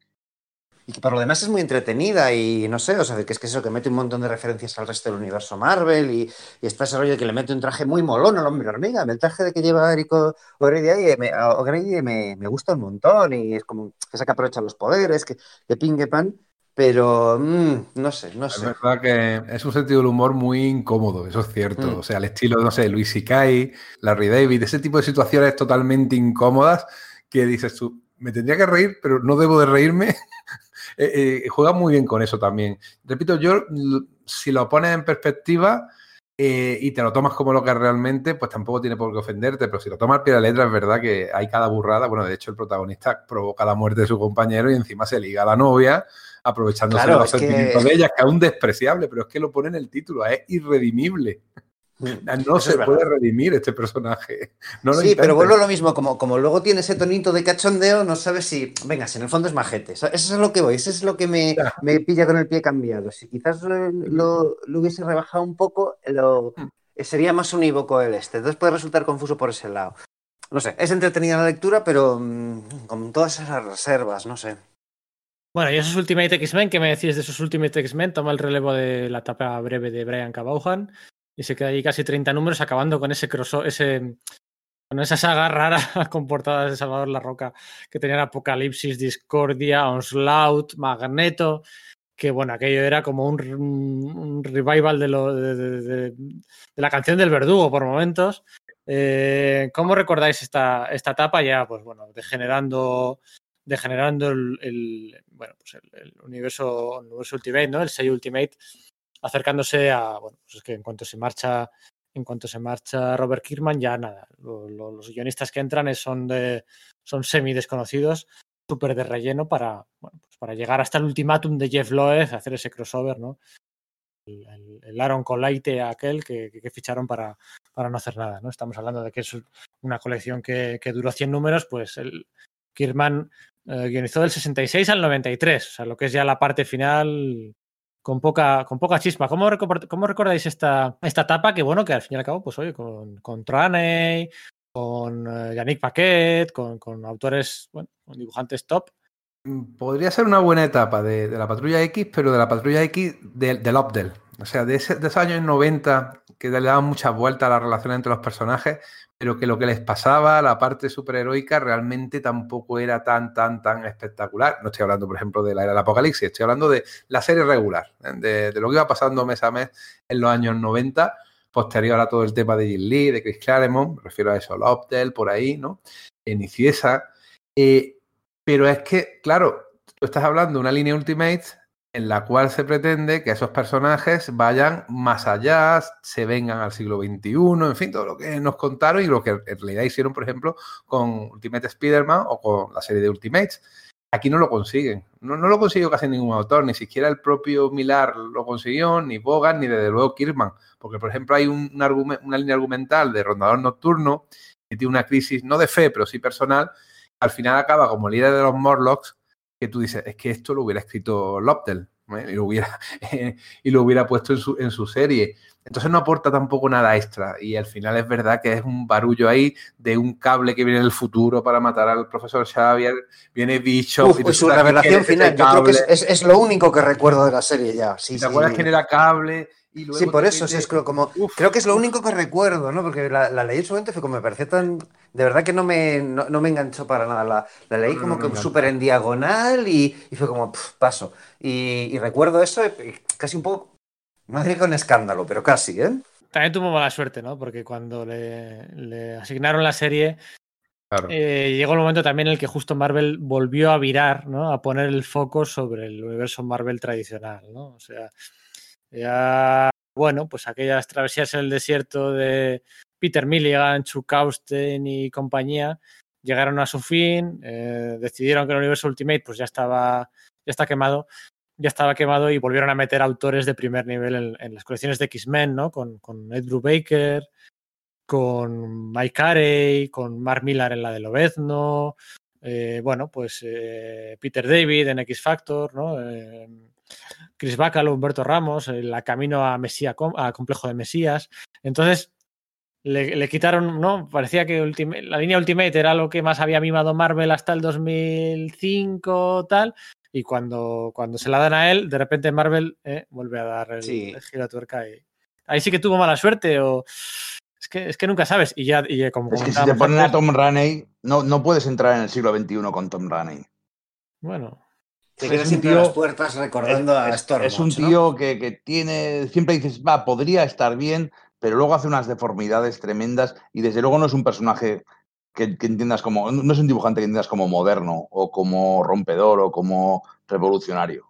Y que por lo demás es muy entretenida y no sé, o sea, que es que eso, que mete un montón de referencias al resto del universo Marvel y, y está ese rollo de que le mete un traje muy molón al hombre hormiga. El traje de que lleva Eric O'Grady me, O'Grady me, me gusta un montón y es como que saca aprovecha los poderes, que, que pingue pan, pero mm, no sé, no Es sé. verdad que es un sentido del humor muy incómodo, eso es cierto. Mm. O sea, el estilo, no sé, Luis Ikai, Larry David, ese tipo de situaciones totalmente incómodas que dices tú, me tendría que reír, pero no debo de reírme. Eh, eh, juega muy bien con eso también. Repito, yo, si lo pones en perspectiva eh, y te lo tomas como lo que es realmente, pues tampoco tiene por qué ofenderte, pero si lo tomas al pie de la letra, es verdad que hay cada burrada. Bueno, de hecho, el protagonista provoca la muerte de su compañero y encima se liga a la novia, aprovechándose Claro, de los que- sentimientos de ella, que es aún despreciable, pero es que lo pone en el título, es irredimible. Mm. No Eso se es puede redimir este personaje. No lo sí, pero vuelvo a lo mismo, como, como luego tiene ese tonito de cachondeo, no sabes si, venga, si en el fondo es majete. Eso es lo que voy, eso es lo que me, me pilla con el pie cambiado. Si quizás lo, lo- lo hubiese rebajado un poco, lo, Mm. sería más unívoco el este. Entonces puede resultar confuso por ese lado. No sé, es entretenida la lectura, pero mm, con todas esas reservas, no sé. Bueno, y esos Ultimate X-Men, ¿qué me decís de esos Ultimate X-Men? Toma el relevo de la etapa breve de Brian Cabauhan y se queda allí casi 30 números acabando con ese crosso, ese con esa saga rara con portadas de Salvador La Roca que tenían Apocalipsis, Discordia, Onslaught, Magneto, que bueno, aquello era como un, un revival de, lo, de, la canción del verdugo por momentos. Eh, ¿Cómo recordáis esta, esta etapa ya, pues bueno, degenerando degenerando el, bueno, pues el universo, el universo Ultimate, ¿no? El 6 Ultimate, acercándose a, bueno, pues es que en cuanto se marcha, en cuanto se marcha Robert Kirkman, ya nada, lo- lo- los guionistas que entran son de, son semi desconocidos, súper de relleno para, bueno, pues para llegar hasta el ultimátum de Jeff Loeb, hacer ese crossover, ¿no? El, el- Aaron aquel que, que- que ficharon para, para no hacer nada, ¿no? Estamos hablando de que es una colección que, que duró 100 números, pues el Kirkman eh, guionizó del 66 al 93, o sea, lo que es ya la parte final con poca, con poca chispa. ¿Cómo, cómo recordáis esta, esta etapa? Que bueno, que al fin y al cabo, pues oye, con, con Traney, con eh, Yannick Paquet, con, con autores, bueno, con dibujantes top. Mm, podría ser una buena etapa de, la Patrulla X, pero de la Patrulla X del, del Opdel. O sea, de, ese, de, esos años 90 que le daban muchas vueltas a la relación entre los personajes, pero que lo que les pasaba, la parte superheroica, realmente tampoco era tan, tan, tan espectacular. No estoy hablando, por ejemplo, de la era del apocalipsis, estoy hablando de la serie regular, ¿eh? de, lo que iba pasando mes a mes en los años 90, posterior a todo el tema de Jim Lee, de Chris Claremont, me refiero a eso, Loptel, por ahí, ¿no? En Iciesa. Eh, pero es que, claro, tú estás hablando de una línea Ultimate en la cual se pretende que esos personajes vayan más allá, se vengan al siglo XXI, en fin, todo lo que nos contaron y lo que en realidad hicieron, por ejemplo, con Ultimate Spider-Man o con la serie de Ultimates. Aquí no lo consiguen, no, lo consiguió casi ningún autor, ni siquiera el propio Millar lo consiguió, ni Bogan, ni desde luego Kirkman, porque por ejemplo hay un una línea argumental de Rondador Nocturno que tiene una crisis, no de fe, pero sí personal, al final acaba como líder de los Morlocks que tú dices, es que esto lo hubiera escrito Loptel ¿eh? y, lo hubiera, y lo hubiera puesto en su, en su serie. Entonces no aporta tampoco nada extra y al final es verdad que es un barullo ahí de un cable que viene del futuro para matar al profesor Xavier, viene Bishop. Uf, y pues su revelación final, yo creo que es, es, es, lo único que recuerdo de la serie ya. Sí, ¿Te sí, acuerdas quién era cable? Y luego sí, por eso, sí, es como, Uf. creo que es lo único que recuerdo, ¿no? Porque la, la leí en su momento fue como me parecía tan, de verdad que no me, no, no me enganchó para nada, la, la leí como no, no, que súper en diagonal y, y, fue como, pff, paso. Y, y, recuerdo eso casi un poco, no diría que un escándalo, pero casi, ¿eh? También tuvo mala suerte, ¿no? Porque cuando le, le asignaron la serie, Claro. Eh, llegó el momento también en el que justo Marvel volvió a virar, ¿no? A poner el foco sobre el universo Marvel tradicional, ¿no? O sea, ya, bueno, pues aquellas travesías en el desierto de Peter Milligan, Chuck Austen y compañía llegaron a su fin, eh, decidieron que el universo Ultimate pues ya estaba, ya está quemado, ya estaba quemado y volvieron a meter autores de primer nivel en, las colecciones de X-Men, ¿no? Con, con Ed Brubaker, con Mike Carey, con Mark Millar en la de Lobezno, eh, bueno, pues eh, Peter David en X Factor, ¿no? Eh, Chris Bacalo, Humberto Ramos, la camino a Mesía, a Complejo de Mesías. Entonces, le, le quitaron, ¿no? Parecía que Ultimate, la línea Ultimate era lo que más había mimado Marvel hasta el 2005, tal. Y cuando, cuando se la dan a él, de repente Marvel eh, vuelve a dar el, sí. el giro a tuerca. Y... Ahí sí que tuvo mala suerte o es que, es que nunca sabes. Y ya, y como es que si te ponen a Tom Raney, no, no puedes entrar en el siglo XXI con Tom Raney. Bueno. Te quedas siempre a las puertas recordando es, a Storm. Es un tío ¿no? que, que, tiene. Siempre dices, va, podría estar bien, pero luego hace unas deformidades tremendas y desde luego no es un personaje que, que entiendas como. No es un dibujante que entiendas como moderno o como rompedor o como revolucionario.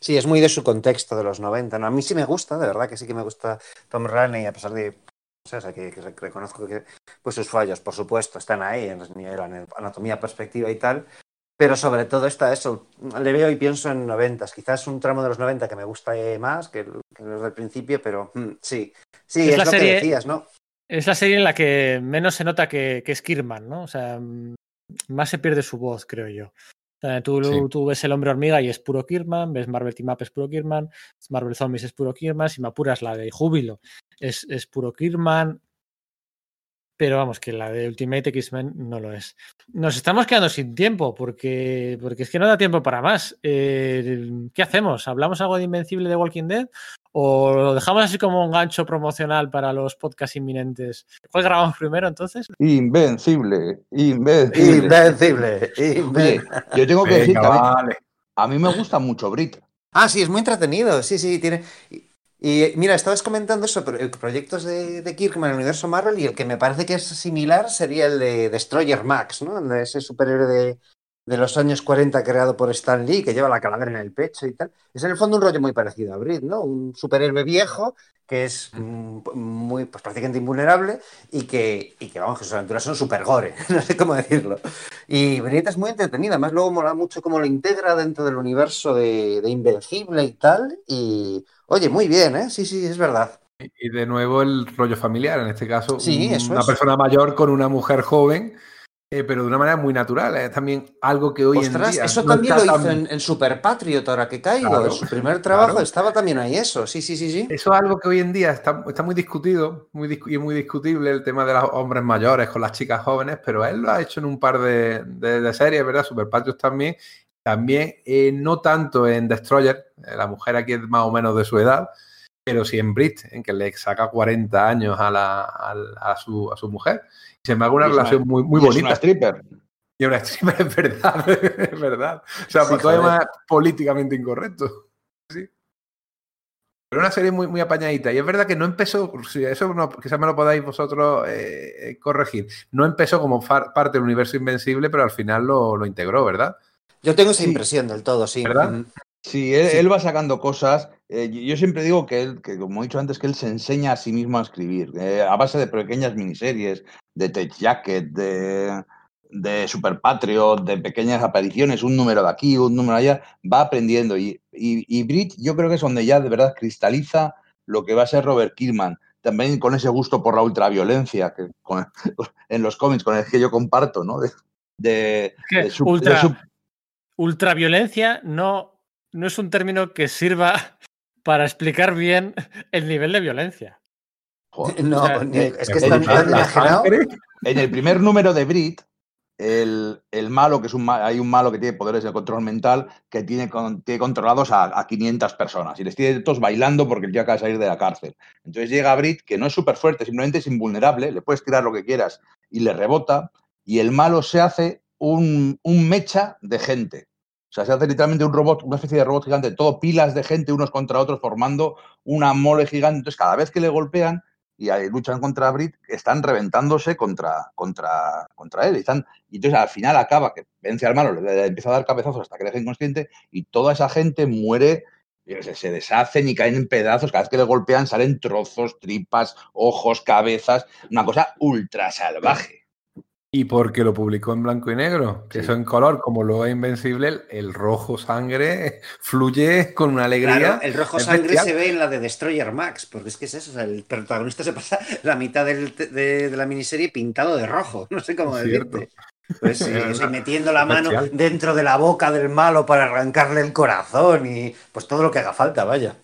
Sí, es muy de su contexto de los 90. ¿no? A mí sí me gusta, de verdad que sí que me gusta Tom Raney, a pesar de o sea, que, que, reconozco que pues sus fallos, por supuesto, están ahí en nivel anatomía, perspectiva y tal, pero sobre todo está eso. Le veo y pienso en noventas. Quizás un tramo de los 90 que me gusta más que, los del principio, pero mm, sí, sí, es, es la lo serie, que decías, ¿no? Es la serie en la que menos se nota que, que es Kirman, ¿no? O sea, más se pierde su voz, creo yo. Tú, sí. tú, ves el hombre hormiga y es puro Kirman, ves Marvel Team Up es puro Kirman, Marvel Zombies es puro Kirman, si me apuras la de Júbilo es, es puro Kirman, pero vamos, que la de Ultimate X-Men no lo es. Nos estamos quedando sin tiempo porque, porque es que no da tiempo para más. Eh, ¿Qué hacemos? ¿Hablamos algo de Invencible de Walking Dead? ¿O lo dejamos así como un gancho promocional para los podcasts inminentes? ¿Cuál grabamos primero entonces? Invencible, invencible. Invencible, invencible. Oye, yo tengo que Venga, decir que vale. a, mí, a mí me gusta mucho Brit. Ah, sí, es muy entretenido. Sí, sí, tiene. Y mira, estabas comentando eso, proyectos de, de, Kirkman en el universo Marvel y el que me parece que es similar sería el de Destroyer Max, ¿no? De ese superhéroe de, de, los años 40 creado por Stan Lee que lleva la calavera en el pecho y tal. Es en el fondo un rollo muy parecido a Brit, ¿no? Un superhéroe viejo que es muy, pues prácticamente invulnerable y que, y que vamos, que sus aventuras son super gore, no sé cómo decirlo. Y Brit es muy entretenida, además luego mola mucho cómo lo integra dentro del universo de, de Invencible y tal. Y Oye, muy bien, ¿eh? Sí, sí, es verdad. Y de nuevo el rollo familiar, en este caso, sí, un, eso una es. persona mayor con una mujer joven eh, pero de una manera muy natural. Es también algo que hoy Ostras, en día. eso no también lo hizo tan- en, en Super Patriot, ahora que caigo. Claro, en su primer trabajo claro. estaba también ahí eso. Sí, sí, sí, sí. Eso es algo que hoy en día está, está muy discutido muy discu- y muy discutible el tema de los hombres mayores con las chicas jóvenes, pero él lo ha hecho en un par de, de- de series, ¿verdad? Super Patriots también. También, eh, no tanto en Destroyer, eh, la mujer aquí es más o menos de su edad, pero sí en Brit, en que le saca 40 años a, la, a, a su, a su mujer. Y se me hace una relación muy, muy Y es bonita. una stripper. Y una stripper, es verdad, es verdad. O sea, Sí, por todavía joder. más políticamente incorrecto. Sí. Pero una serie muy, muy apañadita. Y es verdad que no empezó, eso no, quizás me lo podáis vosotros eh, corregir, no empezó como far- parte del universo invencible, pero al final lo, lo integró, ¿verdad? Yo tengo esa Sí. impresión del todo, sí. ¿Verdad? Mm. Sí, él, Sí. él va sacando cosas. eh, yo- siempre digo que él, que como he dicho antes, que él se enseña a sí mismo a escribir, eh, a base de pequeñas miniseries, de Tech Jacket, de, de Super Patriot, de pequeñas apariciones, un número de aquí, un número allá, va aprendiendo. Y, y, y Brit, yo creo que es donde ya de verdad cristaliza lo que va a ser Robert Kirkman. También con ese gusto por la ultraviolencia que con- en los cómics con el que yo comparto, ¿no? De, de, de de ultra- su- Ultraviolencia no, no es un término que sirva para explicar bien el nivel de violencia. joder. No, O sea, ni- es que el- es tan, el- tan la enajenado. En el primer número de Brit, el, el malo, que es un hay un malo que tiene poderes de control mental, que tiene, con- tiene controlados a, a 500 personas y les tiene todos bailando porque el tío acaba de salir de la cárcel. Entonces llega Brit, que no es súper fuerte, simplemente es invulnerable, le puedes tirar lo que quieras y le rebota, y el malo se hace un, mecha de gente. O sea, se hace literalmente un robot, una especie de robot gigante, todo pilas de gente unos contra otros formando una mole gigante. Entonces, cada vez que le golpean, y luchan contra Brit, están reventándose contra, contra, contra él. Y, entonces al final acaba que vence al malo, le, empieza a dar cabezazos hasta que le deja inconsciente y toda esa gente muere, sé, se deshacen y caen en pedazos. Cada vez que le golpean salen trozos, tripas, ojos, cabezas. Una cosa ultra salvaje. Y porque lo publicó en blanco y negro, que Sí. eso en color, como lo es Invencible, el, el rojo sangre fluye con una alegría. Claro, el rojo sangre bestial. se ve en la de Destroyer Max, porque es que es eso, o sea, el protagonista se pasa la mitad del- de, de la miniserie pintado de rojo, no sé cómo decirte. Pues sí, y metiendo la mano Bestial. dentro de la boca del malo para arrancarle el corazón y pues todo lo que haga falta, vaya.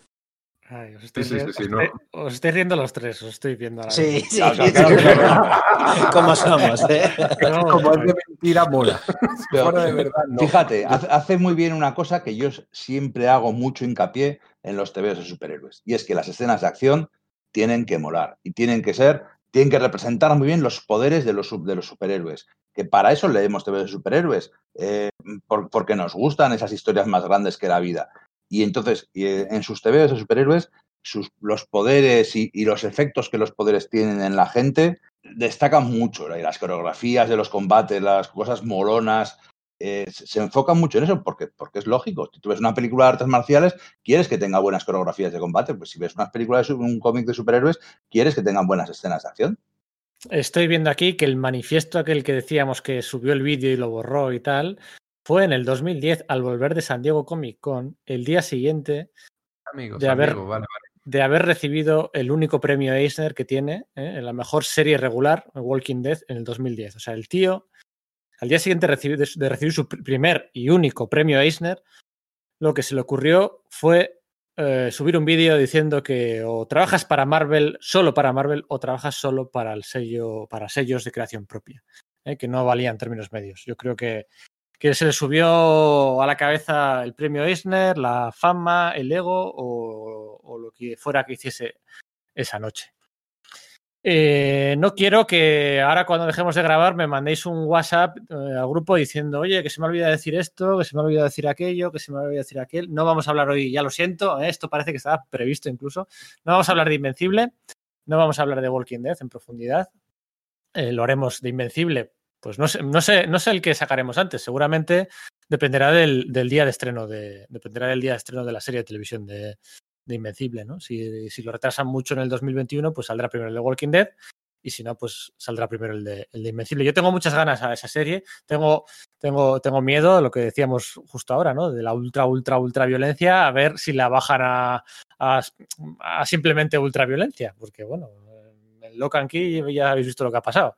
Ay, os, estoy Sí, sí, riendo, sí, sí, os no. estoy- os estoy riendo los tres, os estoy viendo ahora. Sí, mismo. sí, Claro, sí, claro, sí. claro. Como somos, ¿eh? No, Como es de mentira, mola. De verdad, no. Fíjate, hace, muy bien una cosa que yo siempre hago mucho hincapié en los TVs de superhéroes. Y es que las escenas de acción tienen que molar y tienen que ser, tienen que representar muy bien los poderes de los, de los superhéroes. Que para eso leemos TVs de superhéroes, eh, por- porque nos gustan esas historias más grandes que la vida. Y entonces, eh, en sus TVs de superhéroes, sus, los poderes y, los efectos que los poderes tienen en la gente destacan mucho. las coreografías de los combates, las cosas molonas, eh, se, enfocan mucho en eso porque, porque es lógico. Si tú ves una película de artes marciales, quieres que tenga buenas coreografías de combate. Pues si ves una película de su- un cómic de superhéroes, quieres que tengan buenas escenas de acción. Estoy viendo aquí que el manifiesto aquel que decíamos que subió el vídeo y lo borró y tal, fue en el 2010 al volver de San Diego Comic Con, el día siguiente Amigos, de haber- amigos, vale, vale. de haber recibido el único premio Eisner que tiene ¿eh? en la mejor serie regular, Walking Dead, en el 2010. O sea, el tío, al día siguiente de, recibir su pr- primer y único premio Eisner, lo que se le ocurrió fue eh, subir un vídeo diciendo que o trabajas para Marvel, solo para Marvel, o trabajas solo para el sello, para sellos de creación propia, ¿eh? que no valían términos medios. Yo creo que, que se le subió a la cabeza el premio Eisner, la fama, el ego o, lo que fuera que hiciese esa noche. Eh, no quiero que ahora cuando dejemos de grabar me mandéis un WhatsApp eh, al grupo diciendo, oye, que se me olvida decir esto, que se me olvida decir aquello, que se me olvida decir aquel. No vamos a hablar hoy, ya lo siento, eh, esto parece que estaba previsto incluso. No vamos a hablar de Invencible, no vamos a hablar de Walking Dead en profundidad. Lo haremos de Invencible, pues no sé, no sé, no sé el que sacaremos antes, seguramente dependerá del, día de estreno de, dependerá del día de estreno de la serie de televisión de, Invencible, ¿no? Si, lo retrasan mucho en el 2021, pues saldrá primero el de Walking Dead y si no, pues saldrá primero el de, Invencible. Yo tengo muchas ganas a esa serie, tengo, tengo, tengo miedo, lo que decíamos justo ahora, ¿no? De la ultra, ultra, ultra violencia, a ver si la bajan a, a, a simplemente ultra violencia, porque bueno, en Locan Key ya habéis visto lo que ha pasado.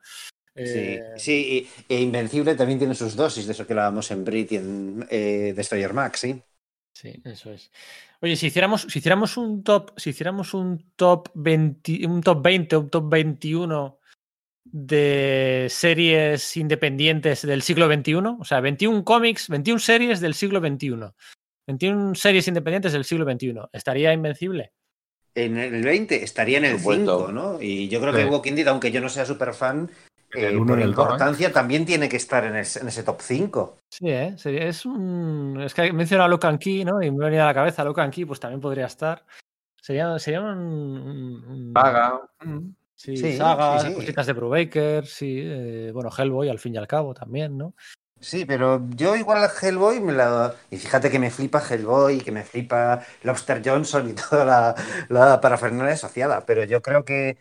Sí, Eh, sí, y, e Invencible también tiene sus dosis de eso que hablábamos en Brit y en eh, Destroyer Max, sí. Sí, eso es. Oye, si hiciéramos, si hiciéramos un top, si hiciéramos un top 20, un top 20, un top 21 de series independientes del siglo XXI, o sea, 21 cómics, 21 series del siglo XXI, 21 series independientes del siglo XXI, ¿estaría invencible? En el 20 estaría en el Por supuesto. 5, ¿no? Y yo creo Sí. que Walking Dead, aunque yo no sea súper fan, el eh, uno por el dos, ¿eh? importancia también tiene que estar en, ese- en ese top 5. Sí, ¿eh? Sería- es un... Es que he mencionado a Locan Key, ¿no? Y me ha venido a la cabeza Locan Key, pues también podría estar. Sería, sería un... un- un- Paga. Sí, Sí, sagas, sí, sí. cositas de Brubaker, sí. eh, bueno, Hellboy al fin y al cabo también, ¿no? Sí, pero yo igual a Hellboy me la... Y fíjate que me flipa Hellboy, que me flipa Lobster Johnson y toda la, la parafernalia asociada, pero yo creo que,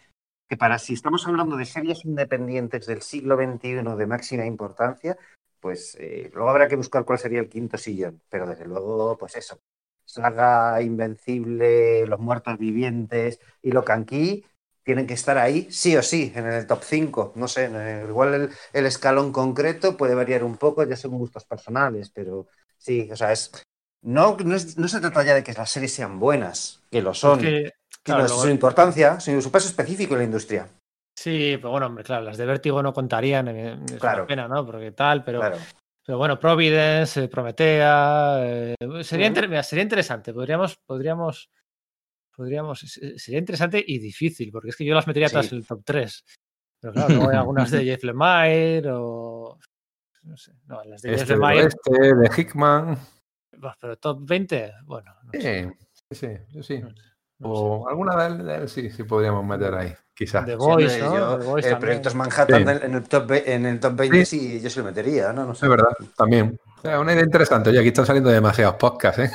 que para si estamos hablando de series independientes del siglo XXI de máxima importancia, pues eh, luego habrá que buscar cuál sería el quinto sillón, pero desde luego, pues eso, Saga, Invencible, Los Muertos Vivientes y Locan Key tienen que estar ahí sí o sí, en el top 5. No sé, el- igual el, el escalón concreto puede variar un poco, ya según gustos personales, pero sí, o sea, es. No, no, es- no se trata ya de que las series sean buenas, que lo son, Porque, sino claro, luego- su importancia, su peso específico en la industria. Sí, pero bueno, hombre, claro, las de Vértigo no contarían, eh, es Claro. una pena, ¿no? Porque tal, pero, Claro. pero bueno, Providence, eh, Prometea, eh, sería, Ujú. inter- mira, sería interesante, podríamos, podríamos, podríamos, se- sería interesante y difícil, porque es que yo las metería Sí. en el top 3. Pero claro, luego hay algunas de Jeff Lemire o... No sé, no, las de Jeff Este Lemire, oeste, de Hickman. pero top 20, bueno, no sé, Sí, sí, sí, yo sí. no sé, no O alguna de él, de él sí, sí podríamos meter ahí, quizás. The Sí, Voice, ¿no? yo, The Voice eh. Proyectos Manhattan Sí. en, el top, en el top 20 sí, yo se lo metería, ¿no? No sé. Es verdad, también. O sea, una idea interesante. Oye, aquí están saliendo demasiados podcasts, ¿eh?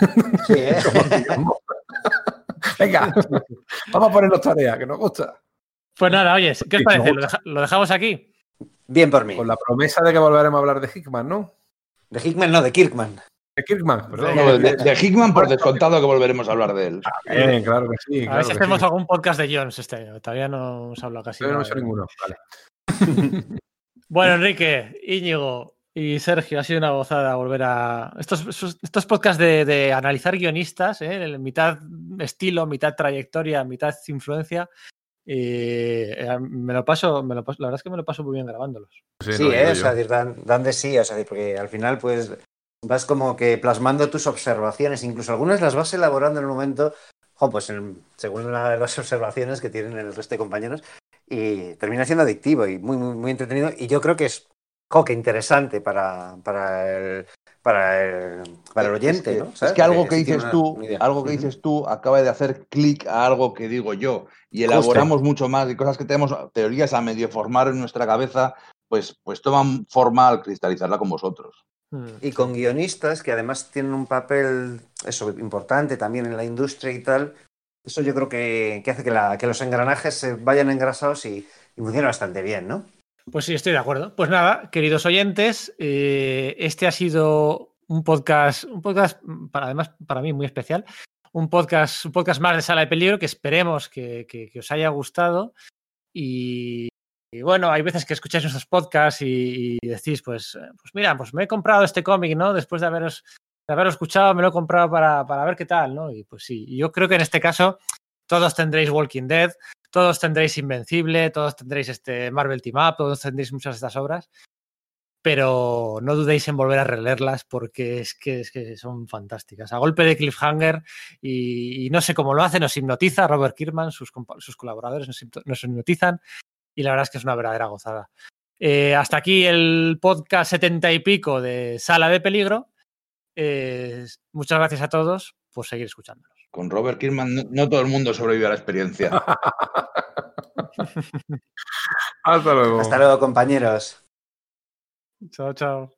Sí, ¿eh? Venga, vamos a ponernos tarea, que nos gusta. Pues nada, oye, ¿qué os parece? me ¿Lo, deja- lo dejamos aquí? Bien por mí. Con la promesa de que volveremos a hablar de Hickman, ¿no? De Hickman, no, de Kirkman. De Kirkman, perdón. No, de, de Hickman por descontado que volveremos a hablar de él. Bien, claro que sí. a ver si hacemos sí. algún podcast de Jones este año. Todavía no hemos hablado casi. No hecho de- ninguno. Vale. Bueno, Enrique, Íñigo y Sergio, ha sido una gozada volver a. Estos, estos podcasts de, de analizar guionistas, ¿eh? mitad estilo, mitad trayectoria, mitad influencia. Y eh, me lo paso, me lo paso- la verdad es que me lo paso muy bien grabándolos. Sí, Sí, no, ¿eh? O sea, decir, dan, dan de sí, o sea, porque al final, pues, vas como que plasmando tus observaciones, incluso algunas las vas elaborando en el momento, pues en- según la- las observaciones que tienen el resto de compañeros, y termina siendo adictivo y muy, muy, muy entretenido. Y yo creo que es, que interesante para, para el, para el, para el oyente, es que, ¿no? es ¿Sabes? que algo que dices una- tú, una algo que dices tú acaba de hacer clic a algo que digo yo y elaboramos mucho más y cosas que tenemos teorías a medio formar en nuestra cabeza, pues, pues toman forma al cristalizarla con vosotros. Mm. Y con guionistas que además tienen un papel eso importante también en la industria y tal. Eso yo creo que, que hace que, la- que los engranajes se vayan engrasados y, y funcione bastante bien, ¿no? Pues sí, estoy de acuerdo. Pues nada, queridos oyentes, eh, este ha sido un podcast, un podcast para, además para mí muy especial, un podcast, un podcast más de sala de peligro que esperemos que, que- que os haya gustado. Y, y bueno, hay veces que escucháis nuestros podcasts y, decís, pues, eh, pues mira, pues me he comprado este cómic, ¿no? Después de haberos, de haberlo escuchado, me lo he comprado para, para ver qué tal, ¿no? Y pues sí, yo creo que en este caso todos tendréis Walking Dead, todos tendréis Invencible, todos tendréis este Marvel Team Up, todos tendréis muchas de estas obras, pero no dudéis en volver a releerlas porque es que, es que son fantásticas. A golpe de cliffhanger y, no sé cómo lo hace, nos hipnotiza Robert Kirkman, sus, sus colaboradores nos hipnotizan y la verdad es que es una verdadera gozada. Eh, hasta aquí el podcast setenta y pico de Sala de Peligro. Eh, muchas gracias a todos por seguir escuchándonos. Con Robert Kirkman no, no todo el mundo sobrevive a la experiencia. Hasta luego. Hasta luego, compañeros. Chao, chao.